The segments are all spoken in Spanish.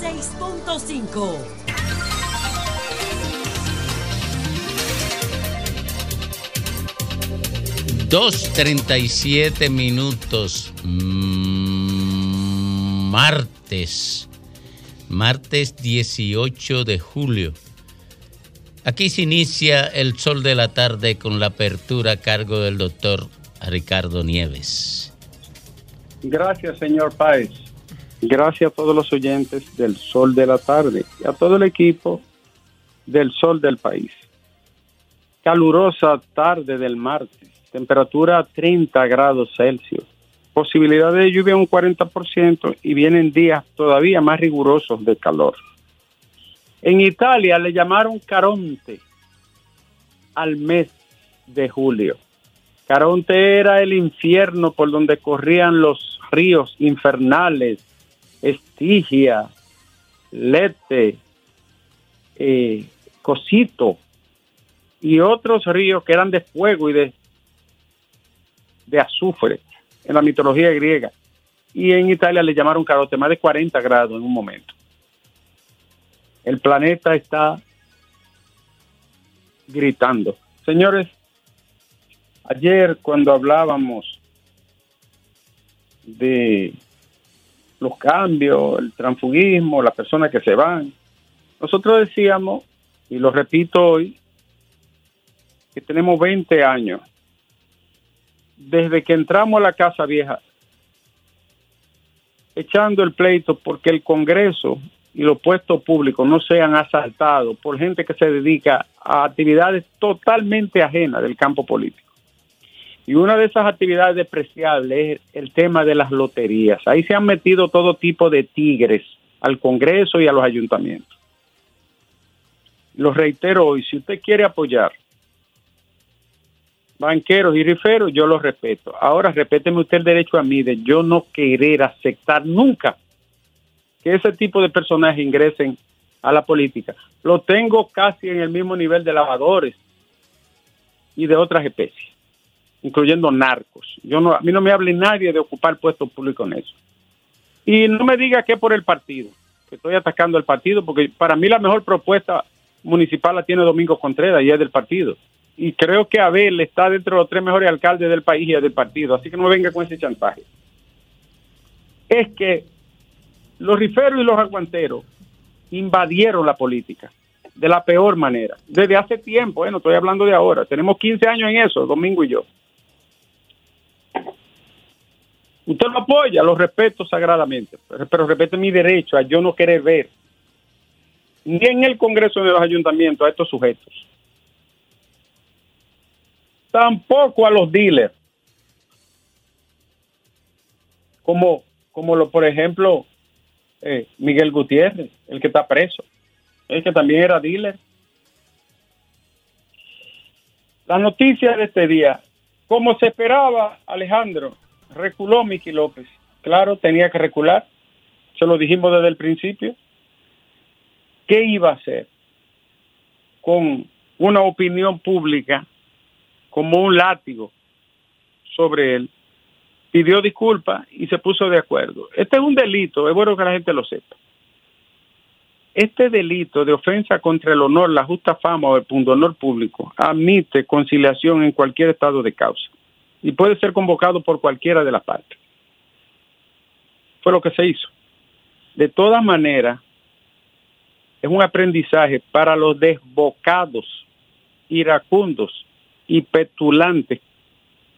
96.5. Dos treinta y siete minutos. Mm, martes. Martes 18 de julio. Aquí se inicia el sol de la tarde con la apertura a cargo del doctor Ricardo Nieves. Gracias, señor Páez. Gracias a todos los oyentes del Sol de la Tarde y a todo el equipo del Sol del País. Calurosa tarde del martes, temperatura 30 grados Celsius, posibilidad de lluvia un 40% y vienen días todavía más rigurosos de calor. En Italia le llamaron Caronte al mes de julio. Caronte era el infierno por donde corrían los ríos infernales Estigia, Lete, eh, Cosito y otros ríos que eran de fuego y de, de azufre en la mitología griega. Y en Italia le llamaron carote, más de 40 grados en un momento. El planeta está gritando. Señores, ayer cuando hablábamos de los cambios, el transfugismo, las personas que se van. Nosotros decíamos, y lo repito hoy, que tenemos 20 años desde que entramos a la Casa Vieja, echando el pleito porque el Congreso y los puestos públicos no sean asaltados por gente que se dedica a actividades totalmente ajenas del campo político. Y una de esas actividades despreciables es el tema de las loterías. Ahí se han metido todo tipo de tigres al Congreso y a los ayuntamientos. Lo reitero hoy, si usted quiere apoyar banqueros y riferos, yo los respeto. Ahora respéteme usted el derecho a mí de yo no querer aceptar nunca que ese tipo de personajes ingresen a la política. Lo tengo casi en el mismo nivel de lavadores y de otras especies incluyendo narcos. Yo no, a mí no me hable nadie de ocupar puestos públicos en eso. Y no me diga que por el partido, que estoy atacando el partido, porque para mí la mejor propuesta municipal la tiene Domingo Contreras y es del partido. Y creo que Abel está dentro de los tres mejores alcaldes del país y es del partido. Así que no me venga con ese chantaje. Es que los riferos y los aguanteros invadieron la política de la peor manera. Desde hace tiempo, ¿eh? estoy hablando de ahora. Tenemos 15 años en eso, Domingo y yo. Usted lo apoya, lo respeto sagradamente, pero respete mi derecho a yo no querer ver ni en el Congreso de los ayuntamientos a estos sujetos. Tampoco a los dealers. Como, como lo, por ejemplo, eh, Miguel Gutiérrez, el que está preso, el que también era dealer. La noticia de este día, como se esperaba, Alejandro, reculó Miki López. Claro, tenía que recular. Se lo dijimos desde el principio. ¿Qué iba a hacer con una opinión pública como un látigo sobre él? Pidió disculpas y se puso de acuerdo. Este es un delito, es bueno que la gente lo sepa. Este delito de ofensa contra el honor, la justa fama o el punto honor público admite conciliación en cualquier estado de causa y puede ser convocado por cualquiera de las partes. Fue lo que se hizo. De todas maneras, es un aprendizaje para los desbocados, iracundos y petulantes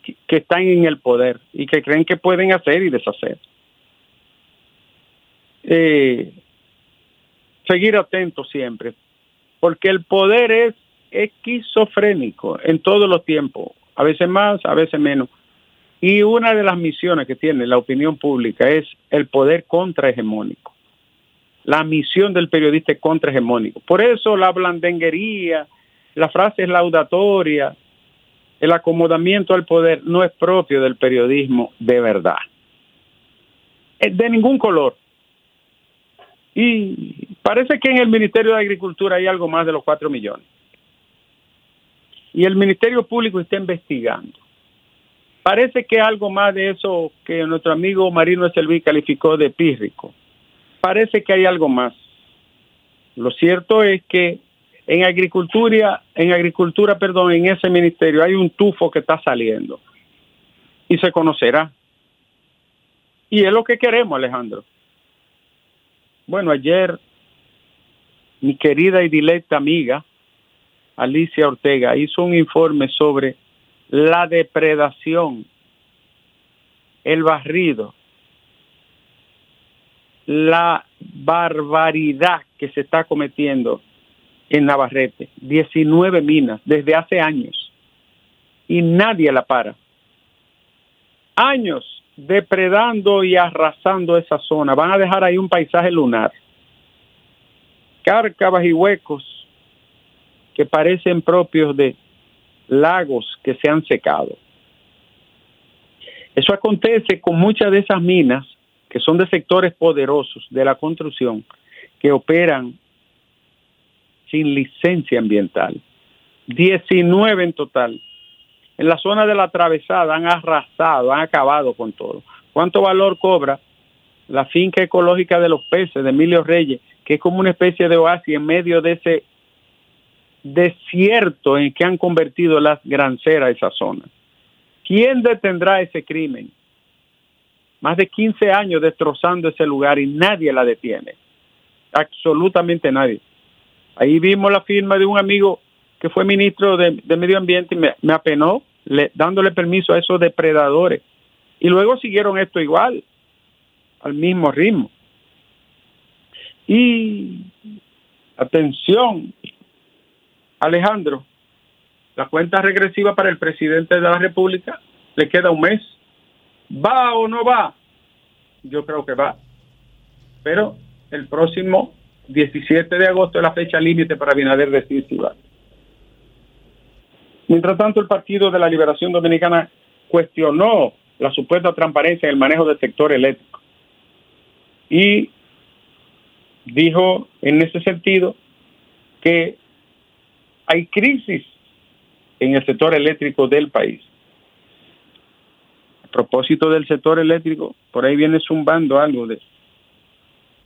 que, están en el poder y que creen que pueden hacer y deshacer. Eh, seguir atentos siempre, porque el poder es esquizofrénico en todos los tiempos a veces más, a veces menos. Y una de las misiones que tiene la opinión pública es el poder contrahegemónico. La misión del periodista es contrahegemónico. Por eso la blandenguería, la frase es laudatoria, el acomodamiento al poder no es propio del periodismo de verdad. De ningún color. Y parece que en el Ministerio de Agricultura hay algo más de los cuatro millones y el Ministerio Público está investigando. Parece que algo más de eso que nuestro amigo Marino Selví calificó de pírrico. parece que hay algo más. Lo cierto es que en agricultura, en agricultura, perdón, en ese ministerio hay un tufo que está saliendo y se conocerá. Y es lo que queremos, Alejandro. Bueno, ayer mi querida y directa amiga Alicia Ortega hizo un informe sobre la depredación, el barrido, la barbaridad que se está cometiendo en Navarrete. 19 minas desde hace años y nadie la para. Años depredando y arrasando esa zona. Van a dejar ahí un paisaje lunar. Cárcavas y huecos que parecen propios de lagos que se han secado. Eso acontece con muchas de esas minas que son de sectores poderosos de la construcción que operan sin licencia ambiental. 19 en total. En la zona de la atravesada han arrasado, han acabado con todo. ¿Cuánto valor cobra la finca ecológica de los peces de Emilio Reyes, que es como una especie de oasis en medio de ese desierto en que han convertido las granceras esa zona? ¿Quién detendrá ese crimen? Más de 15 años destrozando ese lugar y nadie la detiene. Absolutamente nadie. Ahí vimos la firma de un amigo que fue ministro de, Medio Ambiente y me, apenó dándole permiso a esos depredadores. Y luego siguieron esto igual, al mismo ritmo. Y atención, Alejandro, la cuenta regresiva para el presidente de la República le queda un mes. ¿Va o no va? Yo creo que va. Pero el próximo 17 de agosto es la fecha límite para Binader decir si va. Mientras tanto, el Partido de la Liberación Dominicana cuestionó la supuesta transparencia en el manejo del sector eléctrico y dijo en ese sentido que hay crisis en el sector eléctrico del país. A propósito del sector eléctrico, por ahí viene zumbando algo de,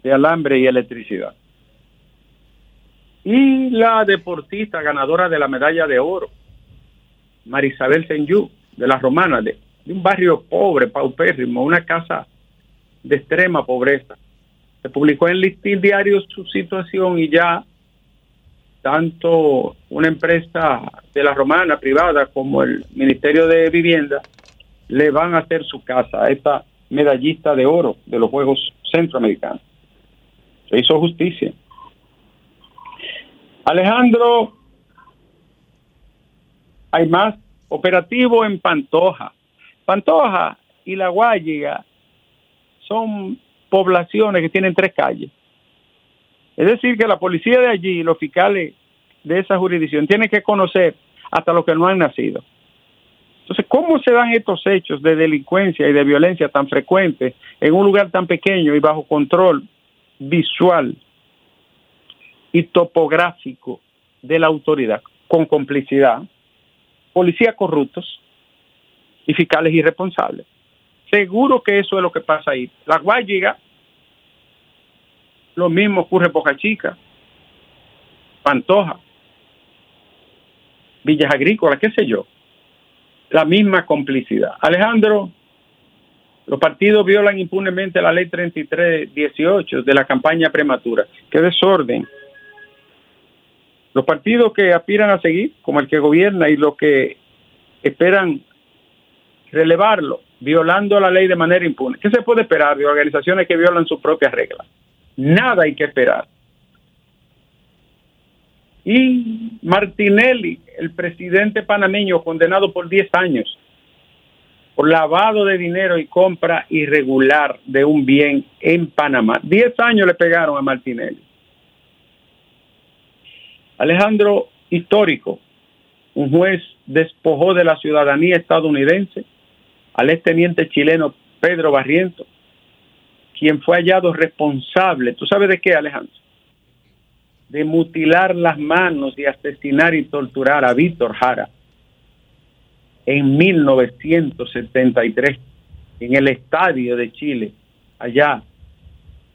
de alambre y electricidad. Y la deportista ganadora de la medalla de oro, Marisabel Senyú, de la Romana, de, un barrio pobre, paupérrimo, una casa de extrema pobreza. Se publicó en Listín Diario su situación y ya tanto una empresa de la Romana privada como el Ministerio de Vivienda le van a hacer su casa a esta medallista de oro de los Juegos Centroamericanos. Se hizo justicia. Alejandro, hay más operativo en Pantoja. Pantoja y La Guayiga son poblaciones que tienen tres calles. Es decir, que la policía de allí y los fiscales de esa jurisdicción tienen que conocer hasta los que no han nacido. Entonces, ¿cómo se dan estos hechos de delincuencia y de violencia tan frecuentes en un lugar tan pequeño y bajo control visual y topográfico de la autoridad con complicidad, policías corruptos y fiscales irresponsables. Seguro que eso es lo que pasa ahí. La Guayiga, lo mismo ocurre en Boca Chica, Pantoja, Villas Agrícolas, qué sé yo. La misma complicidad. Alejandro, los partidos violan impunemente la ley 3318 de la campaña prematura. Qué desorden. Los partidos que aspiran a seguir, como el que gobierna y los que esperan relevarlo, violando la ley de manera impune. ¿Qué se puede esperar de organizaciones que violan sus propias reglas? Nada hay que esperar. Y Martinelli, el presidente panameño condenado por 10 años por lavado de dinero y compra irregular de un bien en Panamá. 10 años le pegaron a Martinelli. Alejandro Histórico, un juez despojó de la ciudadanía estadounidense al exteniente chileno Pedro Barriento, quien fue hallado responsable, ¿tú sabes de qué, Alejandro? De mutilar las manos y asesinar y torturar a Víctor Jara en 1973 en el estadio de Chile, allá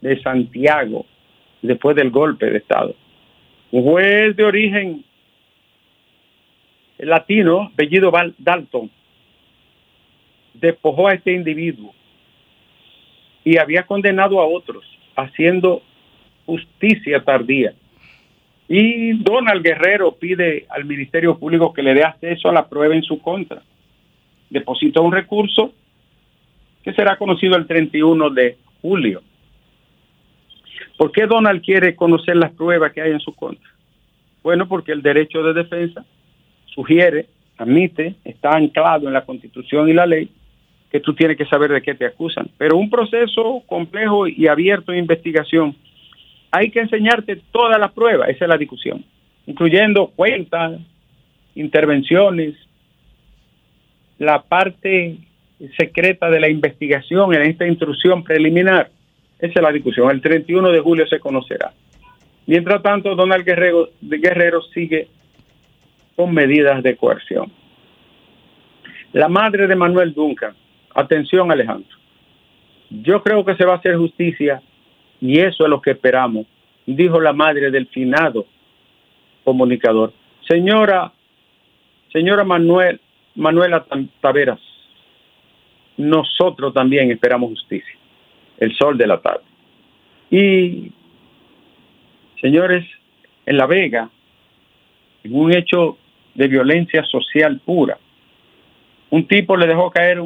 de Santiago después del golpe de Estado. Un juez de origen latino, apellido Dalton, despojó a este individuo y había condenado a otros, haciendo justicia tardía. Y Donald Guerrero pide al Ministerio Público que le dé acceso a la prueba en su contra. Depositó un recurso que será conocido el 31 de julio. ¿Por qué Donald quiere conocer las pruebas que hay en su contra? Bueno, porque el derecho de defensa sugiere, admite, está anclado en la Constitución y la ley, que tú tienes que saber de qué te acusan. Pero un proceso complejo y abierto de investigación, hay que enseñarte todas las pruebas, esa es la discusión, incluyendo cuentas, intervenciones, la parte secreta de la investigación en esta instrucción preliminar. Esa es la discusión. El 31 de julio se conocerá. Mientras tanto, Donald Guerrero, Guerrero sigue con medidas de coerción. La madre de Manuel Duncan, atención Alejandro, yo creo que se va a hacer justicia y eso es lo que esperamos, dijo la madre del finado comunicador. Señora, señora Manuel, Manuela Taveras, nosotros también esperamos justicia, el sol de la tarde. Y, señores, en La Vega, en un hecho de violencia social pura, un tipo le dejó caer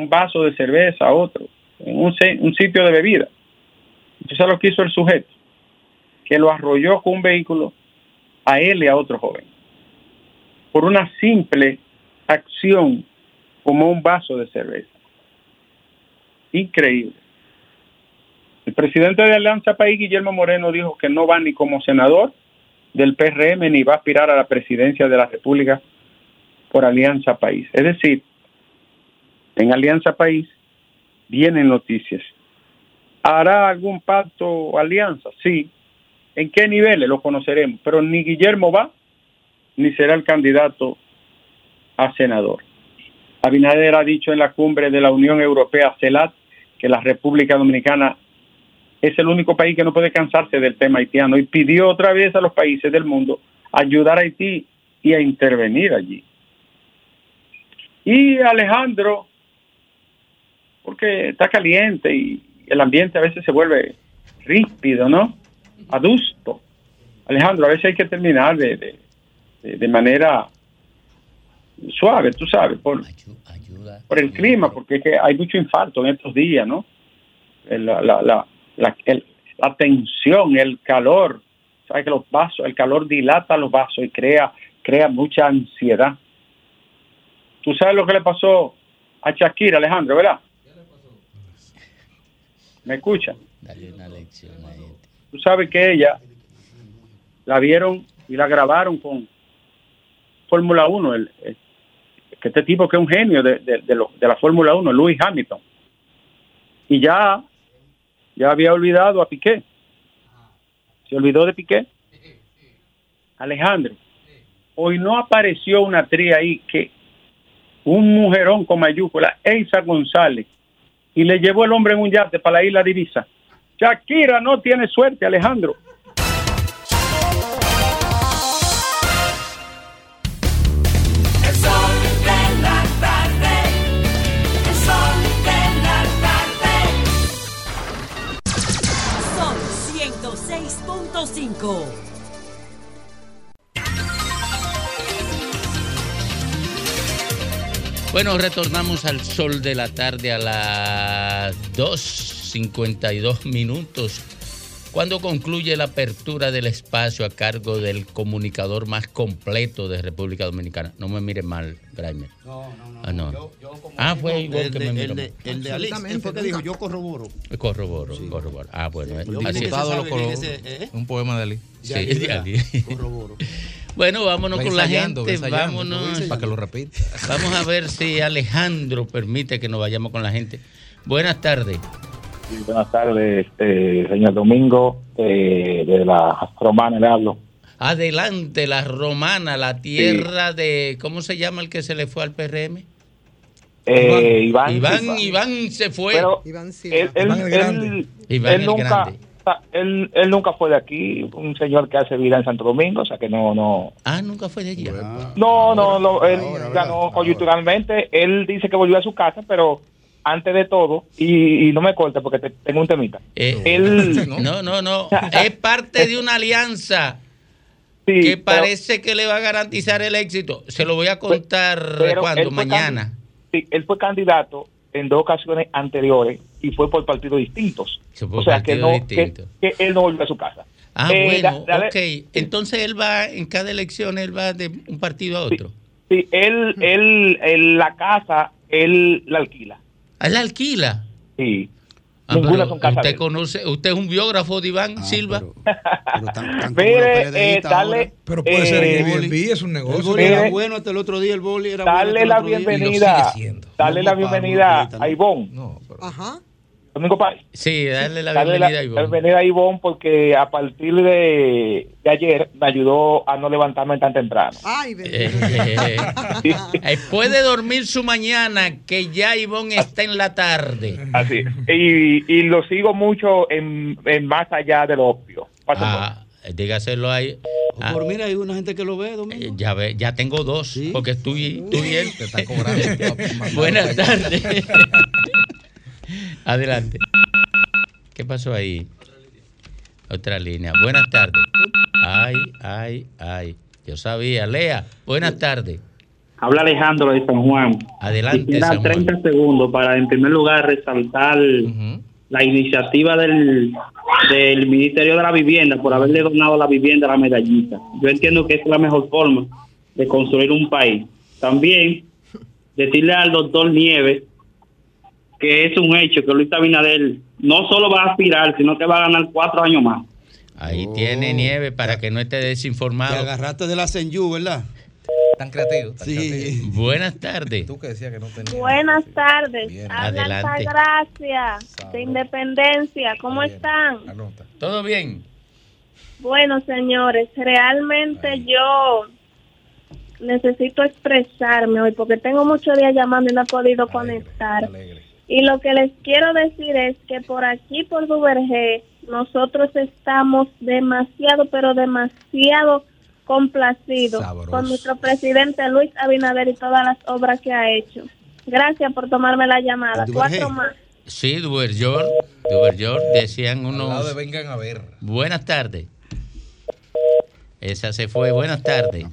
un, vaso de cerveza a otro, en un, un sitio de bebida. Entonces lo que hizo el sujeto, que lo arrolló con un vehículo a él y a otro joven, por una simple acción como un vaso de cerveza. Increíble. El presidente de Alianza País, Guillermo Moreno, dijo que no va ni como senador del PRM ni va a aspirar a la presidencia de la República por Alianza País. Es decir, en Alianza País vienen noticias. ¿Hará algún pacto o alianza? Sí. ¿En qué niveles? Lo conoceremos. Pero ni Guillermo va, ni será el candidato a senador. Abinader ha dicho en la cumbre de la Unión Europea, CELAT, que la República Dominicana es el único país que no puede cansarse del tema haitiano y pidió otra vez a los países del mundo ayudar a Haití y a intervenir allí. Y Alejandro, porque está caliente y el ambiente a veces se vuelve ríspido, ¿no? Adusto. Alejandro, a veces hay que terminar de, de manera suave, tú sabes, por, el clima, porque hay mucho infarto en estos días, ¿no? La, la, la, la, tensión, el calor, sabes que los vasos, el calor dilata los vasos y crea, crea mucha ansiedad. Tú sabes lo que le pasó a Shakira, Alejandro, ¿verdad? ¿Me escucha? Dale una lección a Tú sabes que ella la vieron y la grabaron con Fórmula 1, el, que este tipo que es un genio de, de, de, la Fórmula 1, Lewis Hamilton. Y ya, ya había olvidado a Piqué. Se olvidó de Piqué. Alejandro, hoy no apareció una tría ahí que un mujerón con mayúscula, Eisa González, y le llevó el hombre en un yate para la isla Divisa. Shakira no tiene suerte, Alejandro. Bueno, retornamos al sol de la tarde a las 2.52 minutos, cuando concluye la apertura del espacio a cargo del comunicador más completo de República Dominicana. No me mire mal, Graimer. No, no, no. Ah, ah fue igual el que de, me miró. El de, el de él fue que dijo, yo corroboro. Corroboro, corroboro. Ah, bueno. Sí, el diputado lo corroboro. ¿eh? Un poema de Ali. Sí, de Ali. Corroboro. Bueno, vámonos con la gente, vámonos. Para que lo repita. Vamos a ver si Alejandro permite que nos vayamos con la gente. Buenas tardes. buenas tardes, este, señor Domingo, eh, de la Romana le hablo. Adelante, la Romana, la tierra de, ¿cómo se llama el que se le fue al PRM? Eh, Iván, Iván, Iván, se fue. Iván, él, él, él, nunca, él, él, nunca fue de aquí, un señor que hace vida en Santo Domingo, o sea que no, no. Ah, nunca fue de allí. No, no, no él ganó coyunturalmente. Él dice que volvió a su casa, pero antes de todo, y, no me corte porque tengo un temita. Eh, él, no, no, no, es parte de una alianza que parece que le va a garantizar el éxito. Se lo voy a contar cuando, mañana. Sí, él fue candidato en dos ocasiones anteriores y fue por partidos distintos. o sea, que, no, que, él no volvió a su casa. Ah, eh, bueno, ok. Entonces él va, en cada elección, él va de un partido a otro. Sí, él, él, la casa, él la alquila. ¿Ah, la alquila? Sí. Ah, Ninguna son casas usted conoce, usted es un biógrafo de Iván ah, Silva. Pero, eh, dale, pero puede ser en Airbnb, es un negocio. El boli era bueno hasta el otro día, el boli era dale bueno. La bienvenida, dale la bienvenida a Ivonne. No, pero... Ajá. Domingo Páez. Sí, darle la bienvenida a Ivonne. bienvenida a Ivonne porque a partir de, de, ayer me ayudó a no levantarme tan temprano. Ay, eh, eh, Puede dormir su mañana que ya Ivonne está en la tarde. Así. Y, y lo sigo mucho en, en más allá del opio. Ah, dígaselo ahí. Ah, por mira, hay una gente que lo ve, Domingo. Eh, ya ve, ya tengo dos, porque tú y, tú y él. Te está cobrando. Buenas tardes. Adelante. ¿Qué pasó ahí? Otra línea. Buenas tardes. Ay, ay, ay. Yo sabía. Lea, buenas tardes. Habla Alejandro de San Juan. Adelante. San 30 segundos para, en primer lugar, resaltar la iniciativa del, del Ministerio de la Vivienda por haberle donado la vivienda a la medallita. Yo entiendo que es la mejor forma de construir un país. También decirle al doctor Nieves que es un hecho que Luis Abinader no solo va a aspirar, sino que va a ganar cuatro años más. Ahí tiene oh. nieve para que no esté desinformado. Te agarraste de la Senyu, ¿verdad? Tan creativo. sí. Buenas tardes. Tú que decías que no Buenas tardes. Adelante. Gracias. De Independencia. ¿Cómo están? ¿Todo bien? Bueno, señores, realmente yo necesito expresarme hoy porque tengo muchos días llamando y no he podido conectar. Y lo que les quiero decir es que por aquí, por Duvergé, nosotros estamos demasiado, pero demasiado complacidos con nuestro presidente Luis Abinader y todas las obras que ha hecho. Gracias por tomarme la llamada. Cuatro más. Sí, Duverjor, Duverjor, decían unos... vengan a ver. Buenas tardes. Esa se fue. Buenas tardes.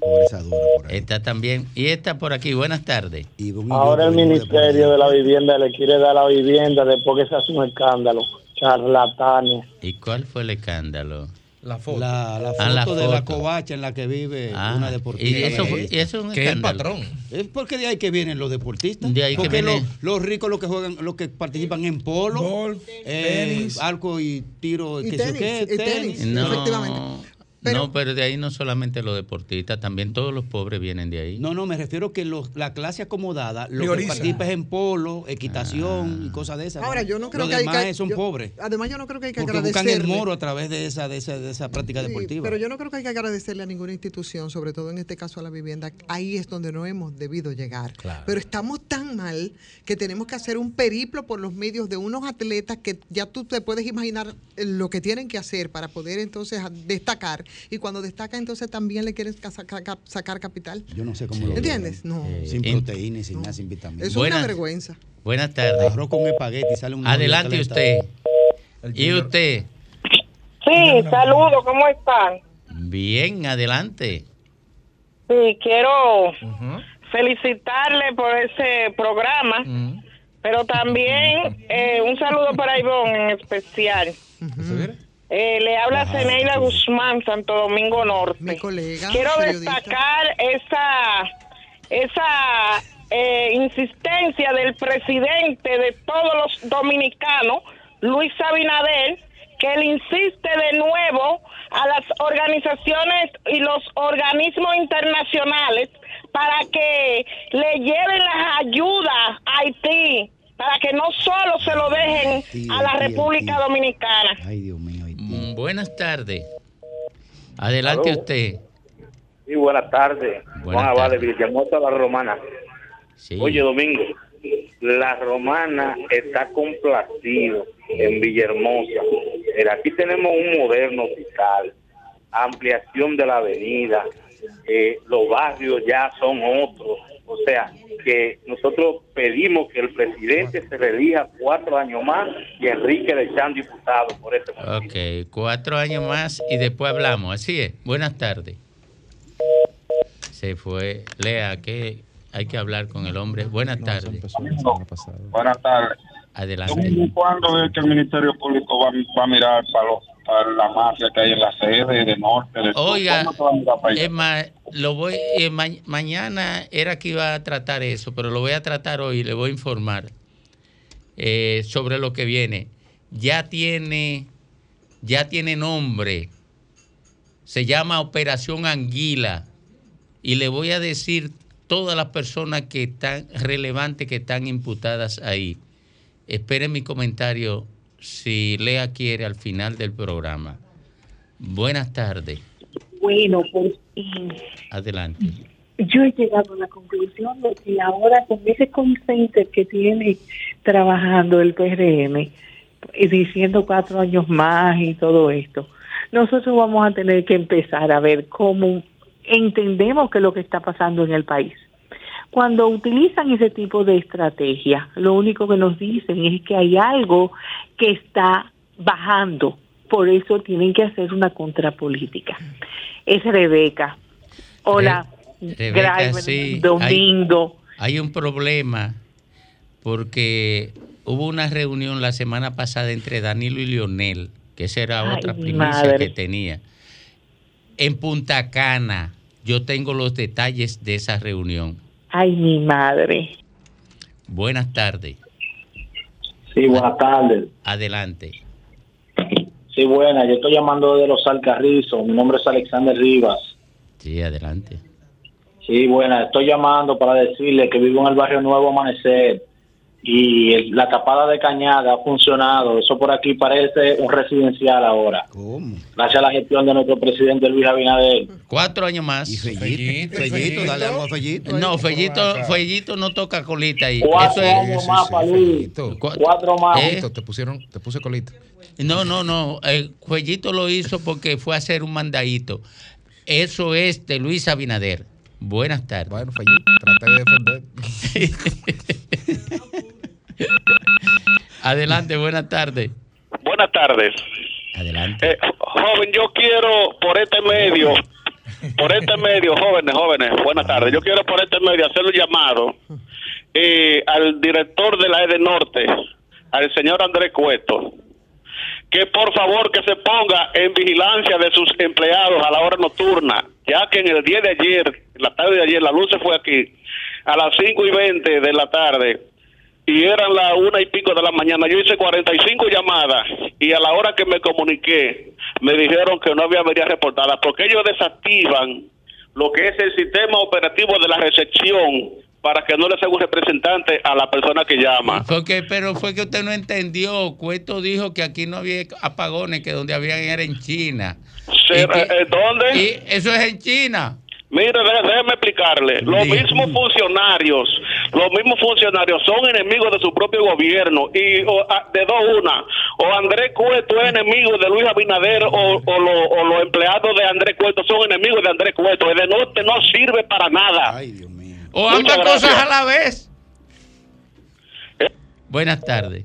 Esta también. Y esta por aquí. Buenas tardes. Ahora el Ministerio de la Vivienda le quiere dar la vivienda después que se hace un escándalo. Charlatanes. ¿Y cuál fue el escándalo? La foto. La, ah, foto, de la covacha en la que vive ah, una deportista. Y eso, y eso es un ¿Qué es el patrón? Es porque de ahí que vienen los deportistas. De ahí porque que los, ricos los que juegan, los que participan en polo, Golf, eh, tenis, arco y tiro, y tenis, y tenis, efectivamente. No, pero de ahí no solamente los deportistas, también todos los pobres vienen de ahí. No, no, me refiero que los, la clase acomodada, los que participan en polo, equitación y cosas de esas. Ahora, yo no creo que hay que, son pobres. Además, yo no creo que hay que porque buscan el moro a través de esa, de esa, de esa práctica deportiva. Pero yo no creo que hay que agradecerle a ninguna institución, sobre todo en este caso a la vivienda. Ahí es donde no hemos debido llegar. Pero estamos tan mal que tenemos que hacer un periplo por los medios de unos atletas que ya tú te puedes imaginar lo que tienen que hacer para poder entonces destacar. Y cuando destacan entonces también le quieren sacar, capital. Yo no sé cómo lo ¿Entiendes? No. sin proteínas, sin nada, sin vitaminas. Es una vergüenza. Buenas tardes. Arroz con espagueti, sale un Adelante usted. ¿Y usted? Sí, saludos, ¿cómo están? Bien, adelante. Sí, quiero felicitarle por ese programa, pero también eh, un saludo para Ivonne en especial. Eh, le habla Ceneida Guzmán, Santo Domingo Norte. Mi colega. Quiero destacar esa, esa eh, insistencia del presidente de todos los dominicanos, Luis Abinader, que él insiste de nuevo a las organizaciones y los organismos internacionales para que le lleven las ayudas a Haití, para que no solo se lo dejen a la República Dominicana. Ay, Dios mío. Mm, buenas tardes. Adelante usted. Sí, buenas tardes. Buenas Juan Abad de Villamosa, la Romana. Oye, Domingo, la romana está complacido en Villahermosa. Aquí tenemos un moderno hospital, ampliación de la avenida, eh, los barrios ya son otros. O sea, que nosotros pedimos que el presidente se relija cuatro años más y Enrique le sean diputado por ese momento. Ok, cuatro años más y después hablamos. Así es. Buenas tardes. Se fue. Lea, que hay que hablar con el hombre. Buenas tardes. Buenas tardes. Adelante. ¿Cuándo es que el Ministerio Público va, va a mirar para los la mafia que hay en la sede de norte. De Oiga, es más, lo voy, eh, mañana era que iba a tratar eso, pero lo voy a tratar hoy, le voy a informar eh, sobre lo que viene. Ya tiene, ya tiene nombre, se llama Operación Anguila y le voy a decir todas las personas que están relevantes que están imputadas ahí. Esperen mi comentario si Lea quiere al final del programa. Buenas tardes. Bueno, pues Adelante. Yo he llegado a la conclusión de que ahora con ese consente que tiene trabajando el PRM, y diciendo cuatro años más y todo esto, nosotros vamos a tener que empezar a ver cómo entendemos que es lo que está pasando en el país. Cuando utilizan ese tipo de estrategia, lo único que nos dicen es que hay algo que está bajando, por eso tienen que hacer una contrapolítica. Es Rebeca. Hola, Domingo. Hay, un problema porque hubo una reunión la semana pasada entre Danilo y Lionel, que esa era otra primicia que tenía. En Punta Cana, yo tengo los detalles de esa reunión. Ay, mi madre. Buenas tardes. Sí, buenas tardes. Adelante. Sí, buena. Yo estoy llamando de los Alcarrizos. Mi nombre es Alexander Rivas. Sí, adelante. Sí, buena. Estoy llamando para decirle que vivo en el barrio Nuevo Amanecer y la tapada de Cañada ha funcionado. Eso por aquí parece un residencial ahora. ¿Cómo? Gracias a la gestión de nuestro presidente Luis Abinader. Cuatro años más. Y Fellito, Fellito, dale algo a Fellito. No, Fellito, Fellito no toca colita ahí. Cuatro años más, para Luis. Cuatro más. ¿Eh? Te pusieron, te puse colita. No, no, no. El Fellito lo hizo porque fue a hacer un mandadito. Eso es de Luis Abinader. Buenas tardes. Bueno, Fellito, traté de defender. Adelante, buenas tardes. Buenas tardes. Adelante. Eh, joven, yo quiero por este medio, por este medio, jóvenes, jóvenes, buenas tardes. Yo quiero por este medio hacer un llamado eh, al director de la EDE Norte, al señor Andrés Cueto, que por favor que se ponga en vigilancia de sus empleados a la hora nocturna, ya que en el día de ayer, la tarde de ayer, la luz se fue aquí, a las 5 y 20 de la tarde, y eran las una y pico de la mañana. Yo hice 45 llamadas y a la hora que me comuniqué me dijeron que no había avería reportada porque ellos desactivan lo que es el sistema operativo de la recepción para que no le sea un representante a la persona que llama. Porque, pero fue que usted no entendió. Cueto dijo que aquí no había apagones, que donde habían era en China. ¿Dónde? Y eso es en China. Mire, déjeme explicarle. Los mismos funcionarios, los mismos funcionarios son enemigos de su propio gobierno y de dos una, o Andrés Cueto es enemigo de Luis Abinader o, los empleados de Andrés Cueto son enemigos de Andrés Cueto. El de norte no sirve para nada. Ay, Dios mío. O ambas cosas a la vez. Eh. Buenas tardes.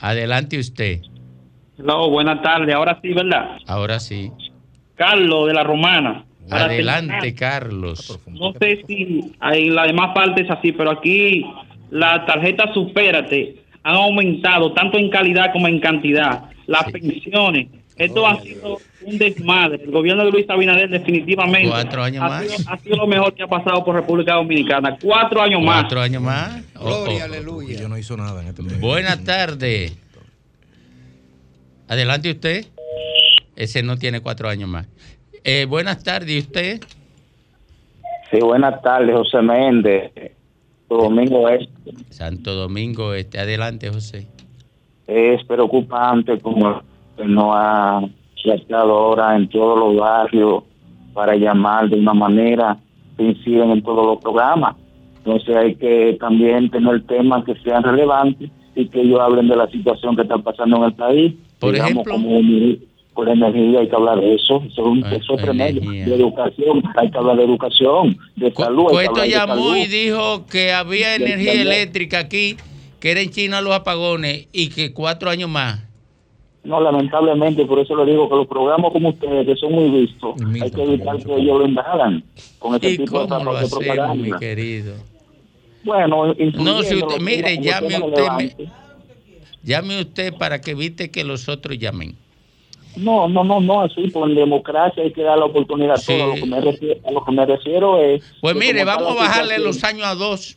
Adelante usted. No, buenas tardes. Ahora sí, ¿verdad? Ahora sí. Carlos de la Romana. Adelante, Carlos. No sé si en la demás parte es así, pero aquí las tarjetas Supérate han aumentado tanto en calidad como en cantidad. Las pensiones. Esto ha sido un desmadre. El gobierno de Luis Abinader definitivamente Cuatro años ha, más. Sido, ha sido lo mejor que ha pasado por República Dominicana. Cuatro años más. Cuatro años más. Gloria, aleluya. Yo no hizo nada en este Buenas tardes. Adelante usted. Ese no tiene cuatro años más. Eh, buenas tardes, ¿y usted? Sí, buenas tardes, José Méndez, Domingo Este. Santo Domingo Este, adelante, José. Es preocupante como no ha tratado ahora en todos los barrios para llamar de una manera que inciden en todos los programas. Entonces hay que también tener temas que sean relevantes y que ellos hablen de la situación que está pasando en el país. Por Digamos, ejemplo. como un- por la energía hay que hablar de eso, eso es, es tremendo. De educación, hay que hablar de educación, de salud. Cueto de llamó y dijo que había energía eléctrica aquí, que era en China los apagones y que cuatro años más. No, lamentablemente, por eso le digo que los programas como ustedes, que son muy vistos, hay que evitar que ellos lo indagan con este ¿Y tipo de, lo hacemos, mi propaganda. querido? Bueno, No, si usted, mire, llame usted, me- llame usted para que evite que los otros llamen. No, no, no, no, así, pues en democracia hay que dar la oportunidad a todos. A lo que me refiero, a lo que me refiero es... Pues mire, vamos a bajarle los años a dos.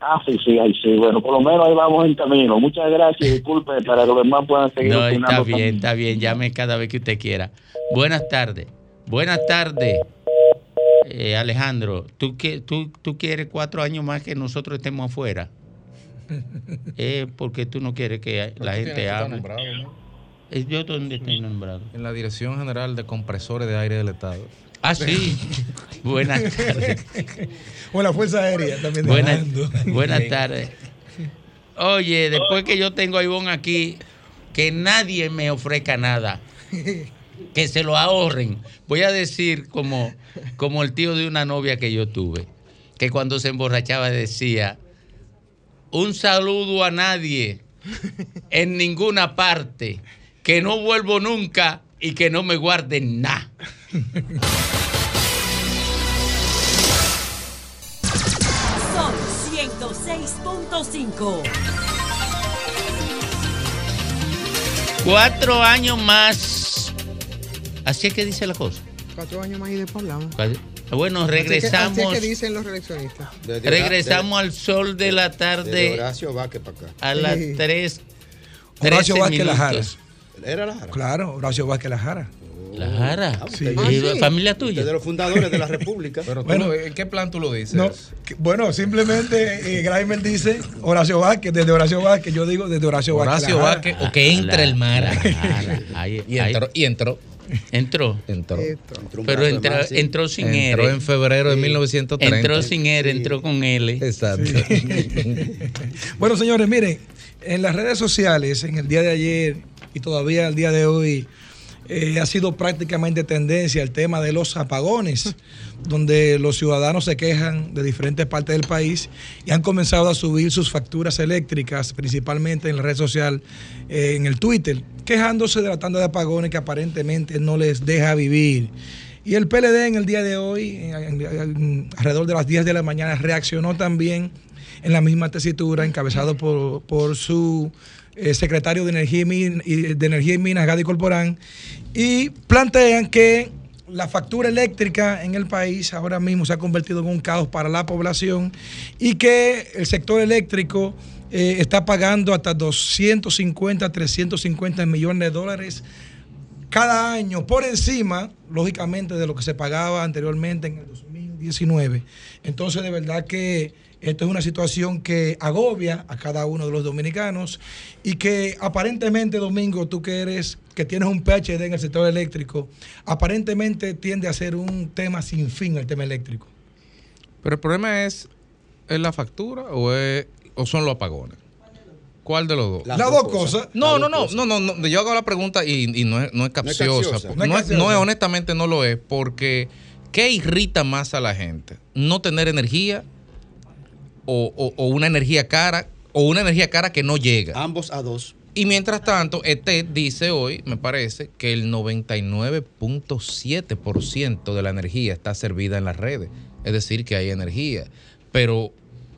Ah, sí, sí, ahí sí. Bueno, por lo menos ahí vamos en camino. Muchas gracias, disculpe, para que los demás puedan seguir No, está opinando bien, también. está bien. Llame cada vez que usted quiera. Buenas tardes. Buenas tardes. Eh, Alejandro, ¿tú, que- tú, ¿tú quieres cuatro años más que nosotros estemos afuera? Eh, porque tú no quieres que la gente hable. nombrado, ¿no? Eh, ¿Yo dónde estoy nombrado? En la Dirección General de Compresores de Aire del Estado. Ah, sí. Buenas tardes. O la Fuerza Aérea también. Buenas, buenas tardes. Oye, después que yo tengo a Ivonne aquí, que nadie me ofrezca nada. Que se lo ahorren. Voy a decir como, como el tío de una novia que yo tuve, que cuando se emborrachaba decía, un saludo a nadie, en ninguna parte, que no vuelvo nunca y que no me guarden nada. Son 106.5. Cuatro años más. Así es que dice la cosa. Cuatro años más y después hablamos. Bueno, Así es que- regresamos. Así es que, dicen los reeleccionistas. Regresamos al sol de la tarde. De Horacio Vázquez para acá. A las Sí. 3. Horacio Vázquez Lajara. ¿Era la Jara? Claro, Horacio Vázquez Lajara. La Jara. Sí. ¿Y familia tuya? De los fundadores de la República. Pero tú Bueno. ¿en qué plan tú lo dices? No, que- bueno, simplemente eh, Graimer dice Horacio Vázquez, desde Horacio Vázquez, yo digo desde Horacio Vázquez. Horacio. Vázquez, o que entre el mar. Ahí- Y ahí- entró. Y entró. Entró. Entró. Pero entró, entró sin Entró R. en febrero de 1930. Entró sin R, entró con L. Exacto. Bueno, señores, miren, en las redes sociales, en el día de ayer y todavía el día de hoy, eh, ha sido prácticamente tendencia el tema de los apagones, donde los ciudadanos se quejan de diferentes partes del país y han comenzado a subir sus facturas eléctricas, principalmente en la red social, eh, en el Twitter, quejándose de la tanda de apagones que aparentemente no les deja vivir. Y el PLD en el día de hoy, en- en- en- alrededor de las 10 de la mañana, reaccionó también en la misma tesitura, encabezado por, por su eh, secretario de Energía, y de Energía y Minas, Gadi Corporán, y plantean que la factura eléctrica en el país ahora mismo se ha convertido en un caos para la población y que el sector eléctrico eh, está pagando hasta 250, 350 millones de dólares cada año por encima, lógicamente, de lo que se pagaba anteriormente en el 2019. Entonces, de verdad que esto es una situación que agobia a cada uno de los dominicanos y que aparentemente, Domingo, tú que eres, que tienes un PhD en el sector eléctrico, aparentemente tiende a ser un tema sin fin el tema eléctrico. Pero el problema es, ¿es la factura o, es- o son los apagones? ¿Cuál de los dos? Las Las dos dos cosas. cosas. No, no, no, no, no, no, Yo hago la pregunta y, y no, es, no es capciosa. capciosa. porque No es No es, capciosa. no es- honestamente no lo es, porque ¿qué irrita más a la gente? ¿No tener energía o, o- o una energía cara o una energía cara que no llega? Ambos a dos. Y mientras tanto, ET dice hoy, me parece, que el 99.7% de la energía está servida en las redes. Es decir, que hay energía. Pero,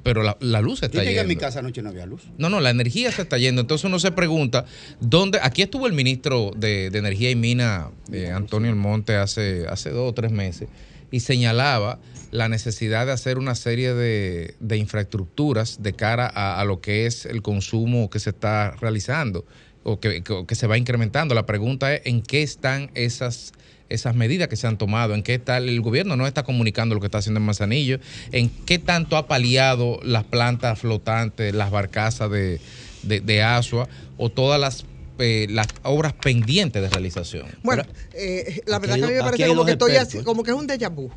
pero la, la luz se Yo está llegué a mi yendo. casa anoche no había luz. No, no, la energía se está yendo. Entonces uno se pregunta, ¿dónde? Aquí estuvo el ministro de, de Energía y Mina, eh, Antonio Almonte, hace, hace dos o tres meses, y señalaba la necesidad de hacer una serie de, de infraestructuras de cara a, a lo que es el consumo que se está realizando o que, que- que se va incrementando. La pregunta es, ¿en qué están esas esas medidas que se han tomado, en qué está el gobierno no está comunicando lo que está haciendo en Manzanillo, en qué tanto ha paliado las plantas flotantes, las barcazas de, de, de Asua o todas las, eh, las obras pendientes de realización. Bueno, eh, la verdad hay que a mí me parece como que estoy como que es un déjà vu.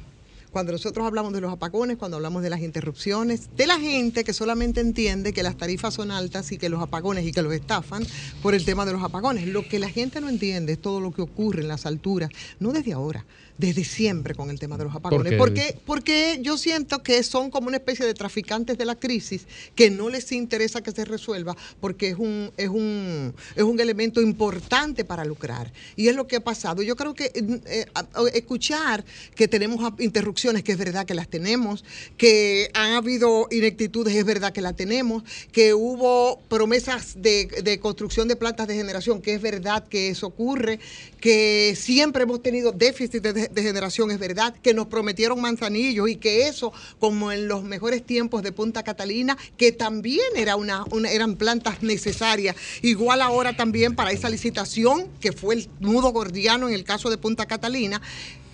Cuando nosotros hablamos de los apagones, cuando hablamos de las interrupciones, de la gente que solamente entiende que las tarifas son altas y que los apagones y que los estafan por el tema de los apagones. Lo que la gente no entiende es todo lo que ocurre en las alturas, no desde ahora, desde siempre con el tema de los apagones. qué? Porque, porque yo siento que son como una especie de traficantes de la crisis que no les interesa que se resuelva porque es un, es un, es un elemento importante para lucrar. Y es lo que ha pasado. Yo creo que eh, eh, escuchar que tenemos interrupciones, que es verdad que las tenemos, que han habido ineptitudes, es verdad que las tenemos, que hubo promesas de, de construcción de plantas de generación, que es verdad que eso ocurre, que siempre hemos tenido déficit de, de generación, es verdad, que nos prometieron manzanillos y que eso, como en los mejores tiempos de Punta Catalina, que también era una, una- eran plantas necesarias, igual ahora también para esa licitación, que fue el nudo gordiano en el caso de Punta Catalina,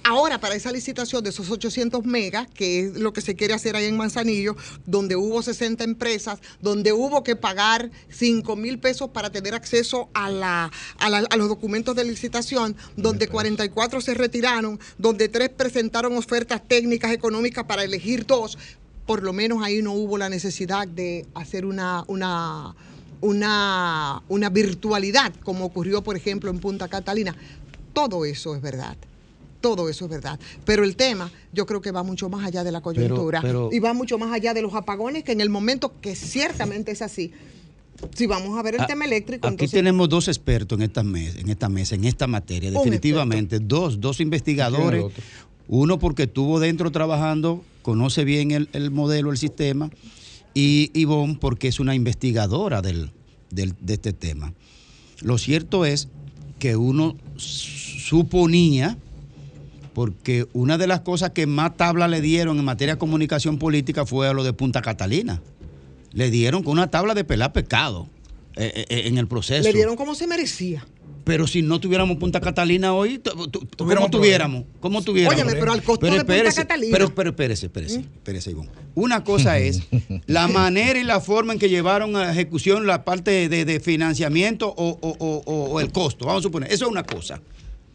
Ahora, para esa licitación de esos 800 megas, que es lo que se quiere hacer ahí en Manzanillo, donde hubo 60 empresas, donde hubo que pagar 5 mil pesos para tener acceso a, la, a, la- a los documentos de licitación, donde 44 se retiraron, donde 3 presentaron ofertas técnicas económicas para elegir dos, por lo menos ahí no hubo la necesidad de hacer una... una una, una virtualidad, como ocurrió, por ejemplo, en Punta Catalina. Todo eso es verdad. Todo eso es verdad. Pero el tema, yo creo que va mucho más allá de la coyuntura pero- y va mucho más allá de los apagones, que en el momento que ciertamente es así. Si vamos a ver el tema eléctrico, Aquí entonces tenemos dos expertos en esta mesa, en esta mesa, en esta materia, definitivamente. Dos, dos investigadores. Uno porque estuvo dentro trabajando, conoce bien el, el modelo, el sistema, y Ivonne porque es una investigadora del, del- de este tema. Lo cierto es que uno suponía, porque una de las cosas que más tabla le dieron en materia de comunicación política fue a lo de Punta Catalina. Le dieron con una tabla de pelar pecado eh, eh, en el proceso. le dieron como se merecía. Pero si no tuviéramos Punta Catalina hoy, ¿cómo Tuviéramos? ¿Cómo tuviéramos? Óyeme, pero al costo de Punta espérese, Catalina. Pero, pero espérese, espérese, espérese, Ivonne. Una cosa es la manera y la forma en que llevaron a ejecución la parte de, de financiamiento o, o- o- o- o el costo. Vamos a suponer, eso es una cosa.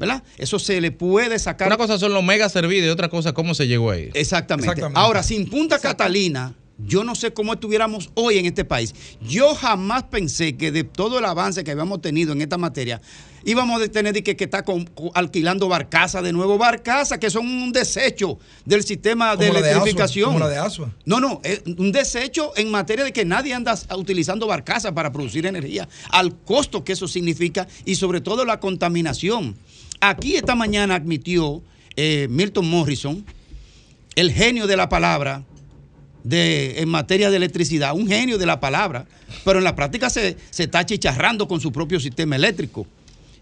¿Verdad? Eso se le puede sacar. Una cosa son los mega servidos y otra cosa cómo se llegó ahí. Exactamente. Exactamente. Ahora, sin Punta Catalina, yo no sé cómo estuviéramos hoy en este país. Yo jamás pensé que de todo el avance que habíamos tenido en esta materia, íbamos a tener que, que con- con- alquilando barcazas de nuevo. Barcazas que son un desecho del sistema de Como la de Asua, electrificación. como la de Asua. No, no, es un desecho en materia de que nadie anda utilizando barcazas para producir energía, al costo que eso significa y sobre todo la contaminación. Aquí esta mañana admitió eh, Milton Morrison, el genio de la palabra de, en materia de electricidad, un genio de la palabra, pero en la práctica se, se está chicharrando con su propio sistema eléctrico.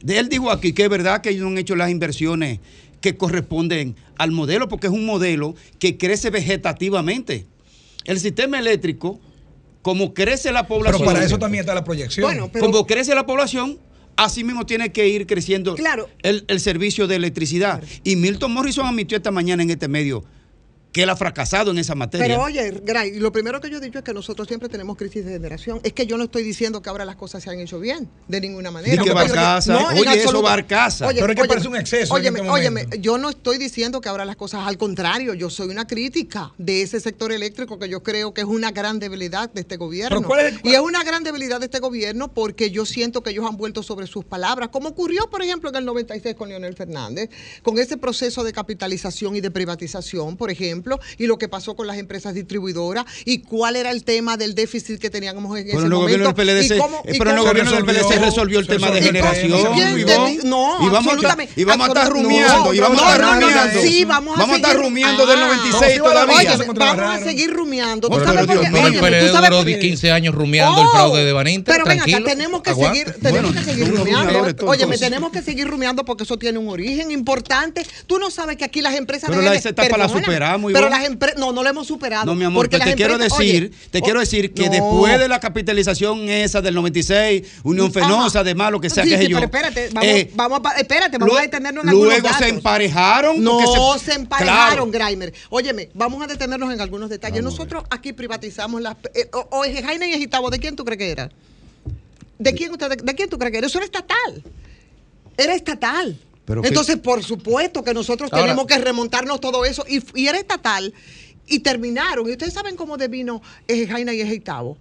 De él dijo aquí que es verdad que ellos no han hecho las inversiones que corresponden al modelo, porque es un modelo que crece vegetativamente. El sistema eléctrico, como crece la población. Pero para eso también está la proyección. Bueno, pero- Como crece la población, así mismo tiene que ir creciendo Claro. el, el servicio de electricidad. Y Milton Morrison admitió esta mañana en este medio que él ha fracasado en esa materia. Pero oye, Gray, lo primero que yo he dicho es que nosotros siempre tenemos crisis de generación. Es que yo no estoy diciendo que ahora las cosas se han hecho bien, de ninguna manera. Digo que barcaza, en oye, eso absoluto. barcaza. Oye, Pero es que óyeme, parece un exceso Óyeme, este óyeme, yo no estoy diciendo que ahora las cosas, al contrario, yo soy una crítica de ese sector eléctrico que yo creo que es una gran debilidad de este gobierno. Pero ¿cuál es- Y es una gran debilidad de este gobierno porque yo siento que ellos han vuelto sobre sus palabras, como ocurrió, por ejemplo, en el 96 con Leonel Fernández, con ese proceso de capitalización y de privatización, por ejemplo, y lo que pasó con las empresas distribuidoras, y cuál era el tema del déficit que teníamos en Pero ese gobierno momento. del PLD, y cómo- eh, y pero el cómo- gobierno del PLD se resolvió el se tema de generación. ¿Quién te Ivonne. di- no, y vamos a estar, absolutamente, y vamos a estar rumiando, y No, vamos a no, estar no, no, rumiando. sí, vamos a a estar seguir- rumiando del Ah, 96 no, todavía. Oye, vamos a seguir rumiando. ¿Tú Pero, sabes duró por qué? 15 años rumiando el Oh, fraude de Baninter. Pero ven acá, tranquilo. tenemos que seguir, tenemos que seguir rumiando. entonces. tenemos que seguir rumiando porque eso tiene un origen importante. Tú no sabes que aquí las empresas Pero la- etapa la perdona, Pero las empresas no, no la hemos superado. No, mi amor, porque te quiero decir, oye, te quiero decir que no. después de la capitalización esa del 96, Unión Fenosa, además, lo que sea Sí, que sí, sé yo. pero espérate, vamos, eh, vamos a, espérate, vamos a detenernos en algunos Luego datos. se emparejaron. No porque se, emparejaron, Claro. Grimer. Óyeme, vamos a detenernos en algunos detalles. Nosotros aquí privatizamos las. Eh, o, o Jaina y Egitabo, ¿de quién tú crees que era? ¿De quién, usted, de, quién tú crees que era? Eso era estatal. Era estatal. Pero que- Entonces, por supuesto que nosotros Ahora- tenemos que remontarnos todo eso. Y, y era estatal. Y terminaron. Y ustedes saben cómo devino eh, Jaina y Ejeitavo.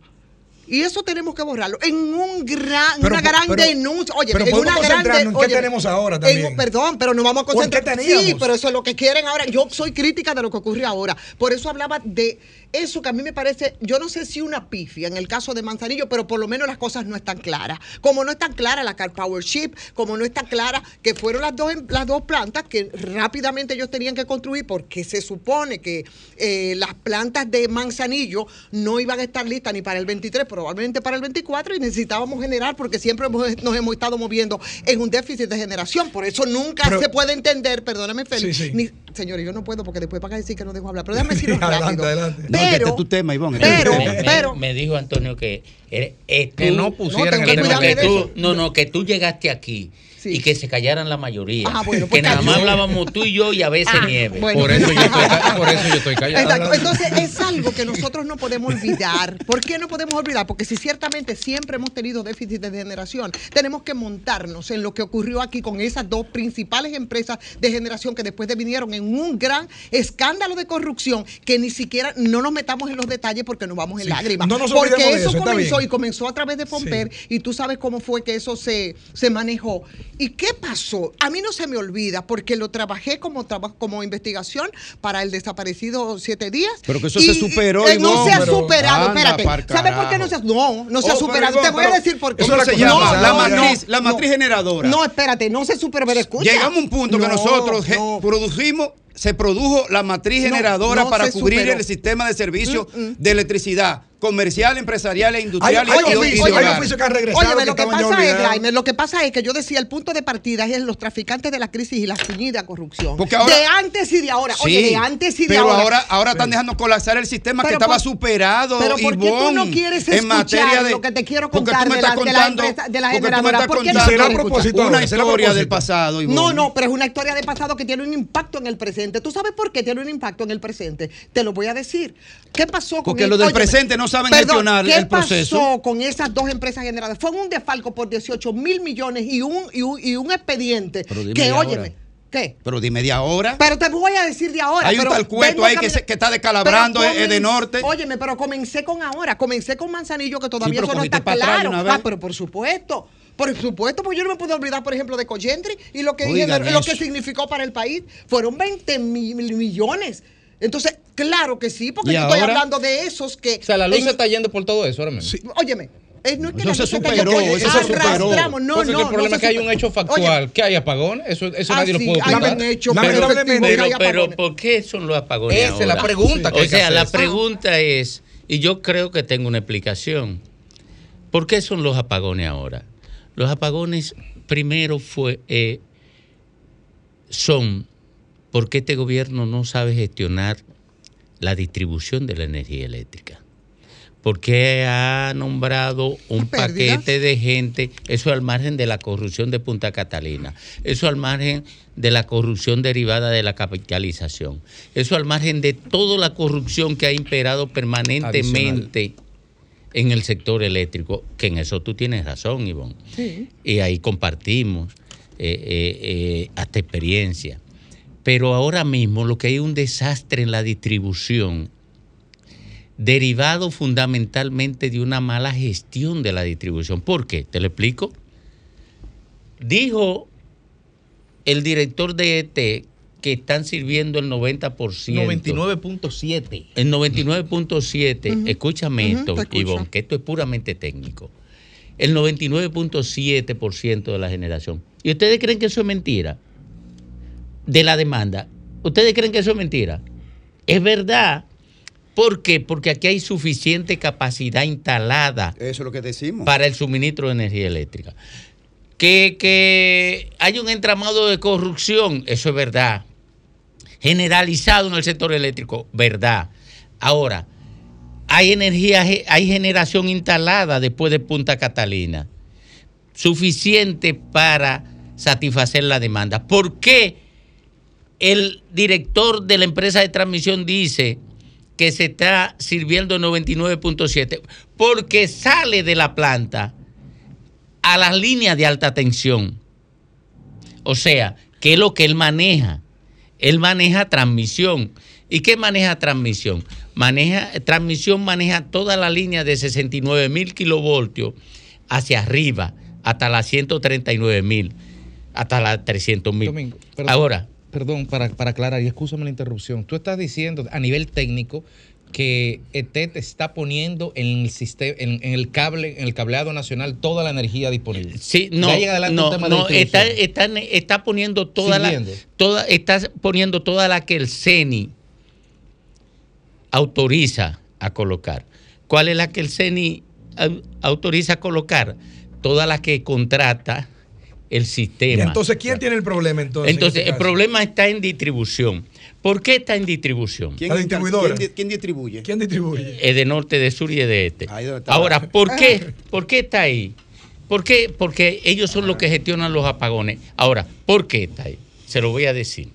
Y eso tenemos que borrarlo. En un gran, Pero una gran pero- denuncia. Oye, pero en una gran. en qué oye, tenemos ahora en- también. perdón, pero nos vamos a ¿O en qué concentrar. teníamos? Sí, pero eso es lo que quieren ahora. Yo soy crítica de lo que ocurre ahora. Por eso hablaba de eso que a mí me parece, yo no sé si una pifia en el caso de Manzanillo, pero por lo menos las cosas no están claras. Como no están claras la Car Power Ship, como no está clara que fueron las dos, las dos plantas que rápidamente ellos tenían que construir porque se supone que eh, las plantas de Manzanillo no iban a estar listas ni para el 23, probablemente para el 24 y necesitábamos generar porque siempre hemos- nos hemos estado moviendo en un déficit de generación. Por eso nunca Pero- se puede entender, perdóname Félix, Sí, sí. ni- señores, yo no puedo porque después van a decir que no dejo hablar, pero déjame decirlo Adelante, rápido. adelante. No, que este Pero, es tu tema, Ivonne, este es tu pero, tema. me, pero, me dijo Antonio que eh, eh, Que tú- no pusieran No, que, tengo que que tú, no, no, que tú llegaste aquí y que se callaran la mayoría. Ah, bueno, que pues nada más hablábamos tú y yo y a veces Ah, nieve. bueno. Por eso yo estoy, por eso yo estoy callado. Exacto. Entonces es algo que nosotros no podemos olvidar. ¿Por qué no podemos olvidar? Porque si ciertamente siempre hemos tenido déficit de generación, tenemos que montarnos en lo que ocurrió aquí con esas dos principales empresas de generación que después de vinieron en un gran escándalo de corrupción que ni siquiera no nos metamos en los detalles porque nos vamos en Sí. lágrimas. No nos porque eso, comenzó bien. y comenzó a través de Pomper y tú sabes cómo fue que eso se, se manejó. ¿Y qué pasó? A mí no se me olvida porque lo trabajé como, traba- como investigación para el desaparecido siete días. Pero que eso Y- se superó, eh, no Ivonne, se ha pero- superado, espérate. par ¿Sabes por qué no se ha No, no se ha Oh, pero, superado. Ivonne, Te voy a pero decir por qué. ¿cómo No, se no? La no, matriz- no, la matriz no. generadora. No, espérate, no se superó, pero escucha. Llegamos a un punto que No, nosotros no. produjimos, se produjo la matriz No, generadora no para cubrir superó. el sistema de servicio Mm, mm. de electricidad comercial, empresarial e industrial Hay- hay hogar. oficio que han regresado, Óyeme, que lo que ya pasa es. Graimer, lo que pasa es que yo decía, el punto de partida es los traficantes de la crisis y la puñida corrupción. Porque ahora- de antes y de ahora. Oye, Sí, de antes y de pero ahora. ahora, ahora están dejando colapsar el sistema que Pero estaba por- superado. Pero ¿por qué tú no quieres escuchar de, lo que te quiero contar de la, de la empresa, de la porque tú me generadora? estás ¿Por qué no contando quieres escuchar? una historia del pasado. No, no, pero es una historia de pasado que tiene un impacto en el presente. ¿Tú sabes por qué tiene un impacto en el presente? Te lo voy a decir. ¿Qué pasó con Porque el- los del óyeme, presente no saben perdón, gestionar ¿qué el proceso. pasó con esas dos empresas generadas? Fue un defalco por 18 mil millones y un, y un, y un expediente Pero dime que, de óyeme, ahora. ¿qué? Pero de media hora. Pero te voy a decir de ahora. Hay un tal cueto ahí que, camina- se- que está descalabrando Pero eh, de norte. Óyeme, pero comencé con ahora. Comencé con Manzanillo, que todavía pero eso no está de claro. Ah, pero por supuesto. Por supuesto, porque yo no me puedo olvidar, por ejemplo, de Coyentri y lo que, Oigan generó- lo que significó para el país. Fueron 20 mil millones. Entonces, claro que sí, porque ¿Y yo estoy hablando de esos que. O sea, la luz en- se está yendo por todo eso ahora mismo. Óyeme. eh, no es que Eso la se superó, yendo, eso se superó. arrastramos. No, Porque no, el problema no es que hay un hecho factual. que hay apagones. Eso, eso Ah, nadie sí, lo puede hay ocultar. un hecho, Pero, pero pero, pero. ¿por qué son los apagones Esa es la pregunta que O sea, la pregunta es, y yo creo que tengo una explicación. ¿Por qué son los apagones ahora? Los apagones primero fue, eh, son porque este gobierno no sabe gestionar la distribución de la energía eléctrica. Porque ha nombrado un Pérdidas. paquete de gente, eso al margen de la corrupción de Punta Catalina, eso al margen de la corrupción derivada de la capitalización, eso al margen de toda la corrupción que ha imperado permanentemente en el sector eléctrico, que en eso tú tienes razón, Ivonne Sí. y ahí compartimos eh, eh, eh, hasta experiencia. Pero ahora mismo lo que hay es un desastre en la distribución, derivado fundamentalmente de una mala gestión de la distribución. ¿Por qué? Te lo explico. Dijo el director de ET que están sirviendo el 90%. 99.7. El 99.7, escúchame Ujú, esto, te escucho. Ivonne, que esto es puramente técnico. El 99.7% de la generación. ¿Y ustedes creen que eso es mentira? De la demanda. ¿Ustedes creen que eso es mentira? Es verdad. ¿Por qué? Porque aquí hay suficiente capacidad instalada Eso es lo que decimos. para el suministro de energía eléctrica. Que, que hay un entramado de corrupción, eso es verdad. Generalizado en el sector eléctrico, verdad. Ahora, hay energía, hay generación instalada después de Punta Catalina, suficiente para satisfacer la demanda. ¿Por qué el director de la empresa de transmisión dice que se está sirviendo 99.7? Porque sale de la planta a las líneas de alta tensión. O sea, ¿Qué es lo que él maneja? Él maneja transmisión. ¿Y qué maneja transmisión? Maneja, transmisión maneja toda la línea de 69 mil kilovoltios hacia arriba hasta las 139 mil, hasta las 300 mil. Domingo, perdón. Ahora, Perdón, para, para aclarar, y escúchame la interrupción. Tú estás diciendo a nivel técnico que ETET está poniendo en el sistema, en, en el cable, en el cableado nacional toda la energía disponible. Sí, no, no, de está, está, está poniendo toda la, toda, está poniendo toda la que el CENI autoriza a colocar. ¿Cuál es la que el CENI au- autoriza a colocar? Toda la que contrata el sistema. Entonces, ¿quién tiene el problema entonces? en Entonces, este el problema está en distribución. ¿Por qué está en distribución? ¿Quién, distribuidora. quién di- quién distribuye? ¿Quién distribuye? Es de norte, de sur y de este. Ahí donde está Ahora, ¿por qué? ¿Por qué está ahí? ¿Por qué? Porque ellos son los que gestionan los apagones. Ahora, ¿por qué está ahí? Se lo voy a decir.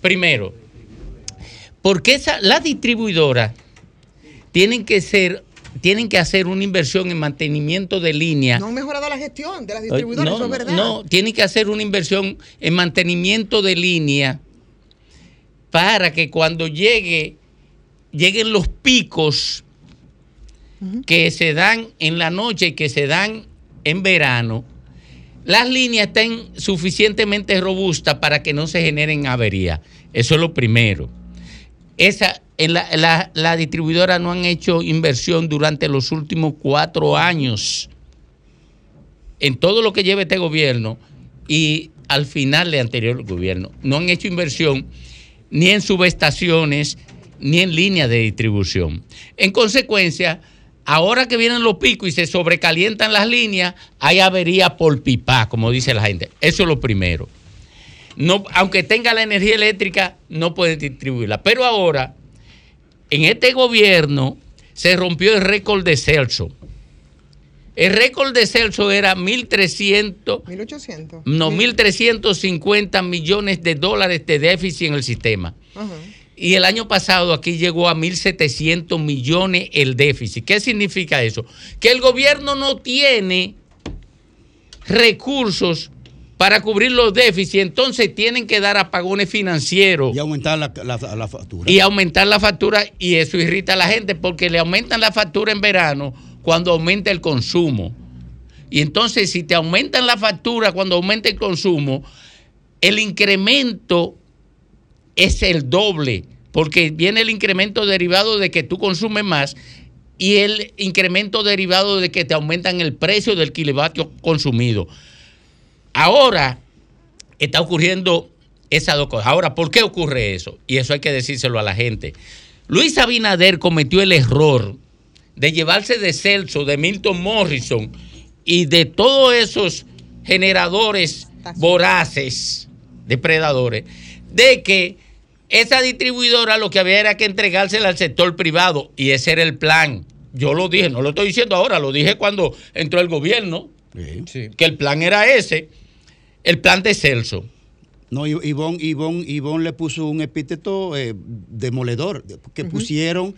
Primero, porque esa, las distribuidoras tienen que ser, tienen que hacer una inversión en mantenimiento de línea. No han mejorado la gestión de las distribuidoras, no, eso es verdad. No, tienen que hacer una inversión en mantenimiento de línea para que cuando llegue, lleguen los picos que se dan en la noche y que se dan en verano, las líneas estén suficientemente robustas para que no se generen averías. Eso es lo primero. Esa, la, la, la distribuidora no han hecho inversión durante los últimos cuatro años en todo lo que lleva este gobierno y al final del anterior gobierno. No han hecho inversión ni en subestaciones ni en líneas de distribución. En consecuencia, ahora que vienen los picos y se sobrecalientan las líneas, hay avería por pipa, como dice la gente. Eso es lo primero. No, aunque tenga la energía eléctrica, no puede distribuirla. Pero ahora, en este gobierno, se rompió el récord de Celso. El récord de Celso era 1.300, 1800. no, 1.350 millones de dólares de déficit en el sistema. Ajá. Y el año pasado aquí llegó a 1.700 millones el déficit. ¿Qué significa eso? Que el gobierno no tiene recursos para cubrir los déficits, entonces tienen que dar apagones financieros Y aumentar la, la- la factura. y aumentar la factura y eso irrita a la gente porque le aumentan la factura en verano cuando aumenta el consumo. Y entonces si te aumentan la factura cuando aumenta el consumo, el incremento es el doble, porque viene el incremento derivado de que tú consumes más y el incremento derivado de que te aumentan el precio del kilovatio consumido. Ahora está ocurriendo esas dos cosas. Ahora, ¿por qué ocurre eso? Y eso hay que decírselo a la gente. Luis Abinader cometió el error de llevarse de Celso, de Milton Morrison y de todos esos generadores voraces, depredadores, de que esa distribuidora lo que había era que entregársela al sector privado y ese era el plan. Yo lo dije, no lo estoy diciendo ahora, lo dije cuando entró el gobierno, que el plan era ese, el plan de Celso. No, I- Ivonne, Ivonne, Ivonne le puso un epíteto eh, demoledor, que pusieron...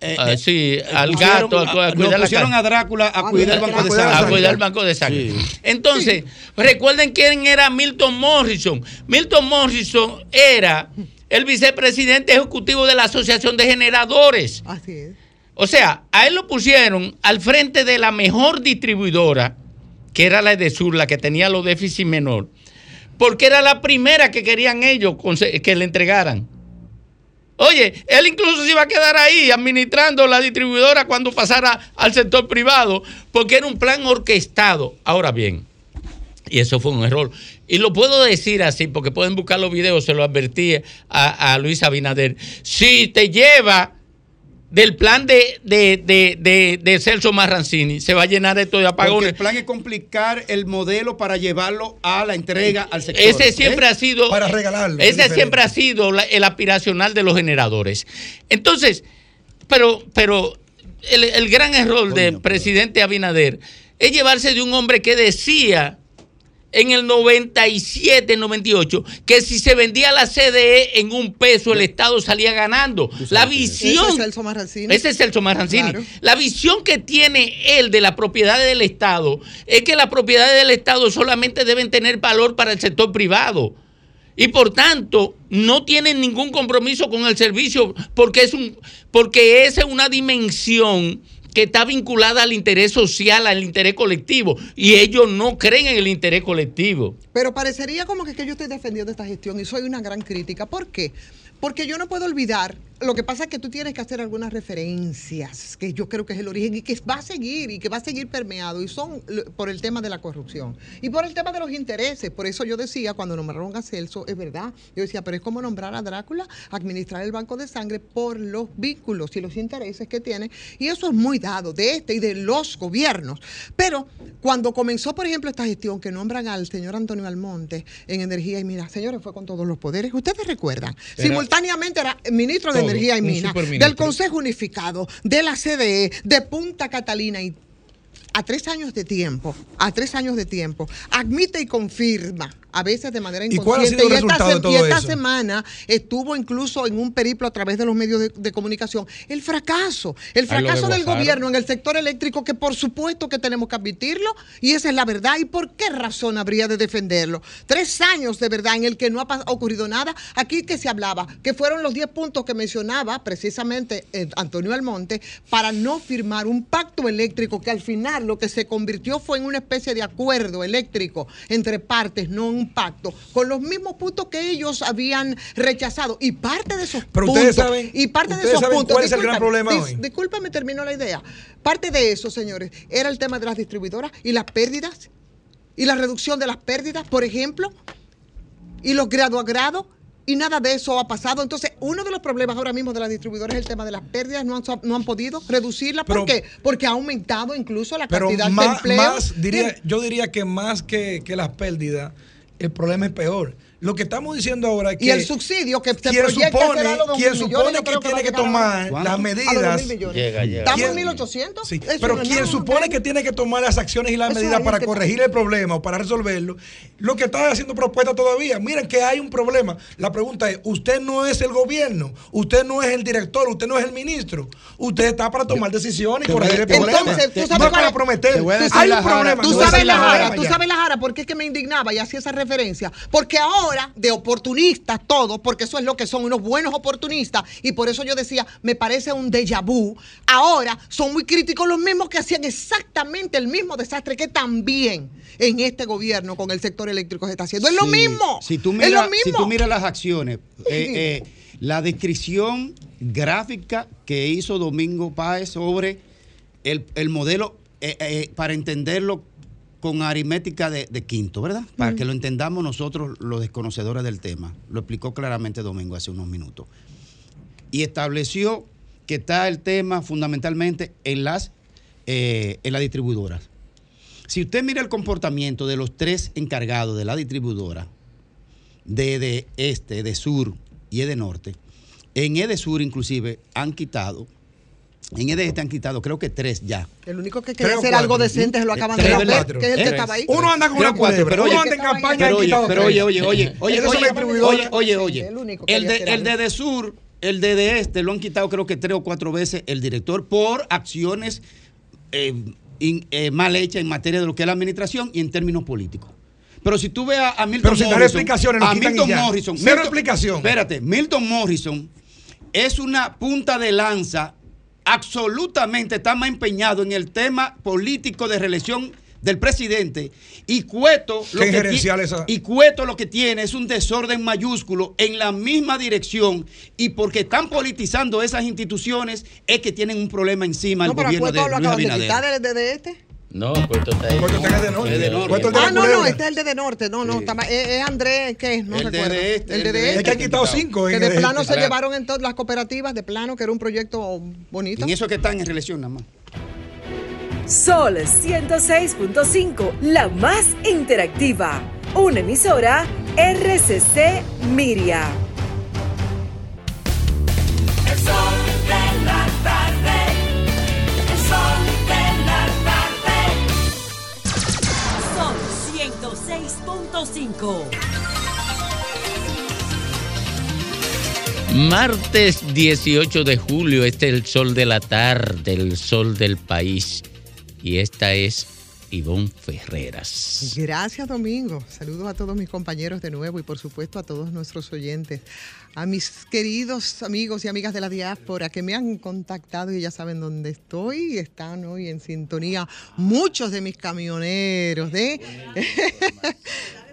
eh, Ah, sí, eh, al pusieron gato, a, a cuidar pusieron a Drácula a cuidar el banco de A sangre. cuidar el banco de sangre. Sí. Entonces, recuerden quién era Milton Morrison. Milton Morrison era el vicepresidente ejecutivo de la Asociación de Generadores. Así es. O sea, a él lo pusieron al frente de la mejor distribuidora, que era la de Sur, la que tenía los déficits menor, porque era la primera que querían ellos que le entregaran. Oye, él incluso se iba a quedar ahí administrando la distribuidora cuando pasara al sector privado, porque era un plan orquestado. Ahora bien, y eso fue un error. Y lo puedo decir así, porque pueden buscar los videos, se lo advertí a, a Luis Abinader. Si te lleva del plan de, de, de, de, Celso Marrancini, se va a llenar esto de Porque apagones. el plan es complicar el modelo para llevarlo a la entrega al sector. Ese siempre ¿eh? ha sido. Para regalarlo. es Ese siempre ha sido la- el aspiracional de los generadores. Entonces, pero, pero el, el gran error del presidente Abinader es llevarse de un hombre que decía en el 97, 98, que si se vendía la CDE en un peso, el Estado salía ganando. La visión. Ese es Celso Marrancini. Ese es Celso Marrancini. Claro. La visión que tiene él de la propiedad del Estado es que las propiedades del Estado solamente deben tener valor para el sector privado. y por tanto no tienen ningún compromiso con el servicio porque es un porque esa es una dimensión que está vinculada al interés social, al interés colectivo y ellos no creen en el interés colectivo. Pero parecería como que, que yo estoy defendiendo esta gestión y soy una gran crítica. ¿Por qué? Porque yo no puedo olvidar, lo que pasa es que tú tienes que hacer algunas referencias, que yo creo que es el origen y que va a seguir y que va a seguir permeado, y son por el tema de la corrupción y por el tema de los intereses. Por eso yo decía, cuando nombraron a Celso, es verdad, yo decía, pero es como nombrar a Drácula, administrar el banco de sangre por los vínculos y los intereses que tiene, y eso es muy dado de este y de los gobiernos. Pero cuando comenzó, por ejemplo, esta gestión que nombran al señor Antonio Almonte en energía y mira, señores, fue con todos los poderes. Ustedes recuerdan, Era- simultáneamente era ministro de Todo, Energía y del Consejo Unificado, de la CDE, de Punta Catalina y a tres años de tiempo, a tres años de tiempo, admite y confirma, a veces de manera ¿Y cuál ha inconsciente. sido el esta, resultado de se- todo y esta eso? semana estuvo incluso en un periplo a través de los medios de, de comunicación. El fracaso, el fracaso del gobierno en el sector eléctrico, que por supuesto que tenemos que admitirlo, y esa es la verdad. ¿Y por qué razón habría de defenderlo? Tres años de verdad en el que no ha ocurrido nada. Aquí que se hablaba, que fueron los 10 puntos que mencionaba precisamente eh, Antonio Almonte, para no firmar un pacto eléctrico que al final lo que se convirtió fue en una especie de acuerdo eléctrico entre partes, no un pacto, con los mismos puntos que ellos habían rechazado. Y parte de esos Pero puntos, saben- y parte de esos saben puntos, cuál es el gran problema dis- hoy. Discúlpame, termino la idea. Parte de eso, señores, era el tema de las distribuidoras y las pérdidas y la reducción de las pérdidas, por ejemplo, y los grado a grado. Y nada de eso ha pasado. Entonces, uno de los problemas ahora mismo de las distribuidoras es el tema de las pérdidas. No han, no han podido reducirlas. ¿Por Pero- qué? Porque ha aumentado incluso la Pero cantidad de más, empleos. más diría, yo diría que más que, que las pérdidas, el problema es peor. Lo que estamos diciendo ahora es que y el subsidio que se quien proyecta supone, será los dos quien millones, supone que va tiene que tomar ¿Cuánto? las medidas. Llega, llega. Estamos en ¿Quién? 1800. Sí, pero no quien supone que tiene que tomar las acciones y las medidas para que corregir el problema o para resolverlo, lo que está haciendo propuesta todavía, miren que hay un problema. La pregunta es, usted no es el gobierno, usted no es el director, usted no es el ministro, usted está para tomar decisiones y corregir el problema. Entonces, tú no sabes es para prometer. Hay un problema. Tú sabes la jara, tú sabes la jara, ¿por qué es que me indignaba y hacía esa referencia? Porque ahora, de oportunistas todos, porque eso es lo que son unos buenos oportunistas, y por eso yo decía, me parece un déjà vu, ahora son muy críticos los mismos que hacían exactamente el mismo desastre que también en este gobierno con el sector eléctrico se está haciendo. Es lo mismo. Si tú miras, si tú las acciones, eh, eh, la descripción gráfica que hizo Domingo Páez sobre el, el modelo, eh, para entenderlo con aritmética de, de quinto, ¿verdad? Para que lo entendamos nosotros los desconocedores del tema. Lo explicó claramente Domingo hace unos minutos. Y estableció que está el tema fundamentalmente en las, eh, en las distribuidoras. Si usted mira el comportamiento de los tres encargados de la distribuidora, de, de este, de sur y de norte, en E de sur inclusive han quitado, en E de este han quitado creo que tres ya. El único que quería hacer cuatro. algo decente se lo acaban de Tres romper, cuatro. que es el que estaba ahí. Uno anda con Creo una cuatro, culebra, pero uno anda en campaña y Pero oye, quitado pero oye, oye, oye, oye, oye, oye, oye, oye. El de, el de, de sur, el de, de este lo han quitado creo que tres o cuatro veces el director por acciones eh, in- eh, mal hechas en materia de lo que es la administración y en términos políticos. Pero si tú ves a, a Milton Pero sin dar Morrison, explicaciones, lo a Milton. Morrison, Cero Milton- explicación. Espérate, Milton Morrison es una punta de lanza, absolutamente está más empeñado en el tema político de reelección del presidente y Cueto lo que gerencial ti- esa. y Cueto lo que tiene es un desorden mayúsculo en la misma dirección y porque están politizando esas instituciones es que tienen un problema encima No, el gobierno Cueto de lo Luis Abinader. de, de este. No, Puerto está ahí. Puerto está de norte. Es de norte. De la Ah, no, no, este es el de, de norte. No, no, es, es Andrés, ¿qué es? No El de- recuerdo. de este, el de, de este. Es que han este. quitado cinco. Que en de plano se Ahora- llevaron en todas las cooperativas, de plano, que era un proyecto bonito. En eso que están en reelección nada más. Sol 106.5, la más interactiva. Una emisora RCC Miria. El sol de la tarde. 106.5. Martes 18 de julio, este es el sol de la tarde, el sol del país. Y esta es Ivonne Ferreras. Gracias, Domingo. Saludos a todos mis compañeros de nuevo y por supuesto a todos nuestros oyentes. A mis queridos amigos y amigas de la diáspora que me han contactado y ya saben dónde estoy y están hoy en sintonía muchos de mis camioneros de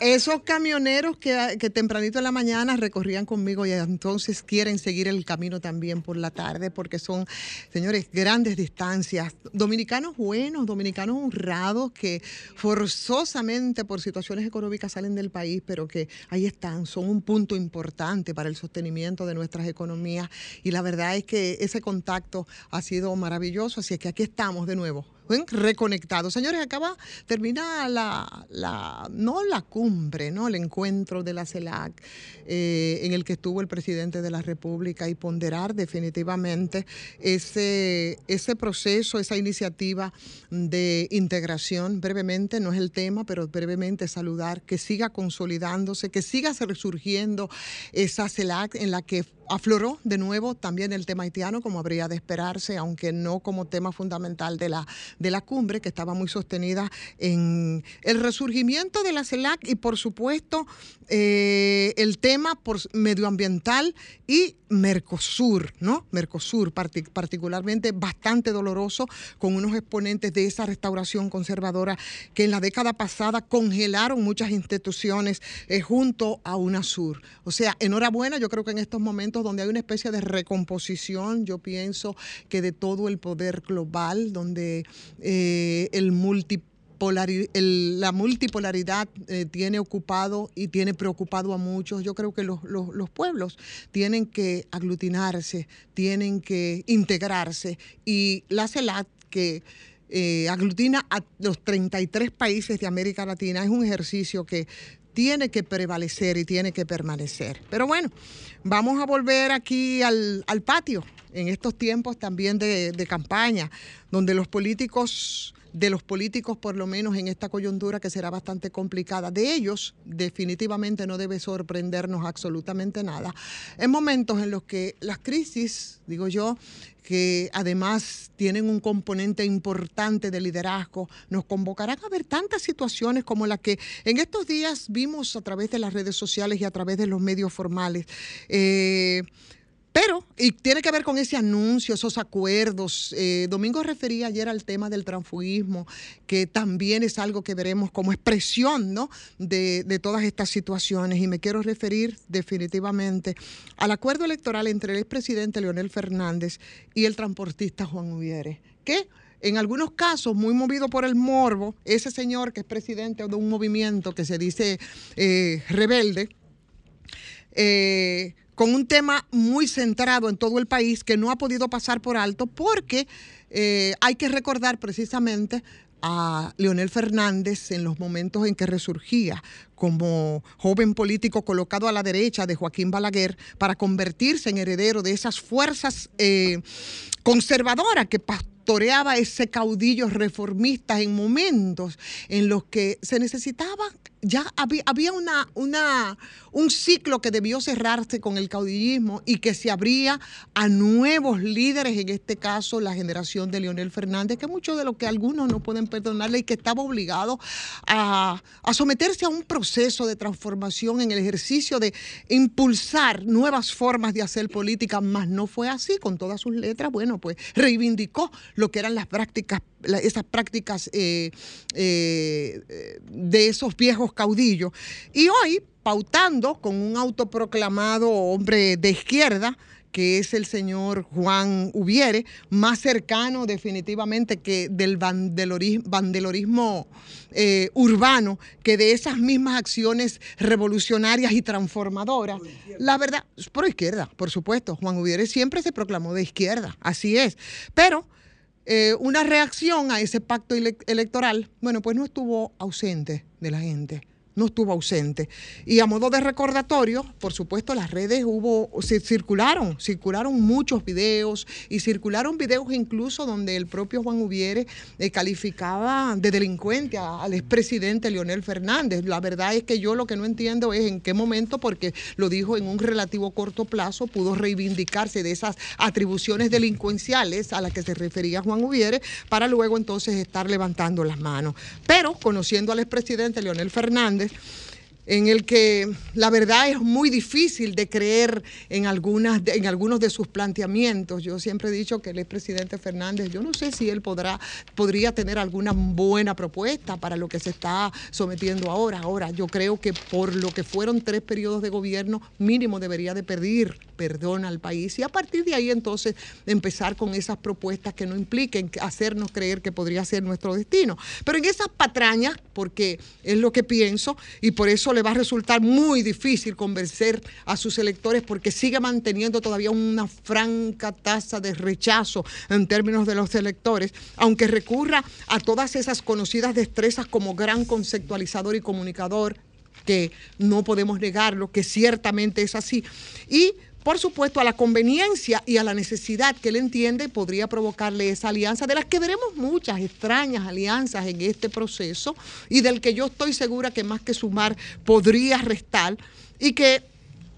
esos camioneros que, tempranito en la mañana recorrían conmigo y entonces quieren seguir el camino también por la tarde porque son, señores, grandes distancias. Dominicanos buenos, dominicanos honrados que forzosamente por situaciones económicas salen del país, pero que ahí están, son un punto importante para el sostenimiento de nuestras economías y la verdad es que ese contacto ha sido maravilloso, así es que aquí estamos de nuevo. Reconectados. Señores, acaba, termina la, la, no la cumbre, ¿no? El encuentro de la CELAC, eh, en el que estuvo el presidente de la República y ponderar definitivamente ese, ese proceso, esa iniciativa de integración. Brevemente, no es el tema, pero brevemente saludar, que siga consolidándose, que siga resurgiendo esa CELAC en la que afloró de nuevo también el tema haitiano, como habría de esperarse, aunque no como tema fundamental de la, de la cumbre, que estaba muy sostenida en el resurgimiento de la CELAC y, por supuesto, eh, el tema medioambiental y Mercosur, ¿no? Mercosur, partic- particularmente bastante doloroso, con unos exponentes de esa restauración conservadora que en la década pasada congelaron muchas instituciones eh, junto a UNASUR. O sea, enhorabuena, yo creo que en estos momentos donde hay una especie de recomposición, yo pienso que de todo el poder global, donde eh, el la multipolaridad eh, tiene ocupado y tiene preocupado a muchos. Yo creo que los, los- los pueblos tienen que aglutinarse, tienen que integrarse y la CELAT que eh, aglutina a los 33 países de América Latina es un ejercicio que tiene que prevalecer y tiene que permanecer. Pero bueno, vamos a volver aquí al, al patio en estos tiempos también de, de campaña, donde los políticos, de los políticos por lo menos en esta coyuntura que será bastante complicada, de ellos definitivamente no debe sorprendernos absolutamente nada. En momentos en los que las crisis, digo yo, que además tienen un componente importante de liderazgo, nos convocarán a ver tantas situaciones como la que en estos días vimos a través de las redes sociales y a través de los medios formales. Eh, pero, y tiene que ver con ese anuncio, esos acuerdos. Eh, Domingo refería ayer al tema del transfugismo, que también es algo que veremos como expresión ¿no? de, todas estas situaciones. Y me quiero referir definitivamente al acuerdo electoral entre el expresidente Leonel Fernández y el transportista Juan Ubiere, que en algunos casos, muy movido por el morbo, ese señor que es presidente de un movimiento que se dice eh, rebelde, eh, con un tema muy centrado en todo el país que no ha podido pasar por alto porque eh, hay que recordar precisamente a Leonel Fernández en los momentos en que resurgía como joven político colocado a la derecha de Joaquín Balaguer para convertirse en heredero de esas fuerzas eh, conservadoras que pastoreaba ese caudillo reformista en momentos en los que se necesitaba ya había, había una, una, un ciclo que debió cerrarse con el caudillismo y que se abría a nuevos líderes, en este caso la generación de Leonel Fernández, que mucho de lo que algunos no pueden perdonarle y que estaba obligado a, a someterse a un proceso de transformación en el ejercicio de impulsar nuevas formas de hacer política, más no fue así, con todas sus letras, bueno, pues reivindicó lo que eran las prácticas, la- esas prácticas eh, eh, eh, de esos viejos caudillos. Y hoy, pautando con un autoproclamado hombre de izquierda, que es el señor Juan Ubiere, más cercano definitivamente que del bandelori- bandelorismo eh, urbano, que de esas mismas acciones revolucionarias y transformadoras. La verdad, por izquierda, por supuesto, Juan Ubiere siempre se proclamó de izquierda, así es. Pero eh, una reacción a ese pacto ele- electoral, bueno, pues no estuvo ausente de la gente. No estuvo ausente. Y a modo de recordatorio, por supuesto, las redes hubo, se circularon, circularon muchos videos y circularon videos incluso donde el propio Juan Ubiere eh, calificaba de delincuente al expresidente Leonel Fernández. La verdad es que yo lo que no entiendo es en qué momento, porque lo dijo en un relativo corto plazo, pudo reivindicarse de esas atribuciones delincuenciales a las que se refería Juan Ubiere, para luego entonces estar levantando las manos. Pero conociendo al expresidente Leonel Fernández, sociales en el que la verdad es muy difícil de creer en, algunas, en algunos de sus planteamientos. Yo siempre he dicho que el expresidente Fernández, yo no sé si él podrá, podría tener alguna buena propuesta para lo que se está sometiendo ahora. Ahora, yo creo que por lo que fueron tres periodos de gobierno, mínimo debería de pedir perdón al país y a partir de ahí entonces empezar con esas propuestas que no impliquen hacernos creer que podría ser nuestro destino. Pero en esas patrañas, porque es lo que pienso, y por eso le va a resultar muy difícil convencer a sus electores porque sigue manteniendo todavía una franca tasa de rechazo en términos de los electores, aunque recurra a todas esas conocidas destrezas como gran conceptualizador y comunicador, que no podemos negarlo, que ciertamente es así. Y por supuesto, a la conveniencia y a la necesidad que él entiende podría provocarle esa alianza, de las que veremos muchas extrañas alianzas en este proceso y del que yo estoy segura que más que sumar podría restar y que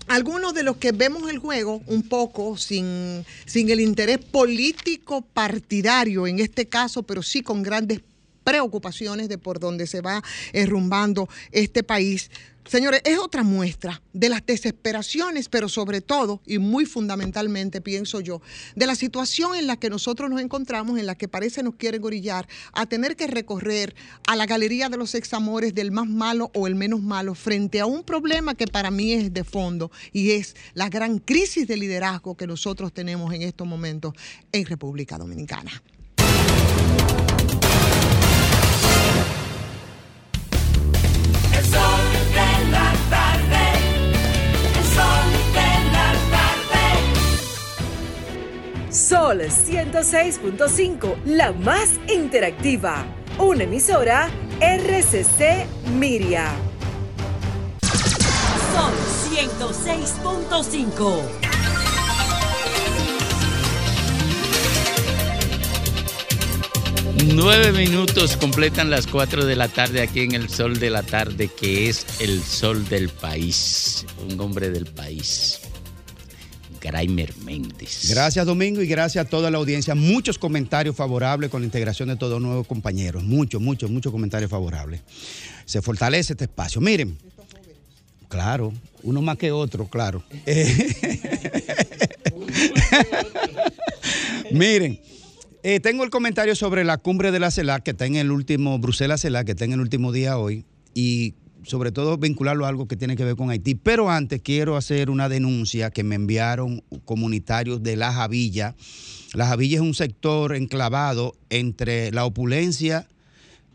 algunos de los que vemos el juego un poco sin, sin el interés político partidario en este caso, pero sí con grandes preocupaciones de por dónde se va errumbando este país. Señores, es otra muestra de las desesperaciones, pero sobre todo y muy fundamentalmente, pienso yo, de la situación en la que nosotros nos encontramos, en la que parece nos quieren gorillar, a tener que recorrer a la galería de los examores del más malo o el menos malo frente a un problema que para mí es de fondo y es la gran crisis de liderazgo que nosotros tenemos en estos momentos en República Dominicana. Sol 106.5, la más interactiva. Una emisora RCC Miria. Sol 106.5. Nueve minutos completan las cuatro de la tarde aquí en el sol de la tarde, que es el sol del país, un hombre del país. Graimer Méndez. Gracias Domingo y gracias a toda la audiencia. Muchos comentarios favorables con la integración de todos los nuevos compañeros. Muchos, muchos, muchos comentarios favorables. Se fortalece este espacio. Miren, claro, uno más que otro, claro. Miren, eh, tengo el comentario sobre la cumbre de la CELAC que está en el último, Bruselas CELAC, que está en el último día hoy, y sobre todo vincularlo a algo que tiene que ver con Haití. Pero antes quiero hacer una denuncia que me enviaron comunitarios de La Javilla. La Javilla es un sector enclavado entre la opulencia,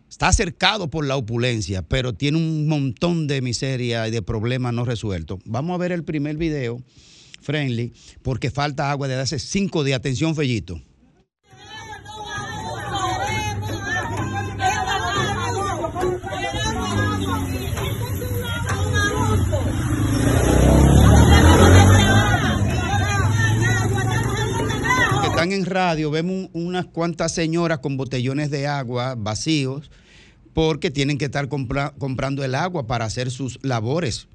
está cercado por la opulencia, pero tiene un montón de miseria y de problemas no resueltos. Vamos a ver el primer video, friendly, porque falta agua desde hace cinco días. Atención, Fellito. Están en radio, vemos un- unas cuantas señoras con botellones de agua vacíos porque tienen que estar compra- comprando el agua para hacer sus labores.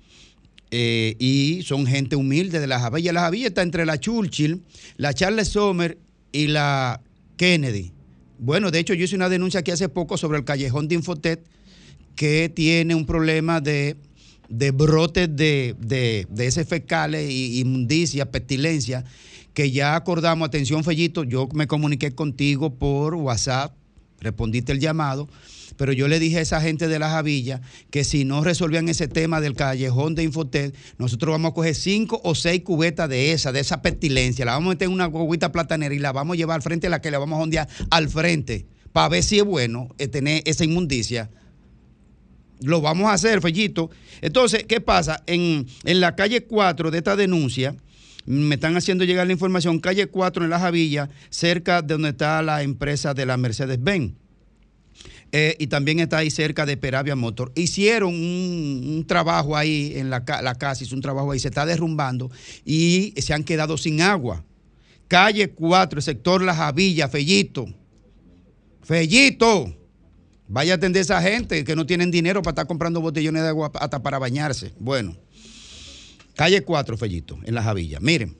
Eh, y son gente humilde de la Javilla. La Javilla está entre la Churchill, la Charles Sommer y la Kennedy. Bueno, de hecho yo hice una denuncia aquí hace poco sobre el callejón de Infotet que tiene un problema de, de brotes de, de, de fecales y inmundicia, pestilencia, que ya acordamos, atención Fellito, yo me comuniqué contigo por WhatsApp, respondiste el llamado, pero yo le dije a esa gente de la Javilla que si no resolvían ese tema del callejón de Infotet, nosotros vamos a coger cinco o seis cubetas de esa, de esa pestilencia, la vamos a meter en una guaguita platanera y la vamos a llevar al frente a la que la vamos a ondear al frente, para ver si es bueno eh, tener esa inmundicia lo vamos a hacer, Fellito. Entonces, ¿qué pasa? En, en la calle 4 de esta denuncia, me están haciendo llegar la información, calle 4 en La Javilla, cerca de donde está la empresa de la Mercedes-Benz. eh, y también está ahí cerca de Peravia Motor. Hicieron un, trabajo ahí en la, la casa, hizo un trabajo ahí, se está derrumbando y se han quedado sin agua. Calle 4, el sector La Javilla, Fellito. Fellito. Vaya a atender a esa gente que no tienen dinero para estar comprando botellones de agua hasta para bañarse. Bueno, calle 4, Fellito, en La Javilla. Miren,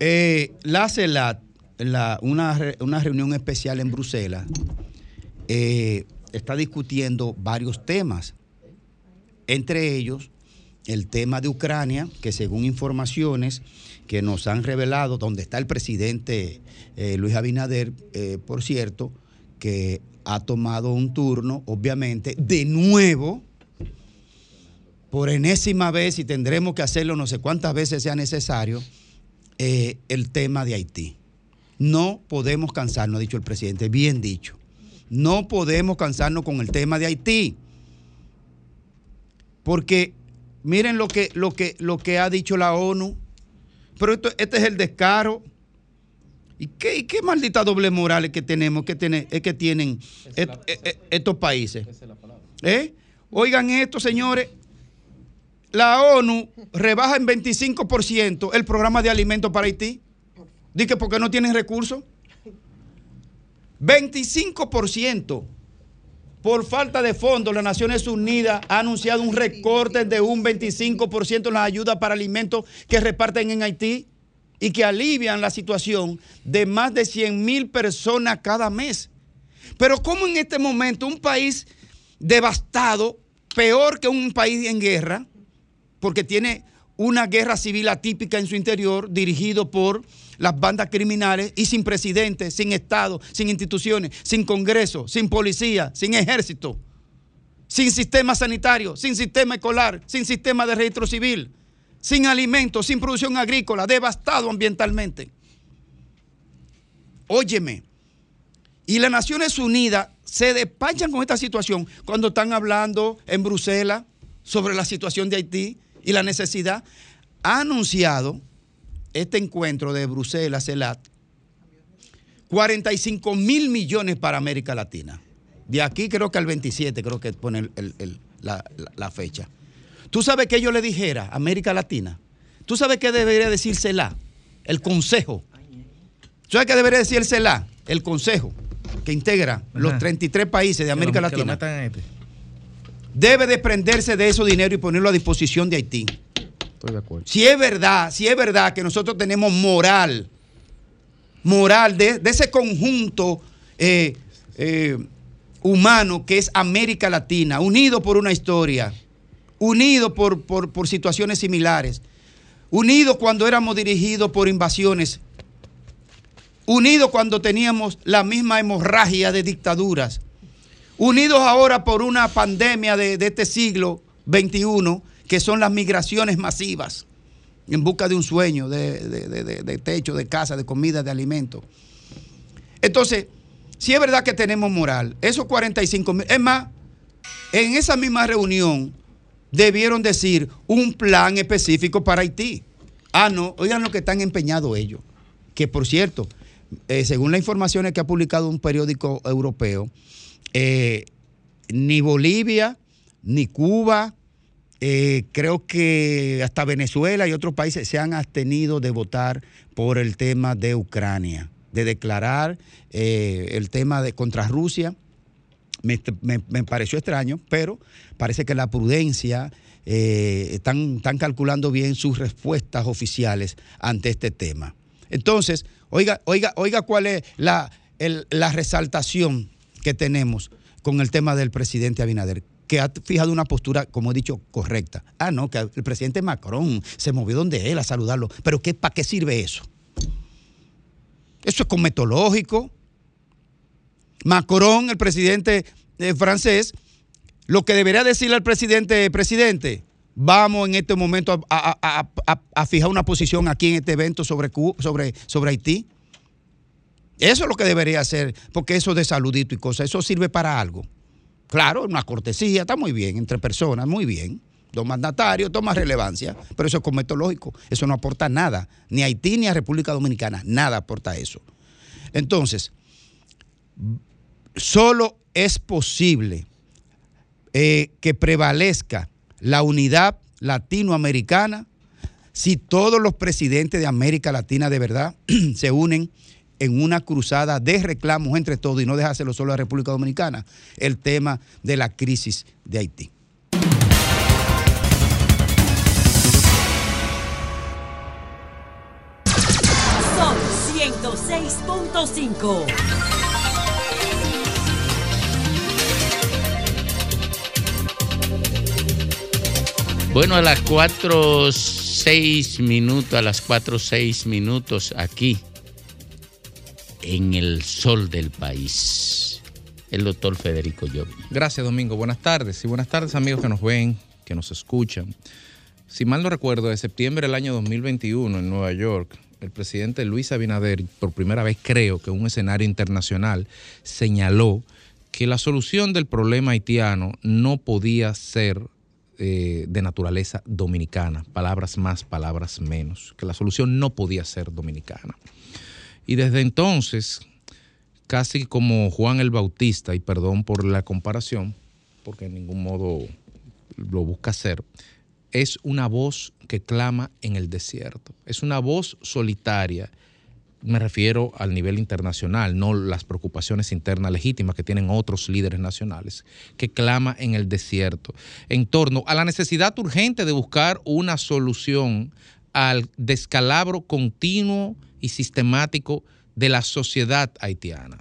eh, la CELAT, la- una, una reunión especial en Bruselas, eh, está discutiendo varios temas. Entre ellos, el tema de Ucrania, que según informaciones que nos han revelado, donde está el presidente eh, Luis Abinader, por cierto, que ha tomado un turno, obviamente, de nuevo, por enésima vez, y tendremos que hacerlo no sé cuántas veces sea necesario, eh, el tema de Haití. No podemos cansarnos, ha dicho el presidente, bien dicho. No podemos cansarnos con el tema de Haití. Porque miren lo que, lo que, lo que ha dicho la ONU. Pero esto- este es el descaro. ¿Y qué, qué maldita doble moral es que tenemos, que, tiene- es que tienen eh, eh, estos países? ¿Eh? Oigan esto, señores. La ONU rebaja en 25% el programa de alimentos para Haití. Dice porque no tienen recursos. 25%. Por falta de fondos, las Naciones Unidas ha anunciado un recorte de un 25% en las ayudas para alimentos que reparten en Haití y que alivian la situación de más de 100 mil personas cada mes. Pero ¿cómo en este momento un país devastado, peor que un país en guerra, porque tiene una guerra civil atípica en su interior, dirigido por las bandas criminales y sin presidente, sin Estado, sin instituciones, sin Congreso, sin policía, sin ejército, sin sistema sanitario, sin sistema escolar, sin sistema de registro civil, sin alimentos, sin producción agrícola, devastado ambientalmente. Óyeme, y las Naciones Unidas se despachan con esta situación cuando están hablando en Bruselas sobre la situación de Haití y la necesidad. Ha anunciado este encuentro de Bruselas, CELAT, 45 mil millones para América Latina. De aquí creo que al 27, creo que pone el- el- el- la, la- la fecha. ¿Tú sabes qué yo le dijera a América Latina? ¿Tú sabes qué debería decir CELAT? El Consejo. ¿Tú sabes qué debería decir el CELAT? El Consejo, que integra los 33 países de América Que lo- que lo Latina. metan en este. Debe desprenderse de ese dinero y ponerlo a disposición de Haití. Estoy de acuerdo. Si es verdad, si es verdad que nosotros tenemos moral, moral de, de ese conjunto eh, eh, humano que es América Latina, unido por una historia, unido por, por- por situaciones similares, unido cuando éramos dirigidos por invasiones, unidos cuando teníamos la misma hemorragia de dictaduras, unidos ahora por una pandemia de, este siglo XXI, que son las migraciones masivas, en busca de un sueño, de techo, de casa, de comida, de alimento. Entonces, si es verdad que tenemos moral, esos 45 mil, es más, en esa misma reunión debieron decir un plan específico para Haití. Ah, no, oigan lo que están empeñados ellos. Que por cierto, eh, según las informaciones que ha publicado un periódico europeo, eh, ni Bolivia, ni Cuba, eh, creo que hasta Venezuela y otros países se han abstenido de votar por el tema de Ucrania, de declarar eh, el tema de contra Rusia. Me, me- me pareció extraño, pero parece que la prudencia están, están calculando bien sus respuestas oficiales ante este tema. Entonces, oiga, oiga, oiga cuál es la, la resaltación que tenemos con el tema del presidente Abinader, que ha fijado una postura, como he dicho, correcta. Ah, no, que el presidente Macron se movió donde él a saludarlo. Pero ¿qué, ¿para qué sirve eso? Eso es cometológico. Macron, el presidente eh, francés, lo que debería decirle al presidente, presidente, vamos en este momento a, fijar una posición aquí en este evento sobre, sobre, sobre Haití. Eso es lo que debería hacer, porque eso de saludito y cosas, eso sirve para algo. Claro, una cortesía, está muy bien, entre personas, muy bien. Los mandatarios toma relevancia, pero eso es cometológico, eso no aporta nada, ni a Haití ni a República Dominicana, nada aporta eso. Entonces, solo es posible eh, que prevalezca la unidad latinoamericana si todos los presidentes de América Latina de verdad se unen en una cruzada de reclamos entre todos y no dejárselo solo a la República Dominicana, el tema de la crisis de Haití. Son 106.5. Bueno, a las 4, 6 minutos, a las 4, 6 minutos aquí, en el sol del país, el doctor Federico Llovi. Gracias, Domingo. Buenas tardes. Y buenas tardes, amigos que nos ven, que nos escuchan. Si mal no recuerdo, de septiembre del año 2021 en Nueva York, el presidente Luis Abinader, por primera vez creo que en un escenario internacional, señaló que la solución del problema haitiano no podía ser eh, de naturaleza dominicana, palabras más, palabras menos, que la solución no podía ser dominicana. Y desde entonces, casi como Juan el Bautista, y perdón por la comparación, porque en ningún modo lo busca hacer, es una voz que clama en el desierto. Es una voz solitaria. Me refiero al nivel internacional, no las preocupaciones internas legítimas que tienen otros líderes nacionales, que clama en el desierto en torno a la necesidad urgente de buscar una solución al descalabro continuo y sistemático de la sociedad haitiana.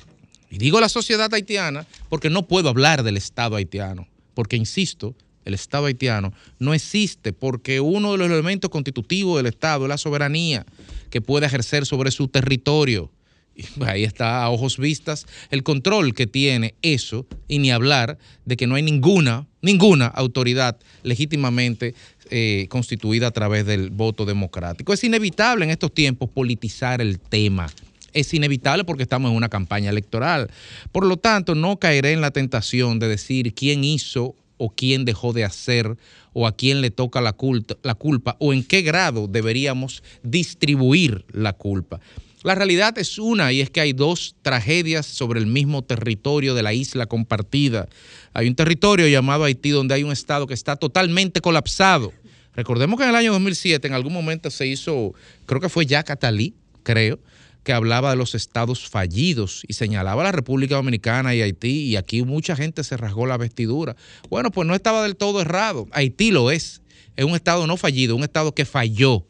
Y digo la sociedad haitiana porque no puedo hablar del Estado haitiano, porque insisto, el Estado haitiano no existe porque uno de los elementos constitutivos del Estado es la soberanía que puede ejercer sobre su territorio. Y ahí está a ojos vistas el control que tiene eso y ni hablar de que no hay ninguna, ninguna autoridad legítimamente eh, constituida a través del voto democrático. Es inevitable en estos tiempos politizar el tema. Es inevitable porque estamos en una campaña electoral. Por lo tanto, no caeré en la tentación de decir quién hizo o quién dejó de hacer o a quién le toca la, la culpa o en qué grado deberíamos distribuir la culpa. La realidad es una y es que hay dos tragedias sobre el mismo territorio de la isla compartida. Hay un territorio llamado Haití donde hay un estado que está totalmente colapsado. Recordemos que en el año 2007 en algún momento se hizo, creo que fue Jacques Attali, creo, que hablaba de los estados fallidos y señalaba la República Dominicana y Haití y aquí mucha gente se rasgó la vestidura. Bueno, pues no estaba del todo errado. Haití lo es. Es un estado no fallido, un estado que falló.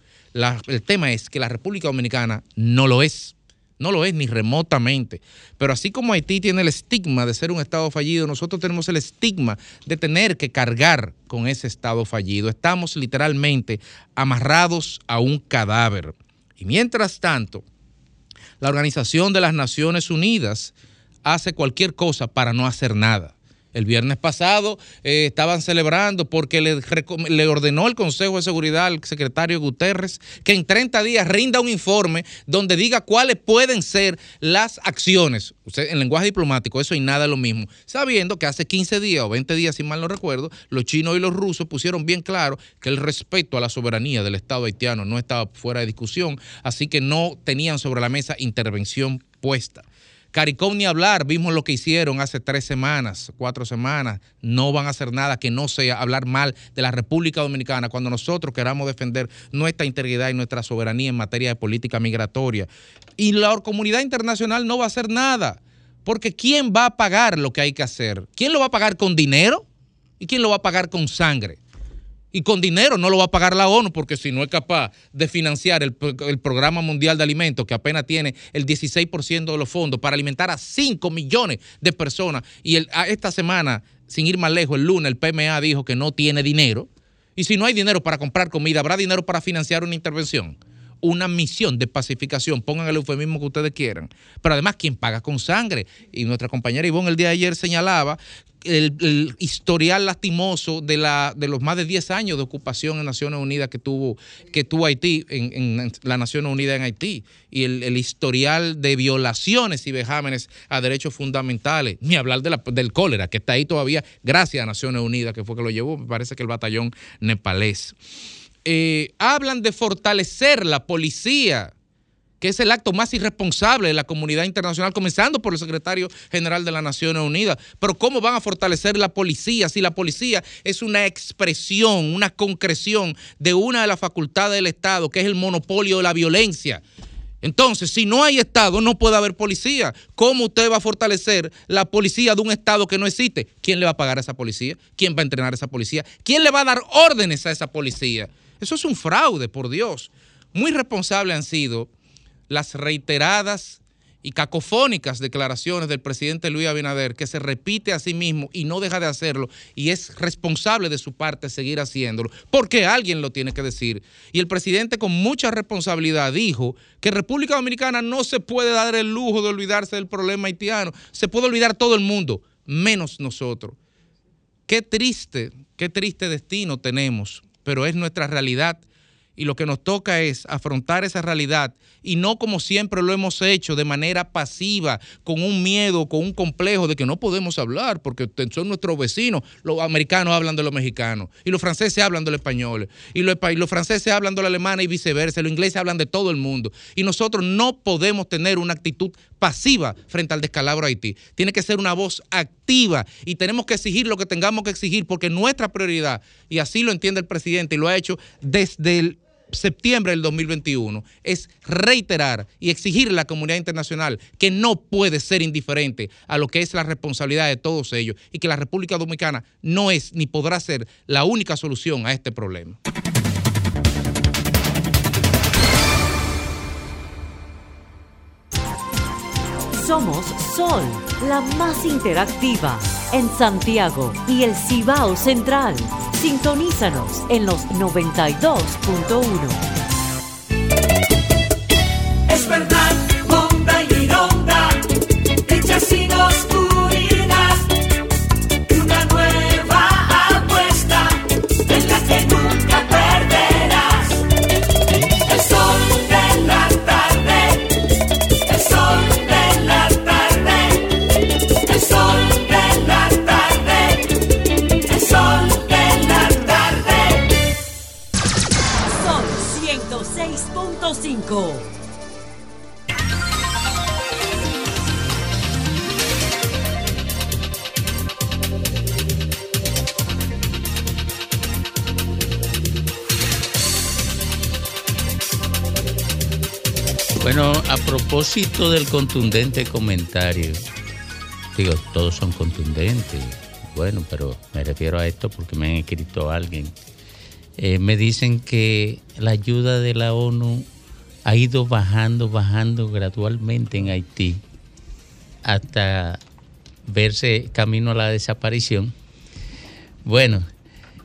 El tema es que la República Dominicana no lo es. No lo es ni remotamente. Pero así como Haití tiene el estigma de ser un Estado fallido, nosotros tenemos el estigma de tener que cargar con ese Estado fallido. Estamos literalmente amarrados a un cadáver. Y mientras tanto, la Organización de las Naciones Unidas hace cualquier cosa para no hacer nada. El viernes pasado eh, estaban celebrando porque le, ordenó el Consejo de Seguridad al secretario Guterres que en 30 días rinda un informe donde diga cuáles pueden ser las acciones. En lenguaje diplomático, eso y nada es lo mismo. Sabiendo que hace 15 días o 20 días, si mal no recuerdo, los chinos y los rusos pusieron bien claro que el respeto a la soberanía del Estado haitiano no estaba fuera de discusión, así que no tenían sobre la mesa intervención puesta. Caricom ni hablar, vimos lo que hicieron hace tres semanas, cuatro semanas. No van a hacer nada que no sea hablar mal de la República Dominicana cuando nosotros queramos defender nuestra integridad y nuestra soberanía en materia de política migratoria. Y la comunidad internacional no va a hacer nada, porque ¿quién va a pagar lo que hay que hacer? ¿Quién lo va a pagar con dinero? ¿Y quién lo va a pagar con sangre? Y con dinero no lo va a pagar la ONU porque si no es capaz de financiar el, el Programa Mundial de Alimentos, que apenas tiene el 16% de los fondos para alimentar a 5 millones de personas, y esta semana, sin ir más lejos, el lunes el PMA dijo que no tiene dinero, y si no hay dinero para comprar comida, ¿habrá dinero para financiar una intervención? Una misión de pacificación, pongan el eufemismo que ustedes quieran. Pero además, ¿quién paga con sangre? Y nuestra compañera Ivonne el día de ayer señalaba el, historial lastimoso de, la, de los más de 10 años de ocupación en Naciones Unidas que tuvo, que tuvo Haití, en, en la Naciones Unidas en Haití, y el, el historial de violaciones y vejámenes a derechos fundamentales, ni hablar de la- del cólera, que está ahí todavía, gracias a Naciones Unidas, que fue que lo llevó, me parece que el batallón nepalés. Eh, hablan de fortalecer la policía que es el acto más irresponsable de la comunidad internacional, comenzando por el secretario general de las Naciones Unidas. Pero ¿cómo van a fortalecer la policía si la policía es una expresión, una concreción de una de las facultades del Estado, que es el monopolio de la violencia? Entonces, si no hay Estado, no puede haber policía. ¿Cómo usted va a fortalecer la policía de un Estado que no existe? ¿Quién le va a pagar a esa policía? ¿Quién va a entrenar a esa policía? ¿Quién le va a dar órdenes a esa policía? Eso es un fraude, por Dios. Muy responsables han sido las reiteradas y cacofónicas declaraciones del presidente Luis Abinader, que se repite a sí mismo y no deja de hacerlo, y es responsable de su parte seguir haciéndolo, porque alguien lo tiene que decir. Y el presidente con mucha responsabilidad dijo que República Dominicana no se puede dar el lujo de olvidarse del problema haitiano, se puede olvidar todo el mundo, menos nosotros. Qué triste, qué triste destino tenemos, pero es nuestra realidad y lo que nos toca es afrontar esa realidad y no como siempre lo hemos hecho de manera pasiva, con un miedo, con un complejo de que no podemos hablar porque son nuestros vecinos. Los americanos hablan de los mexicanos y los franceses hablan de los españoles y los, y los franceses hablan de los alemanes y viceversa, los ingleses hablan de todo el mundo. Y nosotros no podemos tener una actitud pasiva frente al descalabro a Haití. Tiene que ser una voz activa y tenemos que exigir lo que tengamos que exigir porque nuestra prioridad, y así lo entiende el presidente y lo ha hecho desde el septiembre del 2021 es reiterar y exigir a la comunidad internacional que no puede ser indiferente a lo que es la responsabilidad de todos ellos y que la República Dominicana no es ni podrá ser la única solución a este problema. Somos Sol, la más interactiva en Santiago y el Cibao Central. Sintonízanos en los 92.1. Es verdad, Bueno, a propósito del contundente comentario, digo, todos son contundentes, bueno, pero me refiero a esto porque me han escrito alguien. Eh, me dicen que la ayuda de la ONU ha ido bajando, bajando gradualmente en Haití hasta verse camino a la desaparición. Bueno,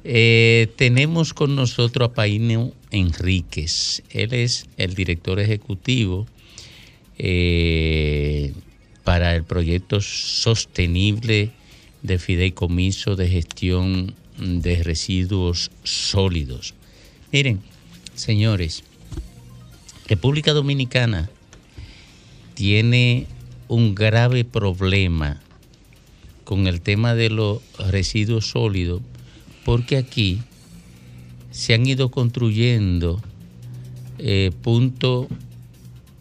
eh, tenemos con nosotros a Paino Enríquez. Él es el director ejecutivo eh, para el proyecto sostenible de fideicomiso de gestión de residuos sólidos. Miren, señores, República Dominicana tiene un grave problema con el tema de los residuos sólidos porque aquí se han ido construyendo eh, puntos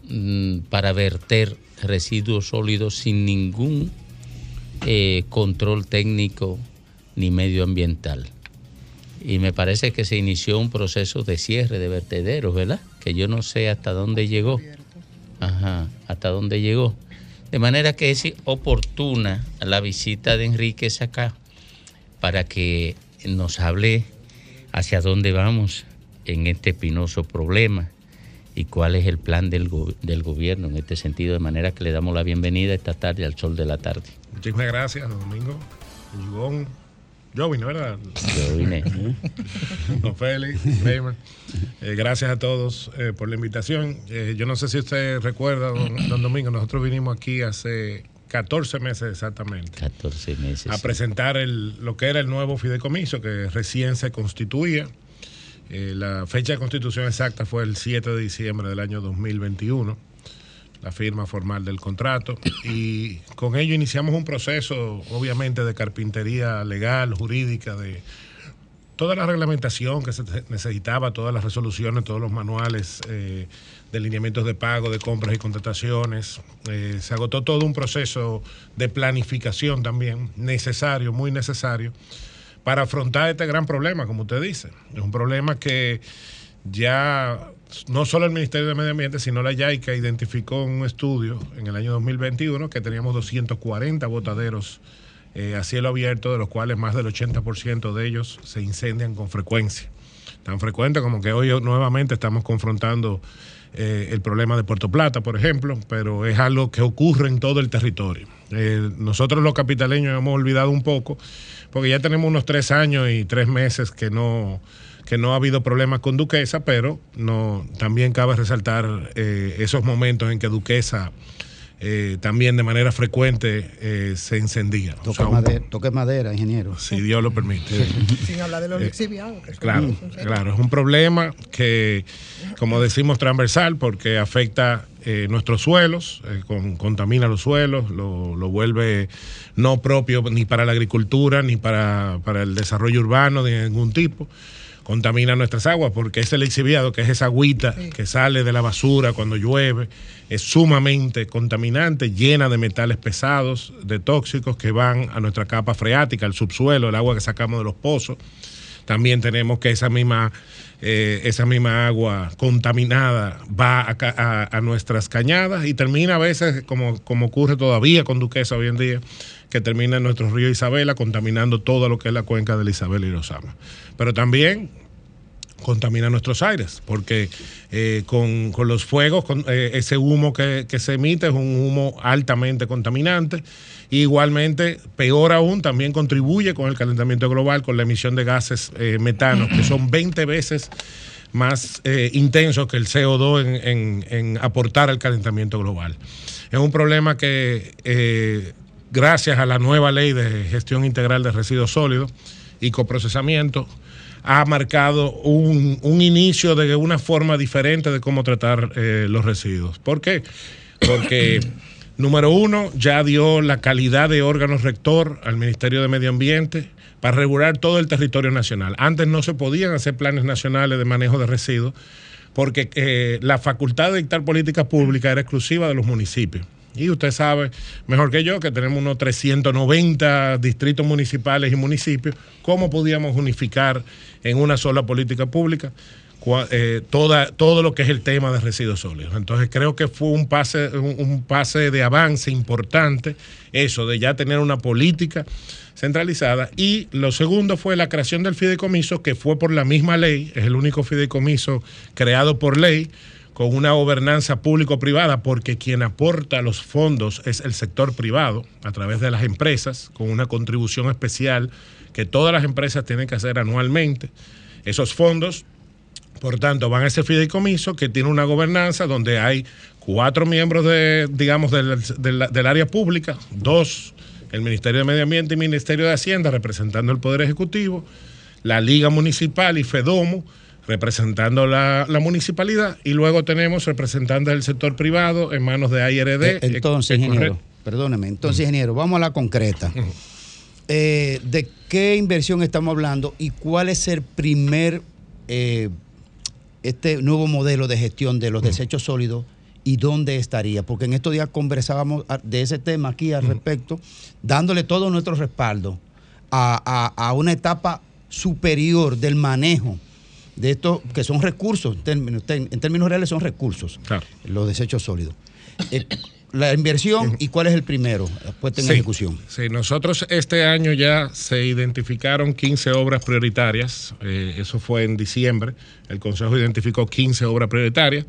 mm, para verter residuos sólidos sin ningún eh, control técnico ni medioambiental. Y me parece que se inició un proceso de cierre de vertederos, ¿verdad? Que yo no sé hasta dónde llegó. Ajá, hasta dónde llegó. De manera que es oportuna la visita de Enríquez acá para que nos hable hacia dónde vamos en este espinoso problema y cuál es el plan del, del gobierno en este sentido, de manera que le damos la bienvenida esta tarde al sol de la tarde. Muchísimas gracias, Domingo. Yvonne. Yo vine, ¿verdad? Yo vine. Don Félix, Raymond. Eh, gracias a todos eh, por la invitación. Eh, yo no sé si usted recuerda, don, don Domingo, nosotros vinimos aquí hace 14 meses exactamente 14 meses. a presentar el, lo que era el nuevo fideicomiso que recién se constituía. La fecha de constitución exacta fue el 7 de diciembre del año 2021, la firma formal del contrato. Y con ello iniciamos un proceso, obviamente, de carpintería legal, jurídica, de toda la reglamentación que se necesitaba, todas las resoluciones, todos los manuales eh, de lineamientos de pago, de compras y contrataciones. Eh, se agotó todo un proceso de planificación también, necesario, muy necesario, para afrontar este gran problema, como usted dice. Es un problema que ya no solo el Ministerio de Medio Ambiente, sino la YAICA identificó en un estudio en el año 2021 que teníamos 240 botaderos eh, a cielo abierto, de los cuales más del 80% de ellos se incendian con frecuencia. Tan frecuente como que hoy nuevamente estamos confrontando eh, el problema de Puerto Plata, por ejemplo, pero es algo que ocurre en todo el territorio. Eh, nosotros los capitaleños hemos olvidado un poco, porque ya tenemos unos tres años y tres meses que no que no ha habido problemas con Duquesa, pero no también cabe resaltar eh, esos momentos en que Duquesa eh, también de manera frecuente eh, se encendía. O Toque, sea, madera, toque madera, ingeniero. si Dios lo permite. Sin hablar de los Eh, son- Claro, claro, es un problema que, como decimos, transversal porque afecta eh, nuestros suelos, eh, con- contamina los suelos, lo, lo vuelve no propio ni para la agricultura, ni para, para el desarrollo urbano de ningún tipo. Contamina nuestras aguas porque ese lixiviado, que es esa agüita que sale de la basura cuando llueve, es sumamente contaminante, llena de metales pesados, de tóxicos que van a nuestra capa freática, al subsuelo, el agua que sacamos de los pozos. También tenemos que esa misma, eh, esa misma agua contaminada va a, ca- a- a nuestras cañadas y termina a veces, como, como ocurre todavía con Duquesa hoy en día, que termina en nuestro río Isabela, contaminando todo lo que es la cuenca de la Isabela y Rosama. Pero también contamina nuestros aires, porque eh, con, con los fuegos, con, eh, ese humo que, que se emite es un humo altamente contaminante. Igualmente, peor aún, también contribuye con el calentamiento global, con la emisión de gases eh, metanos, que son 20 veces más eh, intensos que el CO2 en, en- aportar al calentamiento global. Es un problema que, gracias a la nueva ley de gestión integral de residuos sólidos y coprocesamiento, ha marcado un, un inicio de una forma diferente de cómo tratar eh, los residuos. ¿Por qué? Porque, número uno, ya dio la calidad de órgano rector al Ministerio de Medio Ambiente para regular todo el territorio nacional. Antes no se podían hacer planes nacionales de manejo de residuos porque eh, la facultad de dictar políticas públicas era exclusiva de los municipios. Y usted sabe mejor que yo que tenemos unos 390 distritos municipales y municipios. ¿Cómo podíamos unificar en una sola política pública eh, toda, todo lo que es el tema de residuos sólidos? Entonces creo que fue un pase, un pase de avance importante eso, de ya tener una política centralizada. Y lo segundo fue la creación del fideicomiso, que fue por la misma ley, es el único fideicomiso creado por ley con una gobernanza público-privada, porque quien aporta los fondos es el sector privado a través de las empresas, con una contribución especial que todas las empresas tienen que hacer anualmente. Esos fondos, por tanto, van a ese fideicomiso que tiene una gobernanza donde hay cuatro miembros de, digamos, del, del- del área pública, dos, el Ministerio de Medio Ambiente y Ministerio de Hacienda, representando el Poder Ejecutivo, la Liga Municipal y FEDOMO, representando la, la municipalidad, y luego tenemos representantes del sector privado en manos de AIRD. Eh, Entonces, ingeniero, perdóneme. Entonces, ingeniero, vamos a la concreta. Eh, ¿De qué inversión estamos hablando y cuál es el primer, eh, este nuevo modelo de gestión de los desechos sólidos y dónde estaría? Porque en estos días conversábamos de ese tema aquí al respecto, dándole todo nuestro respaldo a, a- a una etapa superior del manejo de estos que son recursos, en términos, en términos reales son recursos, los desechos sólidos. Eh, la inversión y cuál es el primero puesta en Sí, ejecución. Sí, nosotros este año ya se identificaron 15 obras prioritarias. eh, eso fue en diciembre. El Consejo identificó 15 obras prioritarias.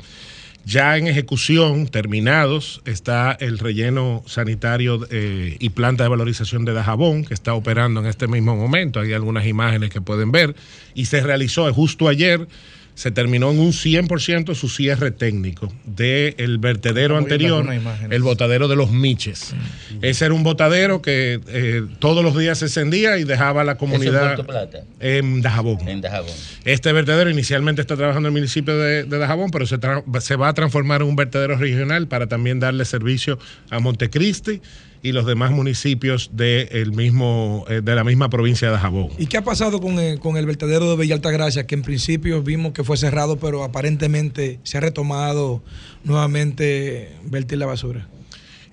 Ya en ejecución, terminados, está el relleno sanitario eh, y planta de valorización de Dajabón, que está operando en este mismo momento. Hay algunas imágenes que pueden ver. Y se realizó justo ayer, se terminó en un 100% su cierre técnico del vertedero anterior, el botadero de los Miches. Ese era un botadero que eh, todos los días se encendía y dejaba a la comunidad Plata. en Dajabón. En Dajabón. Este vertedero inicialmente está trabajando en el municipio de, de Dajabón, pero se, se va a transformar en un vertedero regional para también darle servicio a Montecristi y los demás municipios de, el mismo, eh, de la misma provincia de Jabón. ¿Y qué ha pasado con el, con el vertedero de Villa Altagracia, que en principio vimos que fue cerrado, pero aparentemente se ha retomado nuevamente vertir la basura?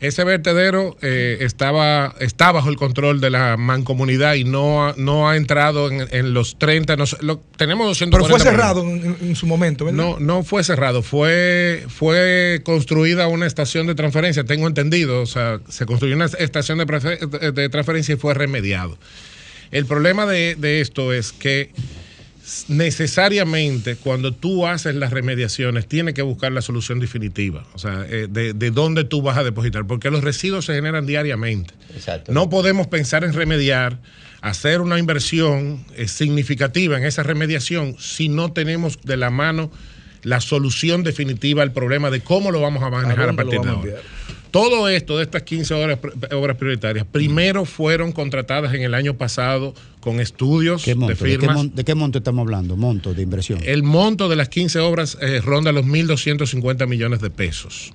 Ese vertedero eh, estaba, está bajo el control de la mancomunidad y no ha, no ha entrado en, en los 30. no sé, lo- tenemos 240 Pero fue cerrado en, en su momento, ¿verdad? No, no fue cerrado, fue, fue construida una estación de transferencia, tengo entendido, o sea, se construyó una estación de, prefe- de- de transferencia y fue remediado. El problema de, de esto es que necesariamente cuando tú haces las remediaciones tienes que buscar la solución definitiva, o sea, eh, de, de dónde tú vas a depositar, porque los residuos se generan diariamente. No podemos pensar en remediar, hacer una inversión eh, significativa en esa remediación si no tenemos de la mano la solución definitiva al problema de cómo lo vamos a manejar a, partir de ahora. Todo esto de estas 15 obras, obras prioritarias, primero fueron contratadas en el año pasado con estudios ¿Qué monto? de ¿De qué, firmas. mon- de qué monto estamos hablando? Monto de inversión. El monto de las 15 obras eh, ronda los 1.250 millones de pesos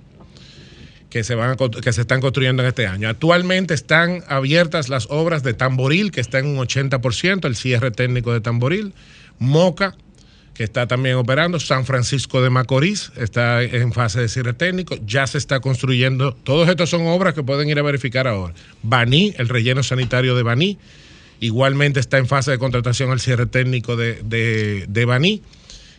que se, van a que se están construyendo en este año. Actualmente están abiertas las obras de Tamboril, que está en un 80%, el cierre técnico de Tamboril, Moca, que está también operando, San Francisco de Macorís está en fase de cierre técnico, ya se está construyendo, todos estos son obras que pueden ir a verificar ahora. Baní, el relleno sanitario de Baní, igualmente está en fase de contratación el cierre técnico de, de, Baní.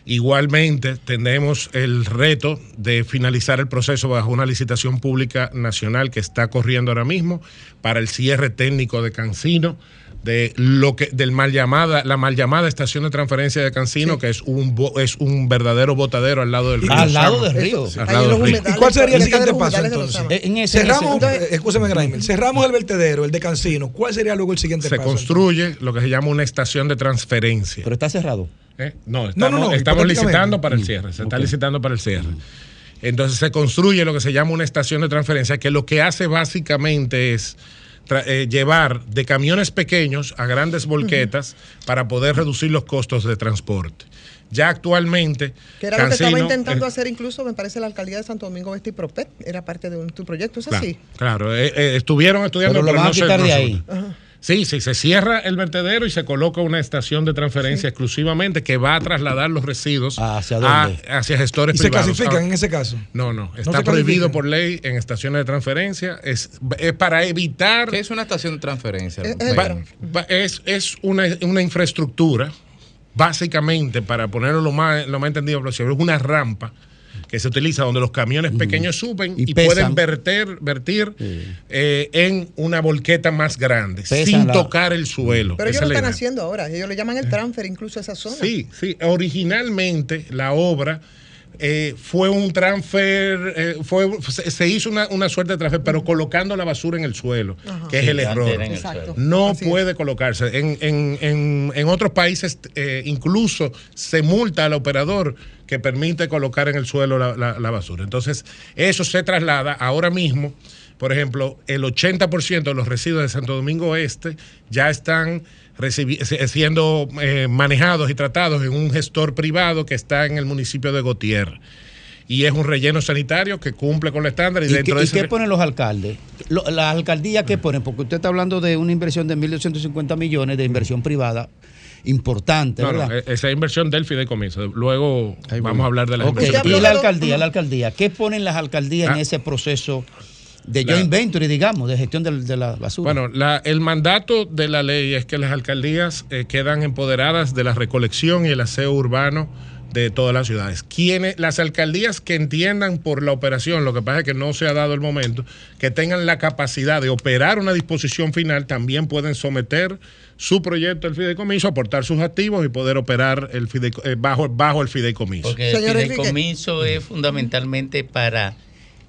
Igualmente tenemos el reto de finalizar el proceso bajo una licitación pública nacional que está corriendo ahora mismo para el cierre técnico de Cancino, de lo que del mal llamada la mal llamada estación de transferencia de Cancino que es un bo- es un verdadero botadero al lado del río. Al lado del río. Al lado del río. ¿Y cuál sería el siguiente paso entonces? En ese- cerramos, escúchame, Graimer, cerramos el vertedero, el de Cancino. ¿Cuál sería luego el siguiente se paso? construye lo que se llama una estación de transferencia. Pero está cerrado. ¿Eh? No, No, estamos, no, no, estamos licitando para el cierre. Se está licitando para el cierre. Entonces se construye lo que se llama una estación de transferencia, que lo que hace básicamente es eh, llevar de camiones pequeños a grandes volquetas para poder reducir los costos de transporte. Ya actualmente, Que era lo que estaba Cancino, intentando el- hacer incluso, me parece, la alcaldía de Santo Domingo Este y Propet. Era parte de un, tu proyecto, ¿es Claro, así? claro, eh, eh, estuvieron estudiando, Pero lo pero, van a no se- quitar no de se- ahí. Sí, sí, se cierra el vertedero y se coloca una estación de transferencia exclusivamente que va a trasladar los residuos ¿Hacia a- dónde? hacia gestores ¿Y se privados. clasifican Ah, en ese caso? No, no, está prohibido por ley en estaciones de transferencia. Es, es para evitar. ¿Qué es una estación de transferencia? Eh, eh, Va- va- es es una, una infraestructura, básicamente, para ponerlo lo más, lo más entendido posible, es una rampa que se utiliza donde los camiones pequeños suben Y pueden verter, vertir eh, en una volqueta más grande, Pesan sin la- tocar el suelo. Pero ellos lo están haciendo ahora. Ellos le llaman el transfer incluso a esa zona. Sí, sí. Originalmente la obra eh, fue un transfer, eh, fue, se, se hizo una, una suerte de transfer, pero colocando la basura en el suelo, Ajá. que es Sí, el error. el. No Así es. puede colocarse. En, en- en- en otros países eh, incluso se multa al operador que permite colocar en el suelo la, la- la basura. Entonces, eso se traslada ahora mismo. Por ejemplo, el 80% de los residuos de Santo Domingo Este ya están siendo eh, manejados y tratados en un gestor privado que está en el municipio de Gautier. Y es un relleno sanitario que cumple con los estándares. ¿Y, dentro qué, de y ese qué re- ponen los alcaldes? Lo- ¿Las alcaldías qué ponen? Porque usted está hablando de una inversión de 1.250 millones de inversión privada importante, No, no, ¿verdad? e- esa inversión del fideicomiso. Luego vamos a hablar de la Ok, inversión. Y la alcaldía, la alcaldía, ¿qué ponen las alcaldías en Ah. ese proceso de La- joint venture, digamos, de gestión del- de, la basura? Bueno, la- el mandato de la ley es que las alcaldías eh, quedan empoderadas de la recolección y el aseo urbano de todas las ciudades. Quienes, las alcaldías que entiendan por la operación, lo que pasa es que no se ha dado el momento, que tengan la capacidad de operar una disposición final, también pueden someter su proyecto al fideicomiso, aportar sus activos y poder operar el fideico- eh, bajo, bajo el fideicomiso. Porque el fideicomiso es fundamentalmente para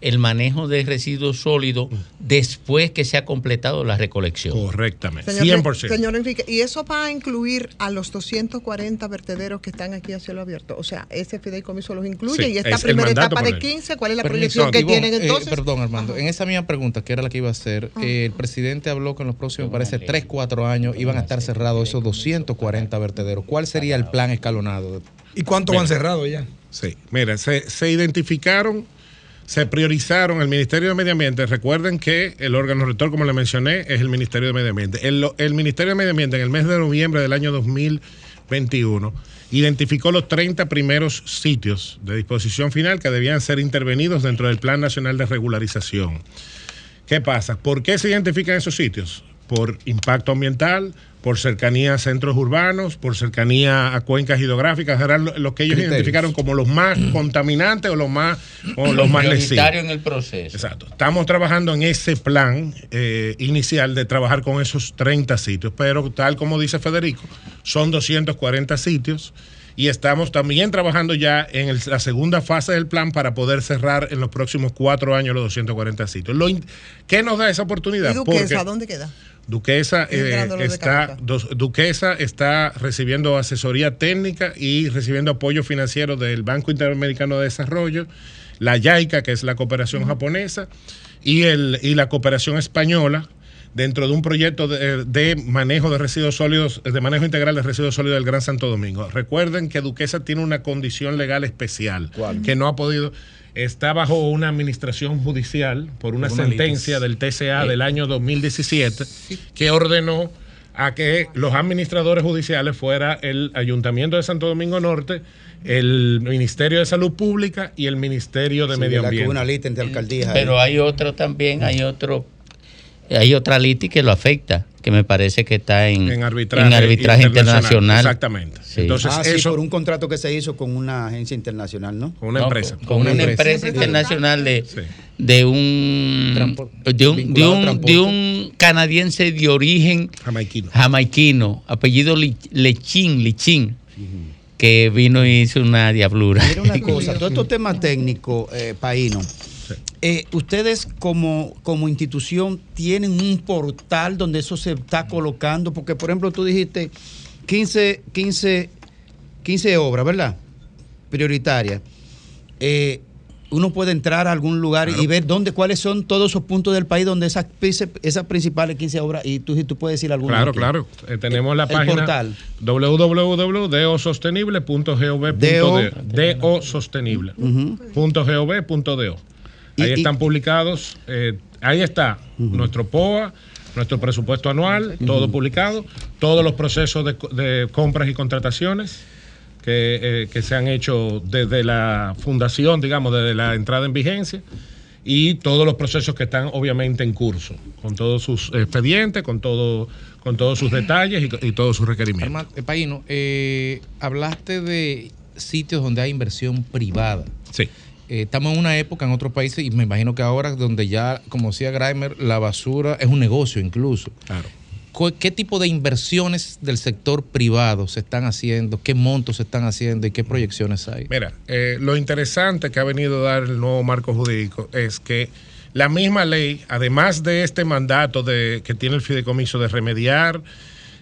el manejo de residuos sólidos después que se ha completado la recolección. Correctamente, Señor, señor Enrique, ¿y eso va a incluir a los 240 vertederos que están aquí a cielo abierto? O sea, ese fideicomiso los incluye Sí, y esta es primera etapa de ley. 15, ¿cuál es la proyección que tienen eh, entonces? perdón, Armando. En esa misma pregunta, que era la que iba a hacer, eh, el presidente habló que en los próximos, parece, 3, 4 años iban a estar cerrados esos 240 vertederos. ¿Cuál sería el plan escalonado? ¿Y cuántos Mira. van cerrados ya? Sí, mira, se, se identificaron se priorizaron el Ministerio de Medio Ambiente. Recuerden que el órgano rector, como le mencioné, es el Ministerio de Medio Ambiente. El, el Ministerio de Medio Ambiente en el mes de noviembre del año 2021 identificó los 30 primeros sitios de disposición final que debían ser intervenidos dentro del Plan Nacional de Regularización. ¿Qué pasa? ¿Por qué se identifican esos sitios? Por impacto ambiental, por cercanía a centros urbanos, por cercanía a cuencas hidrográficas, eran lo, lo que ellos Criterios. identificaron como los más contaminantes o los más, o los más lesivos. Prioritario en el proceso. Exacto. Estamos trabajando en ese plan eh, inicial de trabajar con esos 30 sitios, pero tal como dice Federico, son 240 sitios y estamos también trabajando ya en el- la segunda fase del plan para poder cerrar en los próximos cuatro años los 240 sitios. Lo in- ¿Qué nos da esa oportunidad? ¿Y Duquesa, Porque- dónde queda? Duquesa, Es eh, está, Duquesa está recibiendo asesoría técnica y recibiendo apoyo financiero del Banco Interamericano de Desarrollo, la YAICA, que es la cooperación japonesa, y, el, y la cooperación española dentro de un proyecto de, de manejo de residuos sólidos, de manejo integral de residuos sólidos del Gran Santo Domingo. Recuerden que Duquesa tiene una condición legal especial que no ha podido, está bajo una administración judicial por una Una sentencia del TCA del año 2017 que ordenó a que los administradores judiciales fuera el Ayuntamiento de Santo Domingo Norte, el Ministerio de Salud Pública y el Ministerio de Sí, Medio ¿verdad? Que hubo Ambiente. una lista entre alcaldías. Pero hay otro también, hay otro, hay otra liti que lo afecta, que me parece que está en, En arbitraje en arbitraje internacional. internacional. Exactamente. Sí. Entonces, ah, sí, por un contrato que se hizo con una agencia internacional, ¿no? Con una No, empresa. Con, con una, empresa, internacional de, de un de un, de un, transporte. de un canadiense de origen jamaiquino, jamaiquino apellido Li- Lechín, Lichín, que vino y hizo una diablura. Mira una cosa, todos estos temas técnicos, eh, Paino, eh, ustedes como, como institución tienen un portal donde eso se está colocando, porque por ejemplo tú dijiste 15, 15, 15 obras, ¿verdad? Prioritarias. Eh, uno puede entrar a algún lugar y ver dónde, cuáles son todos esos puntos del país donde esas, esas principales 15 obras, y tú, tú puedes decir alguna. Claro, aquí. claro. Eh, tenemos la El página portal. www.deosostenible.gov.do. Deosostenible.gov.do. Ahí Y- están publicados, eh, ahí está nuestro POA, nuestro presupuesto anual, todo publicado, todos los procesos de, co- de compras y contrataciones que, eh, que se han hecho desde la fundación, digamos, desde la entrada en vigencia y todos los procesos que están obviamente en curso, con todos sus expedientes, con todo, con todos sus detalles y, y todos sus requerimientos. Eh, Paino, eh, hablaste de sitios donde hay inversión privada. Sí. Eh, estamos en una época en otros países y me imagino que ahora donde ya, como decía Grimer, la basura es un negocio incluso. Claro. ¿Cu- ¿Qué tipo de inversiones del sector privado se están haciendo? ¿Qué montos se están haciendo y qué proyecciones hay? Mira, eh, lo interesante que ha venido a dar el nuevo marco jurídico es que la misma ley, además de este mandato de, que tiene el fideicomiso de remediar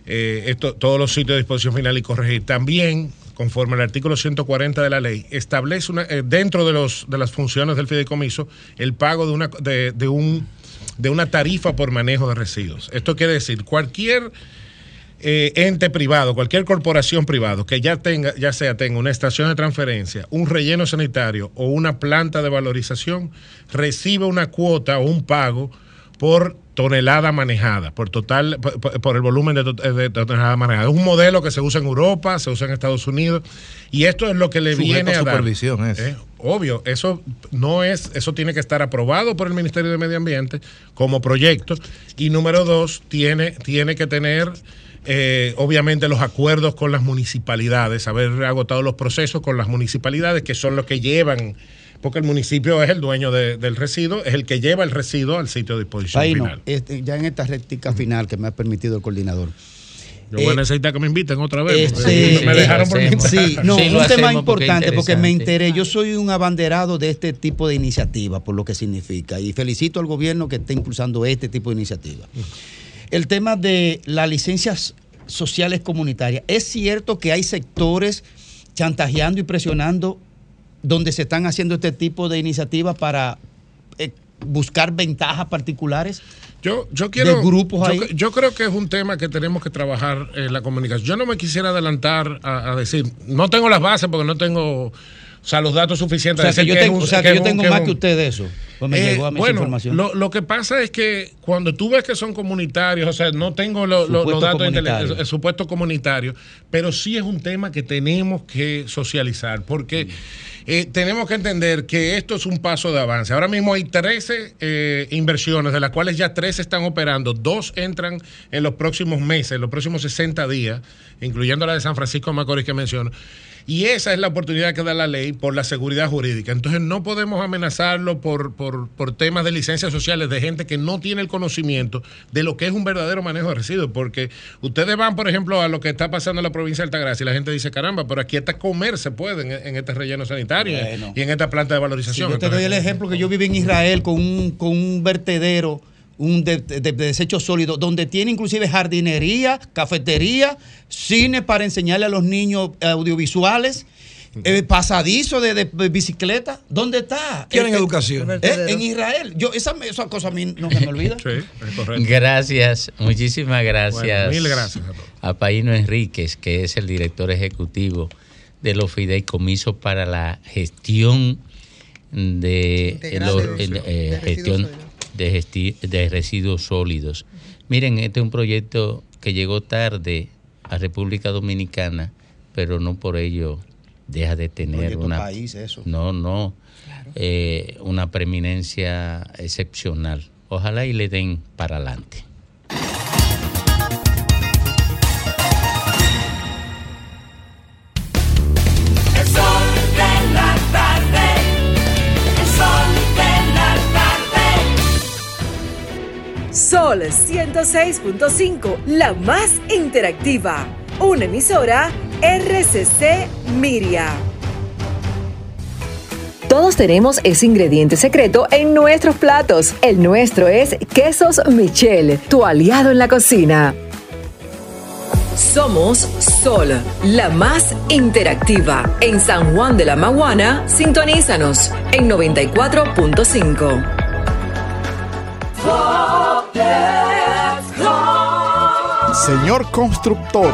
eh, esto, todos los sitios de disposición final y corregir, también, conforme al artículo 140 de la ley, establece eh, dentro de, los, de las funciones del fideicomiso el pago de una, de, un, de una tarifa por manejo de residuos. Esto quiere decir, cualquier eh, ente privado, cualquier corporación privado que ya tenga, ya sea tenga una estación de transferencia, un relleno sanitario o una planta de valorización, recibe una cuota o un pago por tonelada manejada, por total, por, el volumen de, to- de tonelada manejada. Es un modelo que se usa en Europa, se usa en Estados Unidos, y esto es lo que le Sujeto viene a a dar. supervisión es. Eh, obvio, eso no es, eso tiene que estar aprobado por el Ministerio de Medio Ambiente como proyecto. Y número dos, tiene, tiene que tener eh, obviamente los acuerdos con las municipalidades, haber agotado los procesos con las municipalidades, que son los que llevan, porque el municipio es el dueño de- del residuo, es el que lleva el residuo al sitio de disposición Paino, final. este, ya en esta rectica final que me ha permitido el coordinador. Yo voy a necesitar que me inviten otra vez. Eh, me dejaron por mi Sí, no, Sí, un tema porque importante porque me enteré. Yo soy un abanderado de este tipo de iniciativa, por lo que significa. Y felicito al gobierno que está impulsando este tipo de iniciativa. El tema de las licencias sociales comunitarias. Es cierto que hay sectores chantajeando y presionando donde se están haciendo este tipo de iniciativas para eh, buscar ventajas particulares. Yo, yo quiero. de grupos yo, ahí. cre- yo creo que es un tema que tenemos que trabajar en la comunicación. Yo no me quisiera adelantar a, a decir, no tengo las bases porque no tengo O sea, los datos suficientes. O sea, de que yo tengo, un- o sea, que yo tengo más que usted de eso. Pues me Eh, llegó a mí esa bueno, información. Lo, lo que pasa es que cuando tú ves que son comunitarios, o sea, no tengo lo- lo- los datos intelectuales, el supuesto comunitario, pero sí es un tema que tenemos que socializar, porque eh, tenemos que entender que esto es un paso de avance. Ahora mismo hay 13 eh, inversiones, de las cuales ya 13 están operando, dos entran en los próximos meses, en los próximos 60 días, incluyendo la de San Francisco de Macorís que menciono. Y esa es la oportunidad que da la ley por la seguridad jurídica. Entonces no podemos amenazarlo por, por, por temas de licencias sociales de gente que no tiene el conocimiento de lo que es un verdadero manejo de residuos. Porque ustedes van, por ejemplo, a lo que está pasando en la provincia de Altagracia y la gente dice, caramba, pero aquí hasta comer se puede en, en este relleno sanitario Bueno. y en esta planta de Sí, valorización. yo te doy el ejemplo que yo viví en Israel con un, con un vertedero un de, de- de desechos sólidos, donde tiene inclusive jardinería, cafetería, cine para enseñarle a los niños audiovisuales, eh, pasadizo de, de bicicleta. ¿Dónde está? Tienen Eh, eh, educación. eh, en Israel. Yo, esa, esa cosa a mí no se me olvida. Gracias, muchísimas gracias. Bueno, mil gracias a todos. a Paino Enríquez, que es el director ejecutivo de los fideicomisos para la gestión de, los- gestión sólidos. De, de residuos sólidos. Miren, este es un proyecto que llegó tarde a República Dominicana, pero no por ello deja de tener una país, eso. no, no. Eh, una preeminencia excepcional. Ojalá y le den para adelante. Sol 106.5, la más interactiva. Una emisora RCC Miria. Todos tenemos ese ingrediente secreto en nuestros platos. El nuestro es Quesos Michel, tu aliado en la cocina. Somos Sol, la más interactiva. En San Juan de la Maguana, sintonízanos en 94.5. Señor constructor,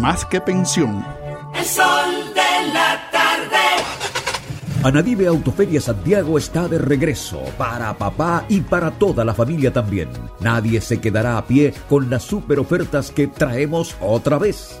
más que pensión. El sol de la tarde. Anadive Autoferia Santiago está de regreso para papá y para toda la familia también. Nadie se quedará a pie con las super ofertas que traemos otra vez.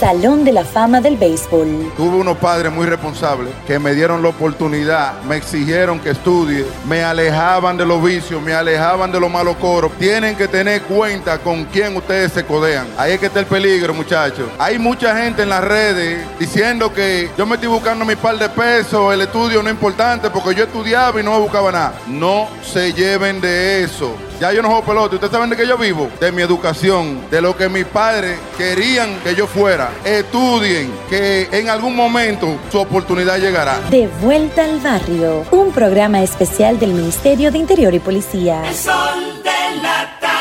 Salón de la Fama del Béisbol. Tuve unos padres muy responsables que me dieron la oportunidad, me exigieron que estudie, me alejaban de los vicios, me alejaban de los malos coros. Tienen que tener cuenta con quién ustedes se codean. Ahí es que está el peligro, muchachos. Hay mucha gente en las redes diciendo que yo me estoy buscando mi par de pesos, el estudio no es importante porque yo estudiaba y no buscaba nada. No se lleven de eso. Ya yo no juego pelota. ¿Ustedes saben de qué yo vivo? De mi educación, de lo que mis padres querían que yo fuera. Estudien, que en algún momento su oportunidad llegará. De vuelta al barrio, un programa especial del Ministerio de Interior y Policía. El sol de la tarde.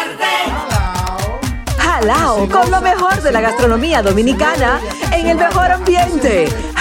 Jalao con lo mejor de la gastronomía dominicana en el mejor ambiente.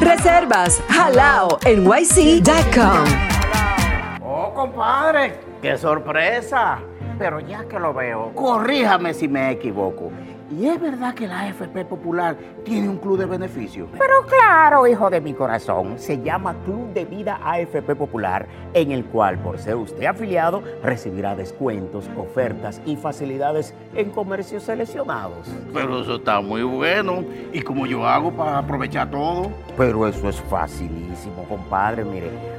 Reservas jalao nyc.com. compadre, qué sorpresa. Pero ya que lo veo, corríjame si me equivoco. ¿Y es verdad que la AFP Popular tiene un club de beneficio? Pero claro, hijo de mi corazón, se llama Club de Vida AFP Popular, en el cual, por ser usted afiliado, recibirá descuentos, ofertas y facilidades en comercios seleccionados. Pero eso está muy bueno. ¿Y cómo yo hago para aprovechar todo? Pero eso es facilísimo, compadre. Mire,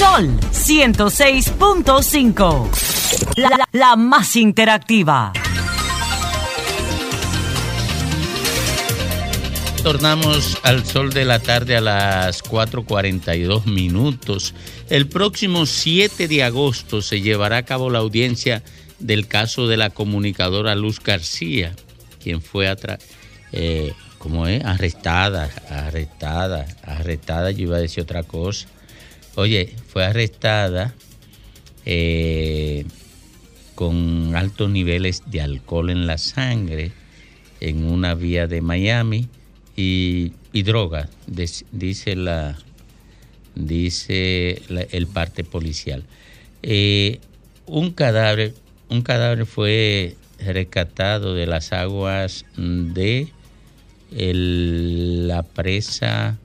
Sol, Sol 106.5. La, más interactiva. Tornamos al sol de la tarde a las 4.42 minutos. El próximo 7 de agosto se llevará a cabo la audiencia del caso de la comunicadora Luz García, quien fue eh, ¿cómo es? arrestada, arrestada, arrestada, yo iba a decir otra cosa. Oye, fue arrestada eh, con altos niveles de alcohol en la sangre en una vía de Miami y, y droga, des- dice la dice el parte policial. Eh, un cadáver, un cadáver fue rescatado de las aguas de la presa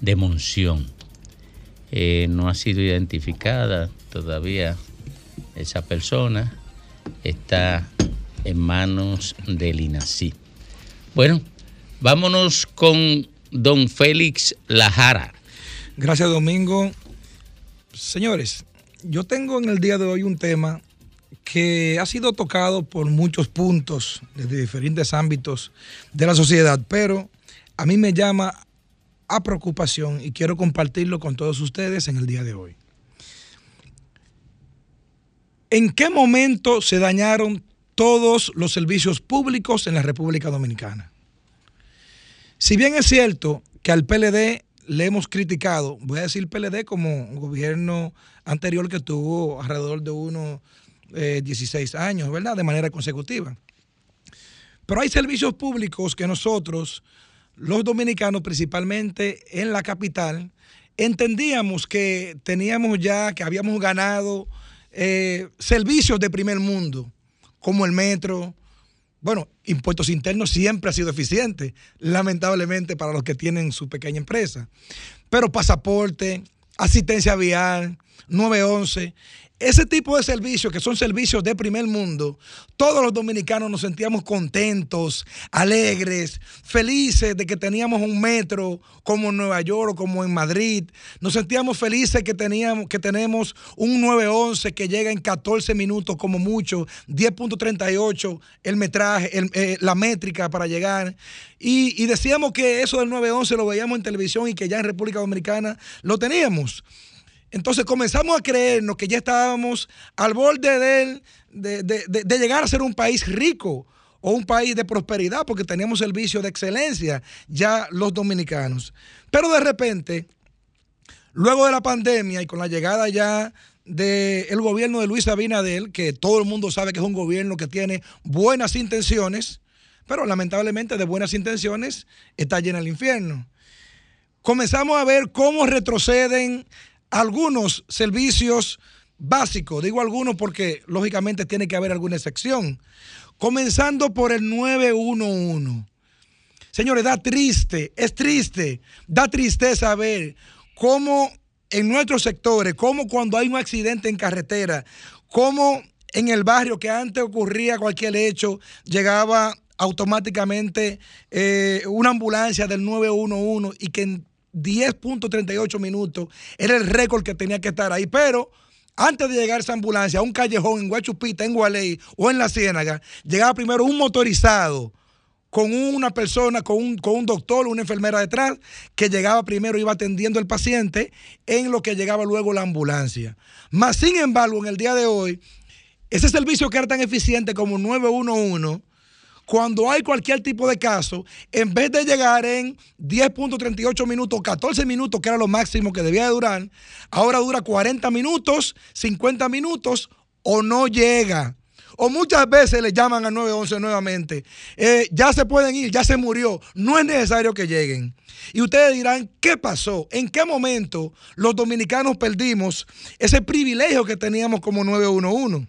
de Monción. Eh, no ha sido identificada todavía esa persona. Está en manos del INACI. Bueno, vámonos con don Félix Lajara. Gracias, Domingo. Señores, yo tengo en el día de hoy un tema que ha sido tocado por muchos puntos desde diferentes ámbitos de la sociedad, pero a mí me llama a preocupación y quiero compartirlo con todos ustedes en el día de hoy. ¿En qué momento se dañaron todos los servicios públicos en la República Dominicana? Si bien es cierto que al PLD le hemos criticado, voy a decir PLD como un gobierno anterior que tuvo alrededor de unos eh, 16 años, ¿verdad? De manera consecutiva. Pero hay servicios públicos que nosotros, los dominicanos, principalmente en la capital, entendíamos que teníamos ya, que habíamos ganado eh, servicios de primer mundo, como el metro. Bueno, impuestos internos siempre ha sido eficiente, lamentablemente para los que tienen su pequeña empresa. Pero pasaporte, asistencia vial, 911, ese tipo de servicios que son servicios de primer mundo, todos los dominicanos nos sentíamos contentos, alegres, felices de que teníamos un metro como en Nueva York o como en Madrid. Nos sentíamos felices que, teníamos, que tenemos un 911 que llega en 14 minutos como mucho, 10.38 el metraje, eh, la métrica para llegar. Y, y decíamos que eso del 911 lo veíamos en televisión y que ya en República Dominicana lo teníamos. Entonces comenzamos a creernos que ya estábamos al borde de, llegar a ser un país rico o un país de prosperidad porque teníamos servicios de excelencia ya los dominicanos. Pero de repente, luego de la pandemia y con la llegada ya del gobierno de Luis Abinadel, que todo el mundo sabe que es un gobierno que tiene buenas intenciones, pero lamentablemente de buenas intenciones está llena el infierno comenzamos a ver cómo retroceden algunos servicios básicos. Digo algunos porque lógicamente tiene que haber alguna excepción. Comenzando por el 911. Señores, da triste, es triste, da tristeza ver cómo en nuestros sectores, cómo cuando hay un accidente en carretera, cómo en el barrio que antes ocurría cualquier hecho, llegaba automáticamente eh, una ambulancia del 911 y que 10.38 minutos era el récord que tenía que estar ahí. Pero antes de llegar esa ambulancia a un callejón en Guachupita, en Gualey o en La Ciénaga, llegaba primero un motorizado con una persona, con un, con un doctor, una enfermera detrás, que llegaba primero, iba atendiendo al paciente, en lo que llegaba luego la ambulancia. Más sin embargo, en el día de hoy, ese servicio que era tan eficiente como 911, cuando hay cualquier tipo de caso, en vez de llegar en 10.38 minutos, 14 minutos, que era lo máximo que debía de durar, ahora dura 40 minutos, 50 minutos o no llega. O muchas veces le llaman a 911 nuevamente. Eh, ya se pueden ir, ya se murió. No es necesario que lleguen. Y ustedes dirán, ¿qué pasó? ¿En qué momento los dominicanos perdimos ese privilegio que teníamos como 911?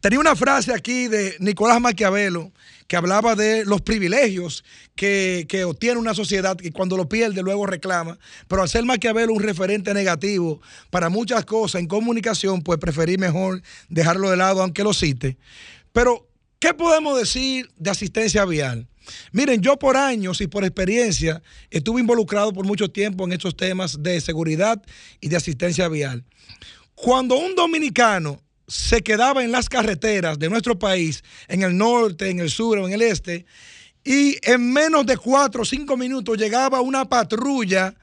Tenía una frase aquí de Nicolás Maquiavelo que hablaba de los privilegios que, obtiene una sociedad y cuando lo pierde luego reclama. Pero al ser Maquiavelo un referente negativo para muchas cosas en comunicación, pues preferí mejor dejarlo de lado aunque lo cite. Pero, ¿qué podemos decir de asistencia vial? Miren, yo por años y por experiencia estuve involucrado por mucho tiempo en estos temas de seguridad y de asistencia vial. Cuando un dominicano se quedaba en las carreteras de nuestro país, en el norte, en el sur o en el este, y en menos de cuatro o cinco minutos llegaba una patrulla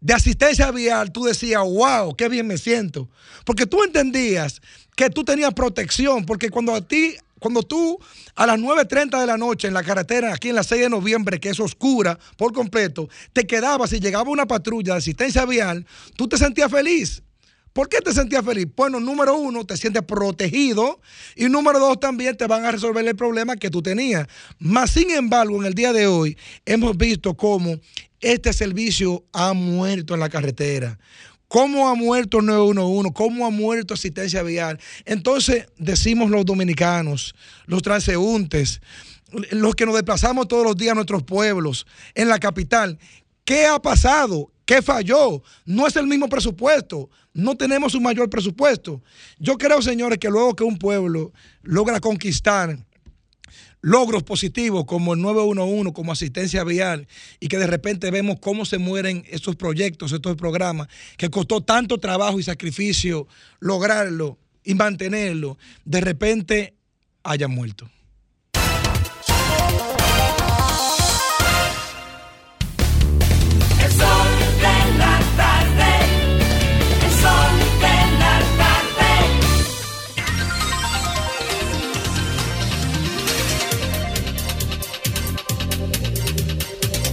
de asistencia vial, tú decías, wow, qué bien me siento. Porque tú entendías que tú tenías protección, porque cuando a ti, cuando tú a las 9.30 de la noche en la carretera, aquí en la 6 de noviembre, que es oscura por completo, te quedabas y llegaba una patrulla de asistencia vial, tú te sentías feliz. ¿Por qué te sentías feliz? Bueno, número uno, te sientes protegido y número dos, también te van a resolver el problema que tú tenías. Más sin embargo, en el día de hoy hemos visto cómo este servicio ha muerto en la carretera. ¿Cómo ha muerto el 911? ¿Cómo ha muerto asistencia vial? Entonces decimos los dominicanos, los transeúntes, los que nos desplazamos todos los días a nuestros pueblos, en la capital, ¿qué ha pasado? ¿Qué falló? No es el mismo presupuesto. No tenemos un mayor presupuesto. Yo creo, señores, que luego que un pueblo logra conquistar logros positivos como el 911, como asistencia vial, y que de repente vemos cómo se mueren estos proyectos, estos programas, que costó tanto trabajo y sacrificio lograrlo y mantenerlo, de repente hayan muerto.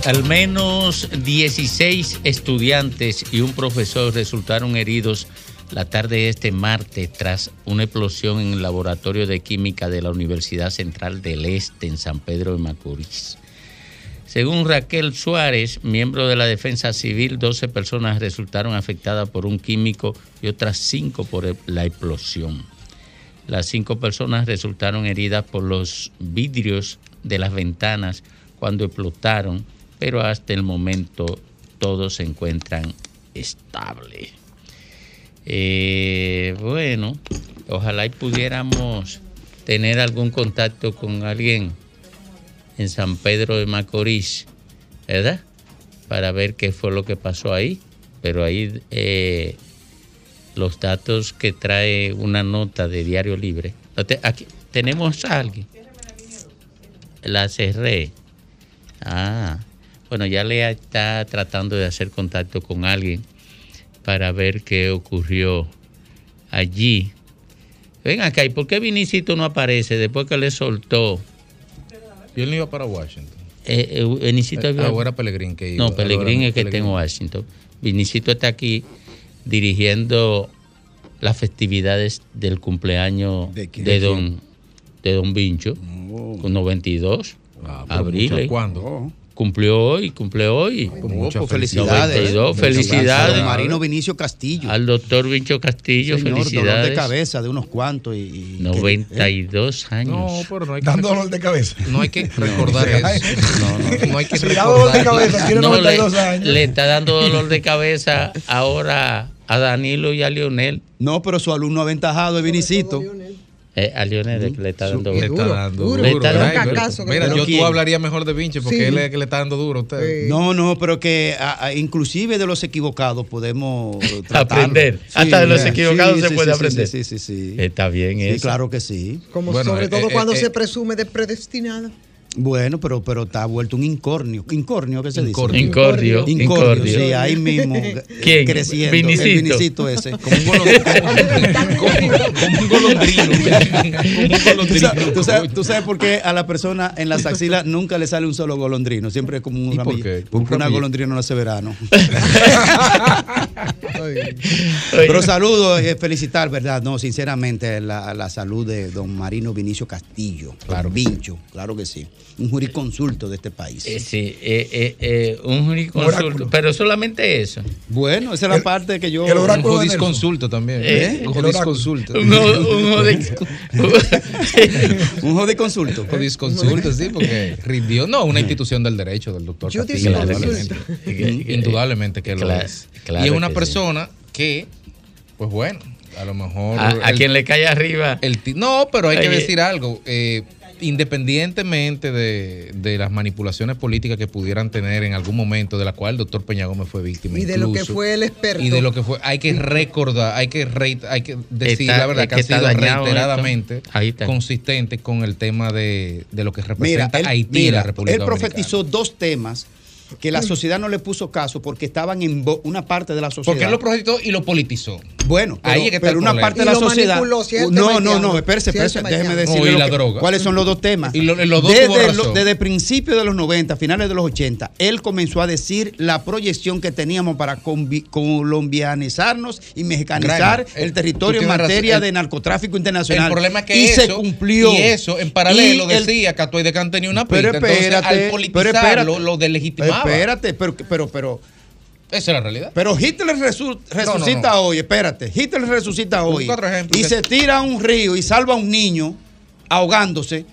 Al menos 16 estudiantes y un profesor resultaron heridos la tarde de este martes tras una explosión en el laboratorio de química de la Universidad Central del Este en San Pedro de Macorís. Según Raquel Suárez, miembro de la Defensa Civil, 12 personas resultaron afectadas por un químico y otras 5 por la explosión. Las cinco personas resultaron heridas por los vidrios de las ventanas cuando explotaron, pero hasta el momento todos se encuentran estables. Eh, bueno, ojalá y pudiéramos tener algún contacto con alguien en San Pedro de Macorís, ¿verdad? Para ver qué fue lo que pasó ahí. Pero ahí eh, los datos que trae una nota de Diario Libre. Aquí tenemos a alguien. La cerré. Ah, bueno, ya le está tratando de hacer contacto con alguien para ver qué ocurrió allí. Ven acá, ¿y por qué Vinicito no aparece después que le soltó? Y él no iba para Washington. Eh, eh, Vinicito Eh, ah, era Pellegrín que iba. No, Pellegrín Era es que está en. Washington. Vinicito está aquí dirigiendo las festividades del cumpleaños de, don de don Vincho con 92 Ah, pero abril. ¿Cuándo? Cumplió hoy, cumplió hoy. muchas pues felicidades. 92, felicidades. Don Marino Vinicio Castillo. Al doctor Vincho Castillo, Señor, felicidades. dolor de cabeza de unos cuantos. Y, y- 92 años. No, pero no hay que Dando dolor de cabeza. No hay que recordar No, eso. No, no, no hay que Si da dolor de recordar. cabeza, tiene No, 92 le, años. le está dando dolor de cabeza ahora a Danilo y a Lionel. No, pero su alumno aventajado es Vinicito. Eh, a Lionel es que le está dando Le está dando duro. Le está Ay, dando- pero- cacazo que Mira, yo tú hablaría mejor de Vinche porque Sí. él es el que le está dando duro a usted. No, no, pero que a- a- inclusive de los equivocados podemos. Aprender. Sí, Hasta de los equivocados sí, se sí, puede sí, aprender. Sí, sí, sí. sí. Está bien Sí, eso. claro que sí. Como Bueno, sobre eh, todo eh, cuando eh, se presume de predestinada. Bueno, pero, pero está vuelto un incornio. ¿Incornio qué se dice? Incordio, Incordio. sí, ahí mismo. ¿Quién? Creciendo. Vinicito. El vinicito ese. Como un golondrino. como un golondrino. Como un ¿Tú golondrino. sabes, tú sabes- tú sabes por qué a la persona en las axilas nunca le sale un solo golondrino? Siempre es como un ¿Y por qué? Porque Un una golondrina no hace verano. Pero saludo, eh, felicitar, ¿verdad? No, sinceramente, la, la salud de don Marino Vinicio Castillo. Claro. Vincho, claro que sí. Un jurisconsulto de este país. Eh, sí, eh, eh, eh, un jurisconsulto, pero solamente eso. Bueno, esa es la parte que yo. el oráculo Un jurisconsulto también. ¿Eh? Un jurisconsulto. Un, un jode- Un jurisconsulto. Jurisconsulto, sí, porque rindió. No, una institución del derecho del doctor Yo Castillo. Indudablemente, Indudablemente que lo es. claro y es una que sí. persona que, pues bueno, a lo mejor. a, a quien le cae arriba. el no, pero hay que decir algo. eh, independientemente de, de las manipulaciones políticas que pudieran tener en algún momento, de la cual el doctor Peña Gómez fue víctima. Y de lo que incluso, fue el experto. Y de lo que fue, hay que recordar, hay que, re- hay que decir Está- la verdad es que, que ha sido reiteradamente consistente con el tema de, de lo que Mira, representa él, Haití y mira, la República él Dominicana. profetizó dos temas que la sociedad no le puso caso porque estaban en una parte de la sociedad. Porque él lo profetizó y lo politizó. Bueno, pero, Ahí es que está pero el una problema. parte de la sociedad. manipuló, si es el no, no, no, espérese, espérese, déjeme decirle. No, y lo la que- droga. ¿Cuáles son los dos temas? Y lo- en los dos tuvo desde, lo- desde principios de los 90, finales de los 80, él comenzó a decir la proyección que teníamos para colombianizarnos y mexicanizar el eh, territorio en materia razón. de narcotráfico internacional. El problema es que y eso, se cumplió. Y eso, en paralelo, Y el- decía que Atoy de Can tenía una Pero pista. Entonces, espérate, al pero politizarlo, espérate. lo delegitimaba. Espérate, pero, pero, pero, Esa es la realidad. pero Hitler resu- resucita no. hoy, espérate, Hitler resucita hoy Busca otro ejemplo y que- se tira a un río y salva a un niño ahogándose.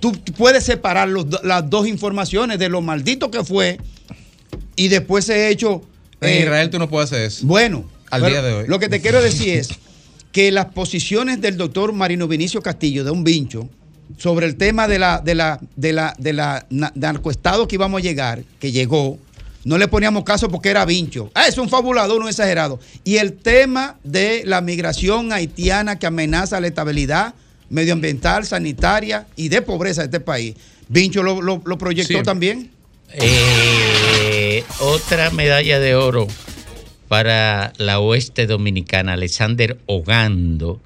Tú puedes separar los las dos informaciones de lo maldito que fue y después se hecho... En eh, Israel tú no puedes hacer eso. Bueno, Al día de hoy. Lo que te quiero decir es que las posiciones del doctor Marino Vinicio Castillo, de un vincho, sobre el tema de la, de la, de la, de la na- narcoestado que íbamos a llegar, que llegó, no le poníamos caso porque era vincho. Ah, es un fabulador, un exagerado. Y el tema de la migración haitiana que amenaza la estabilidad medioambiental, sanitaria y de pobreza de este país. Vincho lo, lo- lo proyectó también. Eh, otra medalla de oro para la oeste dominicana, Alexander Ogando.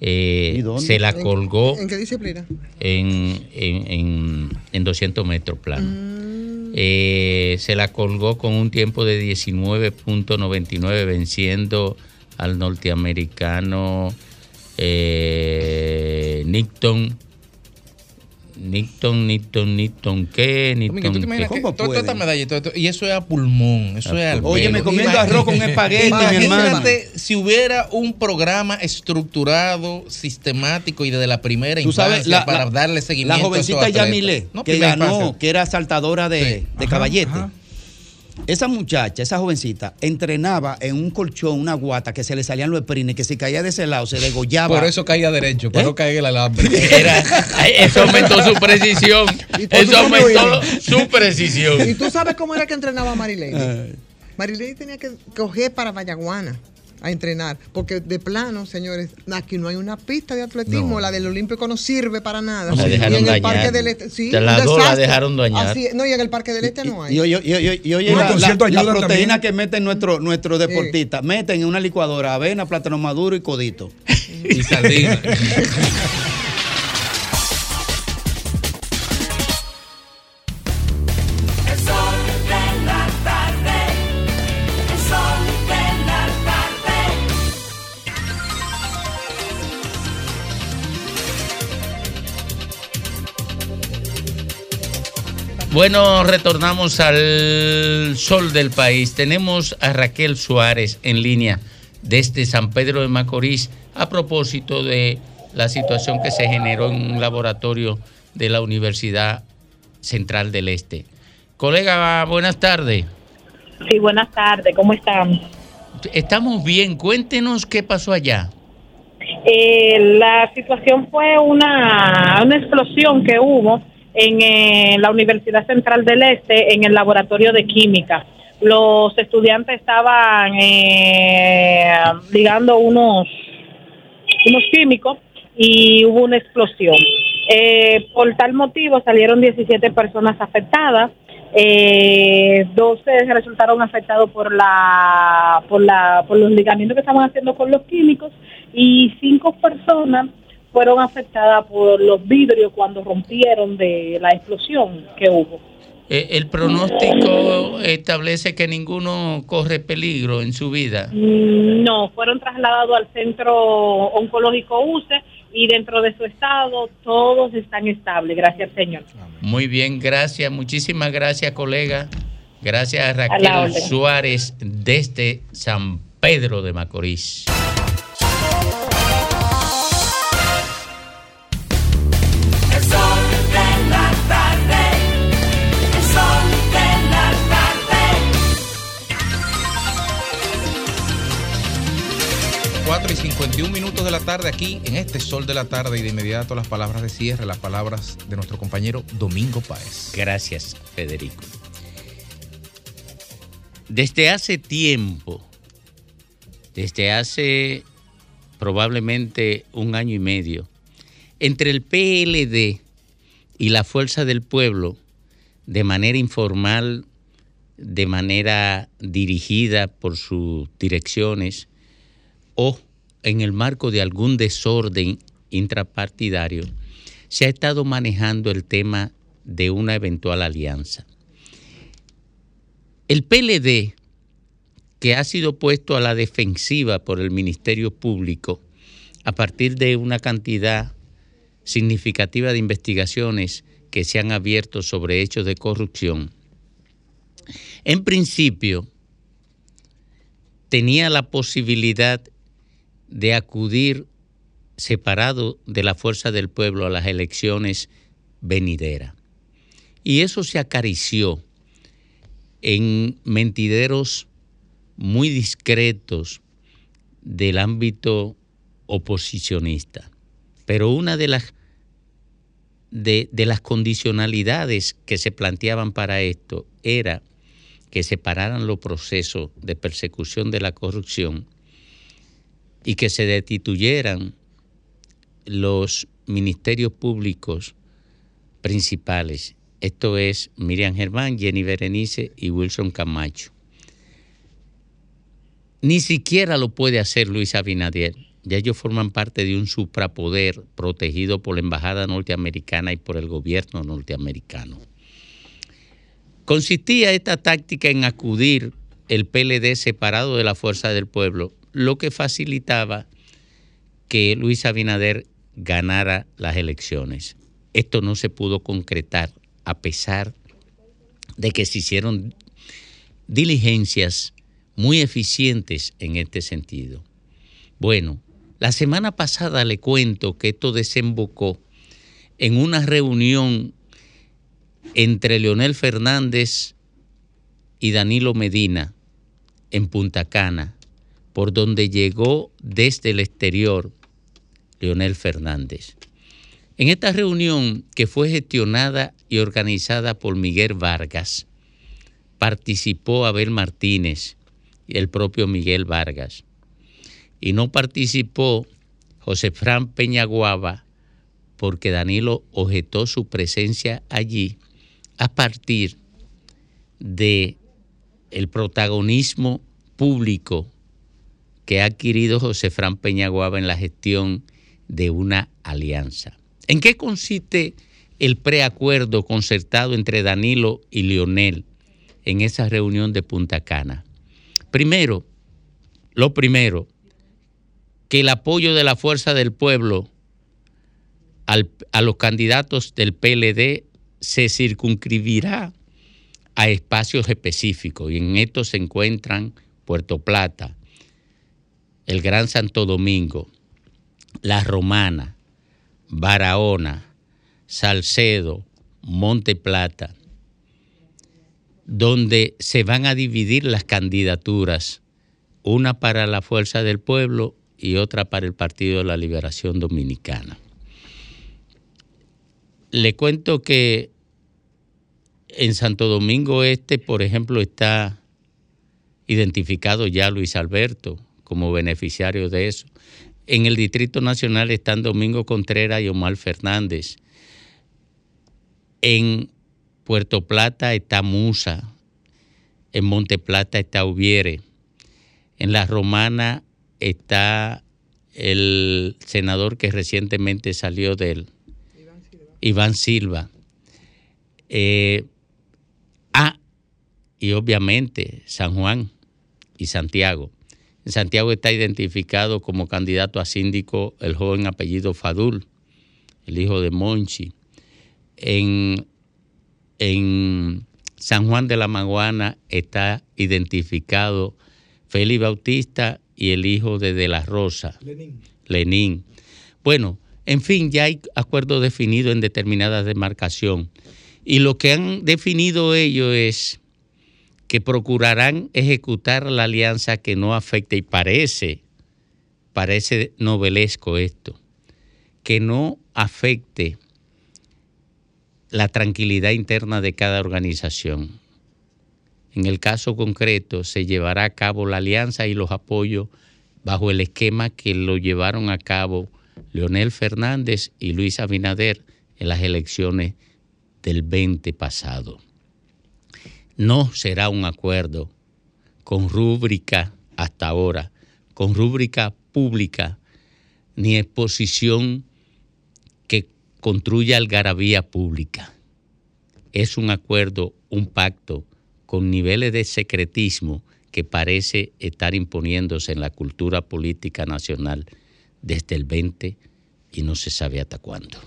eh, dónde? se la ¿En- colgó ¿En qué disciplina? en, en, en- en 200 metros plano. Mm. Eh, se la colgó con un tiempo de 19.99 venciendo al norteamericano eh, Nickton. Nickton, Nickton, Nickton, ¿qué? Domingo, Nickton, ¿tú te imaginas ¿qué? que toda esta medalla y todo esto- y eso es a pulmón, eso es al Oye, me comiendo Imagínate- arroz con espagueti, mi hermano. Imagínate si hubiera un programa estructurado, sistemático y desde la primera Tú sabes, infancia la, para la- darle seguimiento La jovencita. Yamile, No, que ganó, infancia. que era saltadora de, Sí. de Ajá, caballete. ajá. Esa muchacha, esa jovencita, entrenaba en un colchón, una guata, que se le salían los esprines, que si caía de ese lado se degollaba. Por eso caía derecho, para ¿Eh? no en el alambre. Era, eso aumentó su precisión. ¿Y tú Eso aumentó su precisión. ¿Y tú sabes cómo era que entrenaba a Marilady? Marilady tenía que coger para Vallaguana a entrenar, porque de plano, señores, aquí no hay una pista de atletismo, No. la del Olímpico no sirve para nada. La y dejaron en el dañar. Parque del Este, sí, dos la dejaron dañar. Así no, y en el Parque del Este no hay. Y oye, y oye, y oye, la, la- la proteína también. que meten nuestros nuestro deportistas, meten en una licuadora avena, plátano maduro y codito. Y sardina. Bueno, retornamos al sol del país. Tenemos a Raquel Suárez en línea desde San Pedro de Macorís a propósito de la situación que se generó en un laboratorio de la Universidad Central del Este. Colega, buenas tardes. Sí, buenas tardes, ¿cómo están? Estamos bien, cuéntenos qué pasó allá. Eh, la situación fue una, una explosión que hubo en eh, la Universidad Central del Este en el laboratorio de química. Los estudiantes estaban eh, ligando unos, unos químicos y hubo una explosión. Eh, por tal motivo salieron 17 personas afectadas. Eh, 12 resultaron afectados por la por la por los ligamientos que estaban haciendo con los químicos y cinco personas fueron afectadas por los vidrios cuando rompieron de la explosión que hubo. Eh, el pronóstico establece que ninguno corre peligro en su vida. Mm, No, fueron trasladados al centro oncológico UCE y dentro de su estado todos están estables, gracias Señor. Muy bien, gracias. Muchísimas gracias, colega. Gracias a Raquel. Suárez desde San Pedro de Macorís. 4 y 51 minutos de la tarde aquí en este sol de la tarde y de inmediato las palabras de cierre, las palabras de nuestro compañero Domingo Páez. Gracias, Federico. Desde hace tiempo, desde hace probablemente un año y medio, entre el PLD y la Fuerza del Pueblo, de manera informal, de manera dirigida por sus direcciones o en el marco de algún desorden intrapartidario, se ha estado manejando el tema de una eventual alianza. El PLD, que ha sido puesto a la defensiva por el Ministerio Público a partir de una cantidad significativa de investigaciones que se han abierto sobre hechos de corrupción, en principio tenía la posibilidad de acudir separado de la fuerza del pueblo a las elecciones venideras. Y eso se acarició en mentideros muy discretos del ámbito oposicionista. Pero una de las, de, de las condicionalidades que se planteaban para esto era que separaran los procesos de persecución de la corrupción y que se destituyeran los ministerios públicos principales. Esto es Miriam Germán, Jenny Berenice y Wilson Camacho. Ni siquiera lo puede hacer Luis Abinader. Ya ellos forman parte de un suprapoder protegido por la Embajada norteamericana y por el gobierno norteamericano. Consistía esta táctica en acudir el PLD separado de la Fuerza del Pueblo, lo que facilitaba que Luis Abinader ganara las elecciones. Esto no se pudo concretar a pesar de que se hicieron diligencias muy eficientes en este sentido. Bueno, la semana pasada le cuento que esto desembocó en una reunión entre Leonel Fernández y Danilo Medina en Punta Cana, por donde llegó desde el exterior Leonel Fernández. En esta reunión que fue gestionada y organizada por Miguel Vargas, participó Abel Martínez y el propio Miguel Vargas. Y no participó José Fran Peñaguaba porque Danilo objetó su presencia allí a partir de el protagonismo público que ha adquirido José Fran Peñaguaba en la gestión de una alianza. ¿En qué consiste el preacuerdo concertado entre Danilo y Lionel en esa reunión de Punta Cana? Primero, lo primero, que el apoyo de la fuerza del pueblo a los candidatos del PLD se circunscribirá a espacios específicos y en estos se encuentran Puerto Plata, el Gran Santo Domingo, La Romana, Barahona, Salcedo, Monte Plata, donde se van a dividir las candidaturas, una para la Fuerza del Pueblo y otra para el Partido de la Liberación Dominicana. Le cuento que en Santo Domingo Este, por ejemplo, está identificado ya Luis Alberto como beneficiario de eso. En el Distrito Nacional están Domingo Contreras y Omar Fernández. En Puerto Plata está Musa. En Monte Plata está Ubiere. En La Romana está el senador que recientemente salió de él, Iván Silva. Eh, ah, y obviamente San Juan y Santiago. En Santiago está identificado como candidato a síndico el joven apellido Fadul, el hijo de Monchi. En, en San Juan de la Maguana está identificado Félix Bautista y el hijo de De la Rosa, Lenín. Lenín. Bueno, en fin, ya hay acuerdos definidos en determinadas demarcación. Y lo que han definido ellos es que procurarán ejecutar la alianza que no afecte, y parece, parece novelesco esto, que no afecte la tranquilidad interna de cada organización. En el caso concreto, se llevará a cabo la alianza y los apoyos bajo el esquema que lo llevaron a cabo Leonel Fernández y Luis Abinader en las elecciones del 20 pasado. No será un acuerdo con rúbrica hasta ahora, con rúbrica pública, ni exposición que construya algarabía pública. Es un acuerdo, un pacto con niveles de secretismo que parece estar imponiéndose en la cultura política nacional desde el 20 y no se sabe hasta cuándo.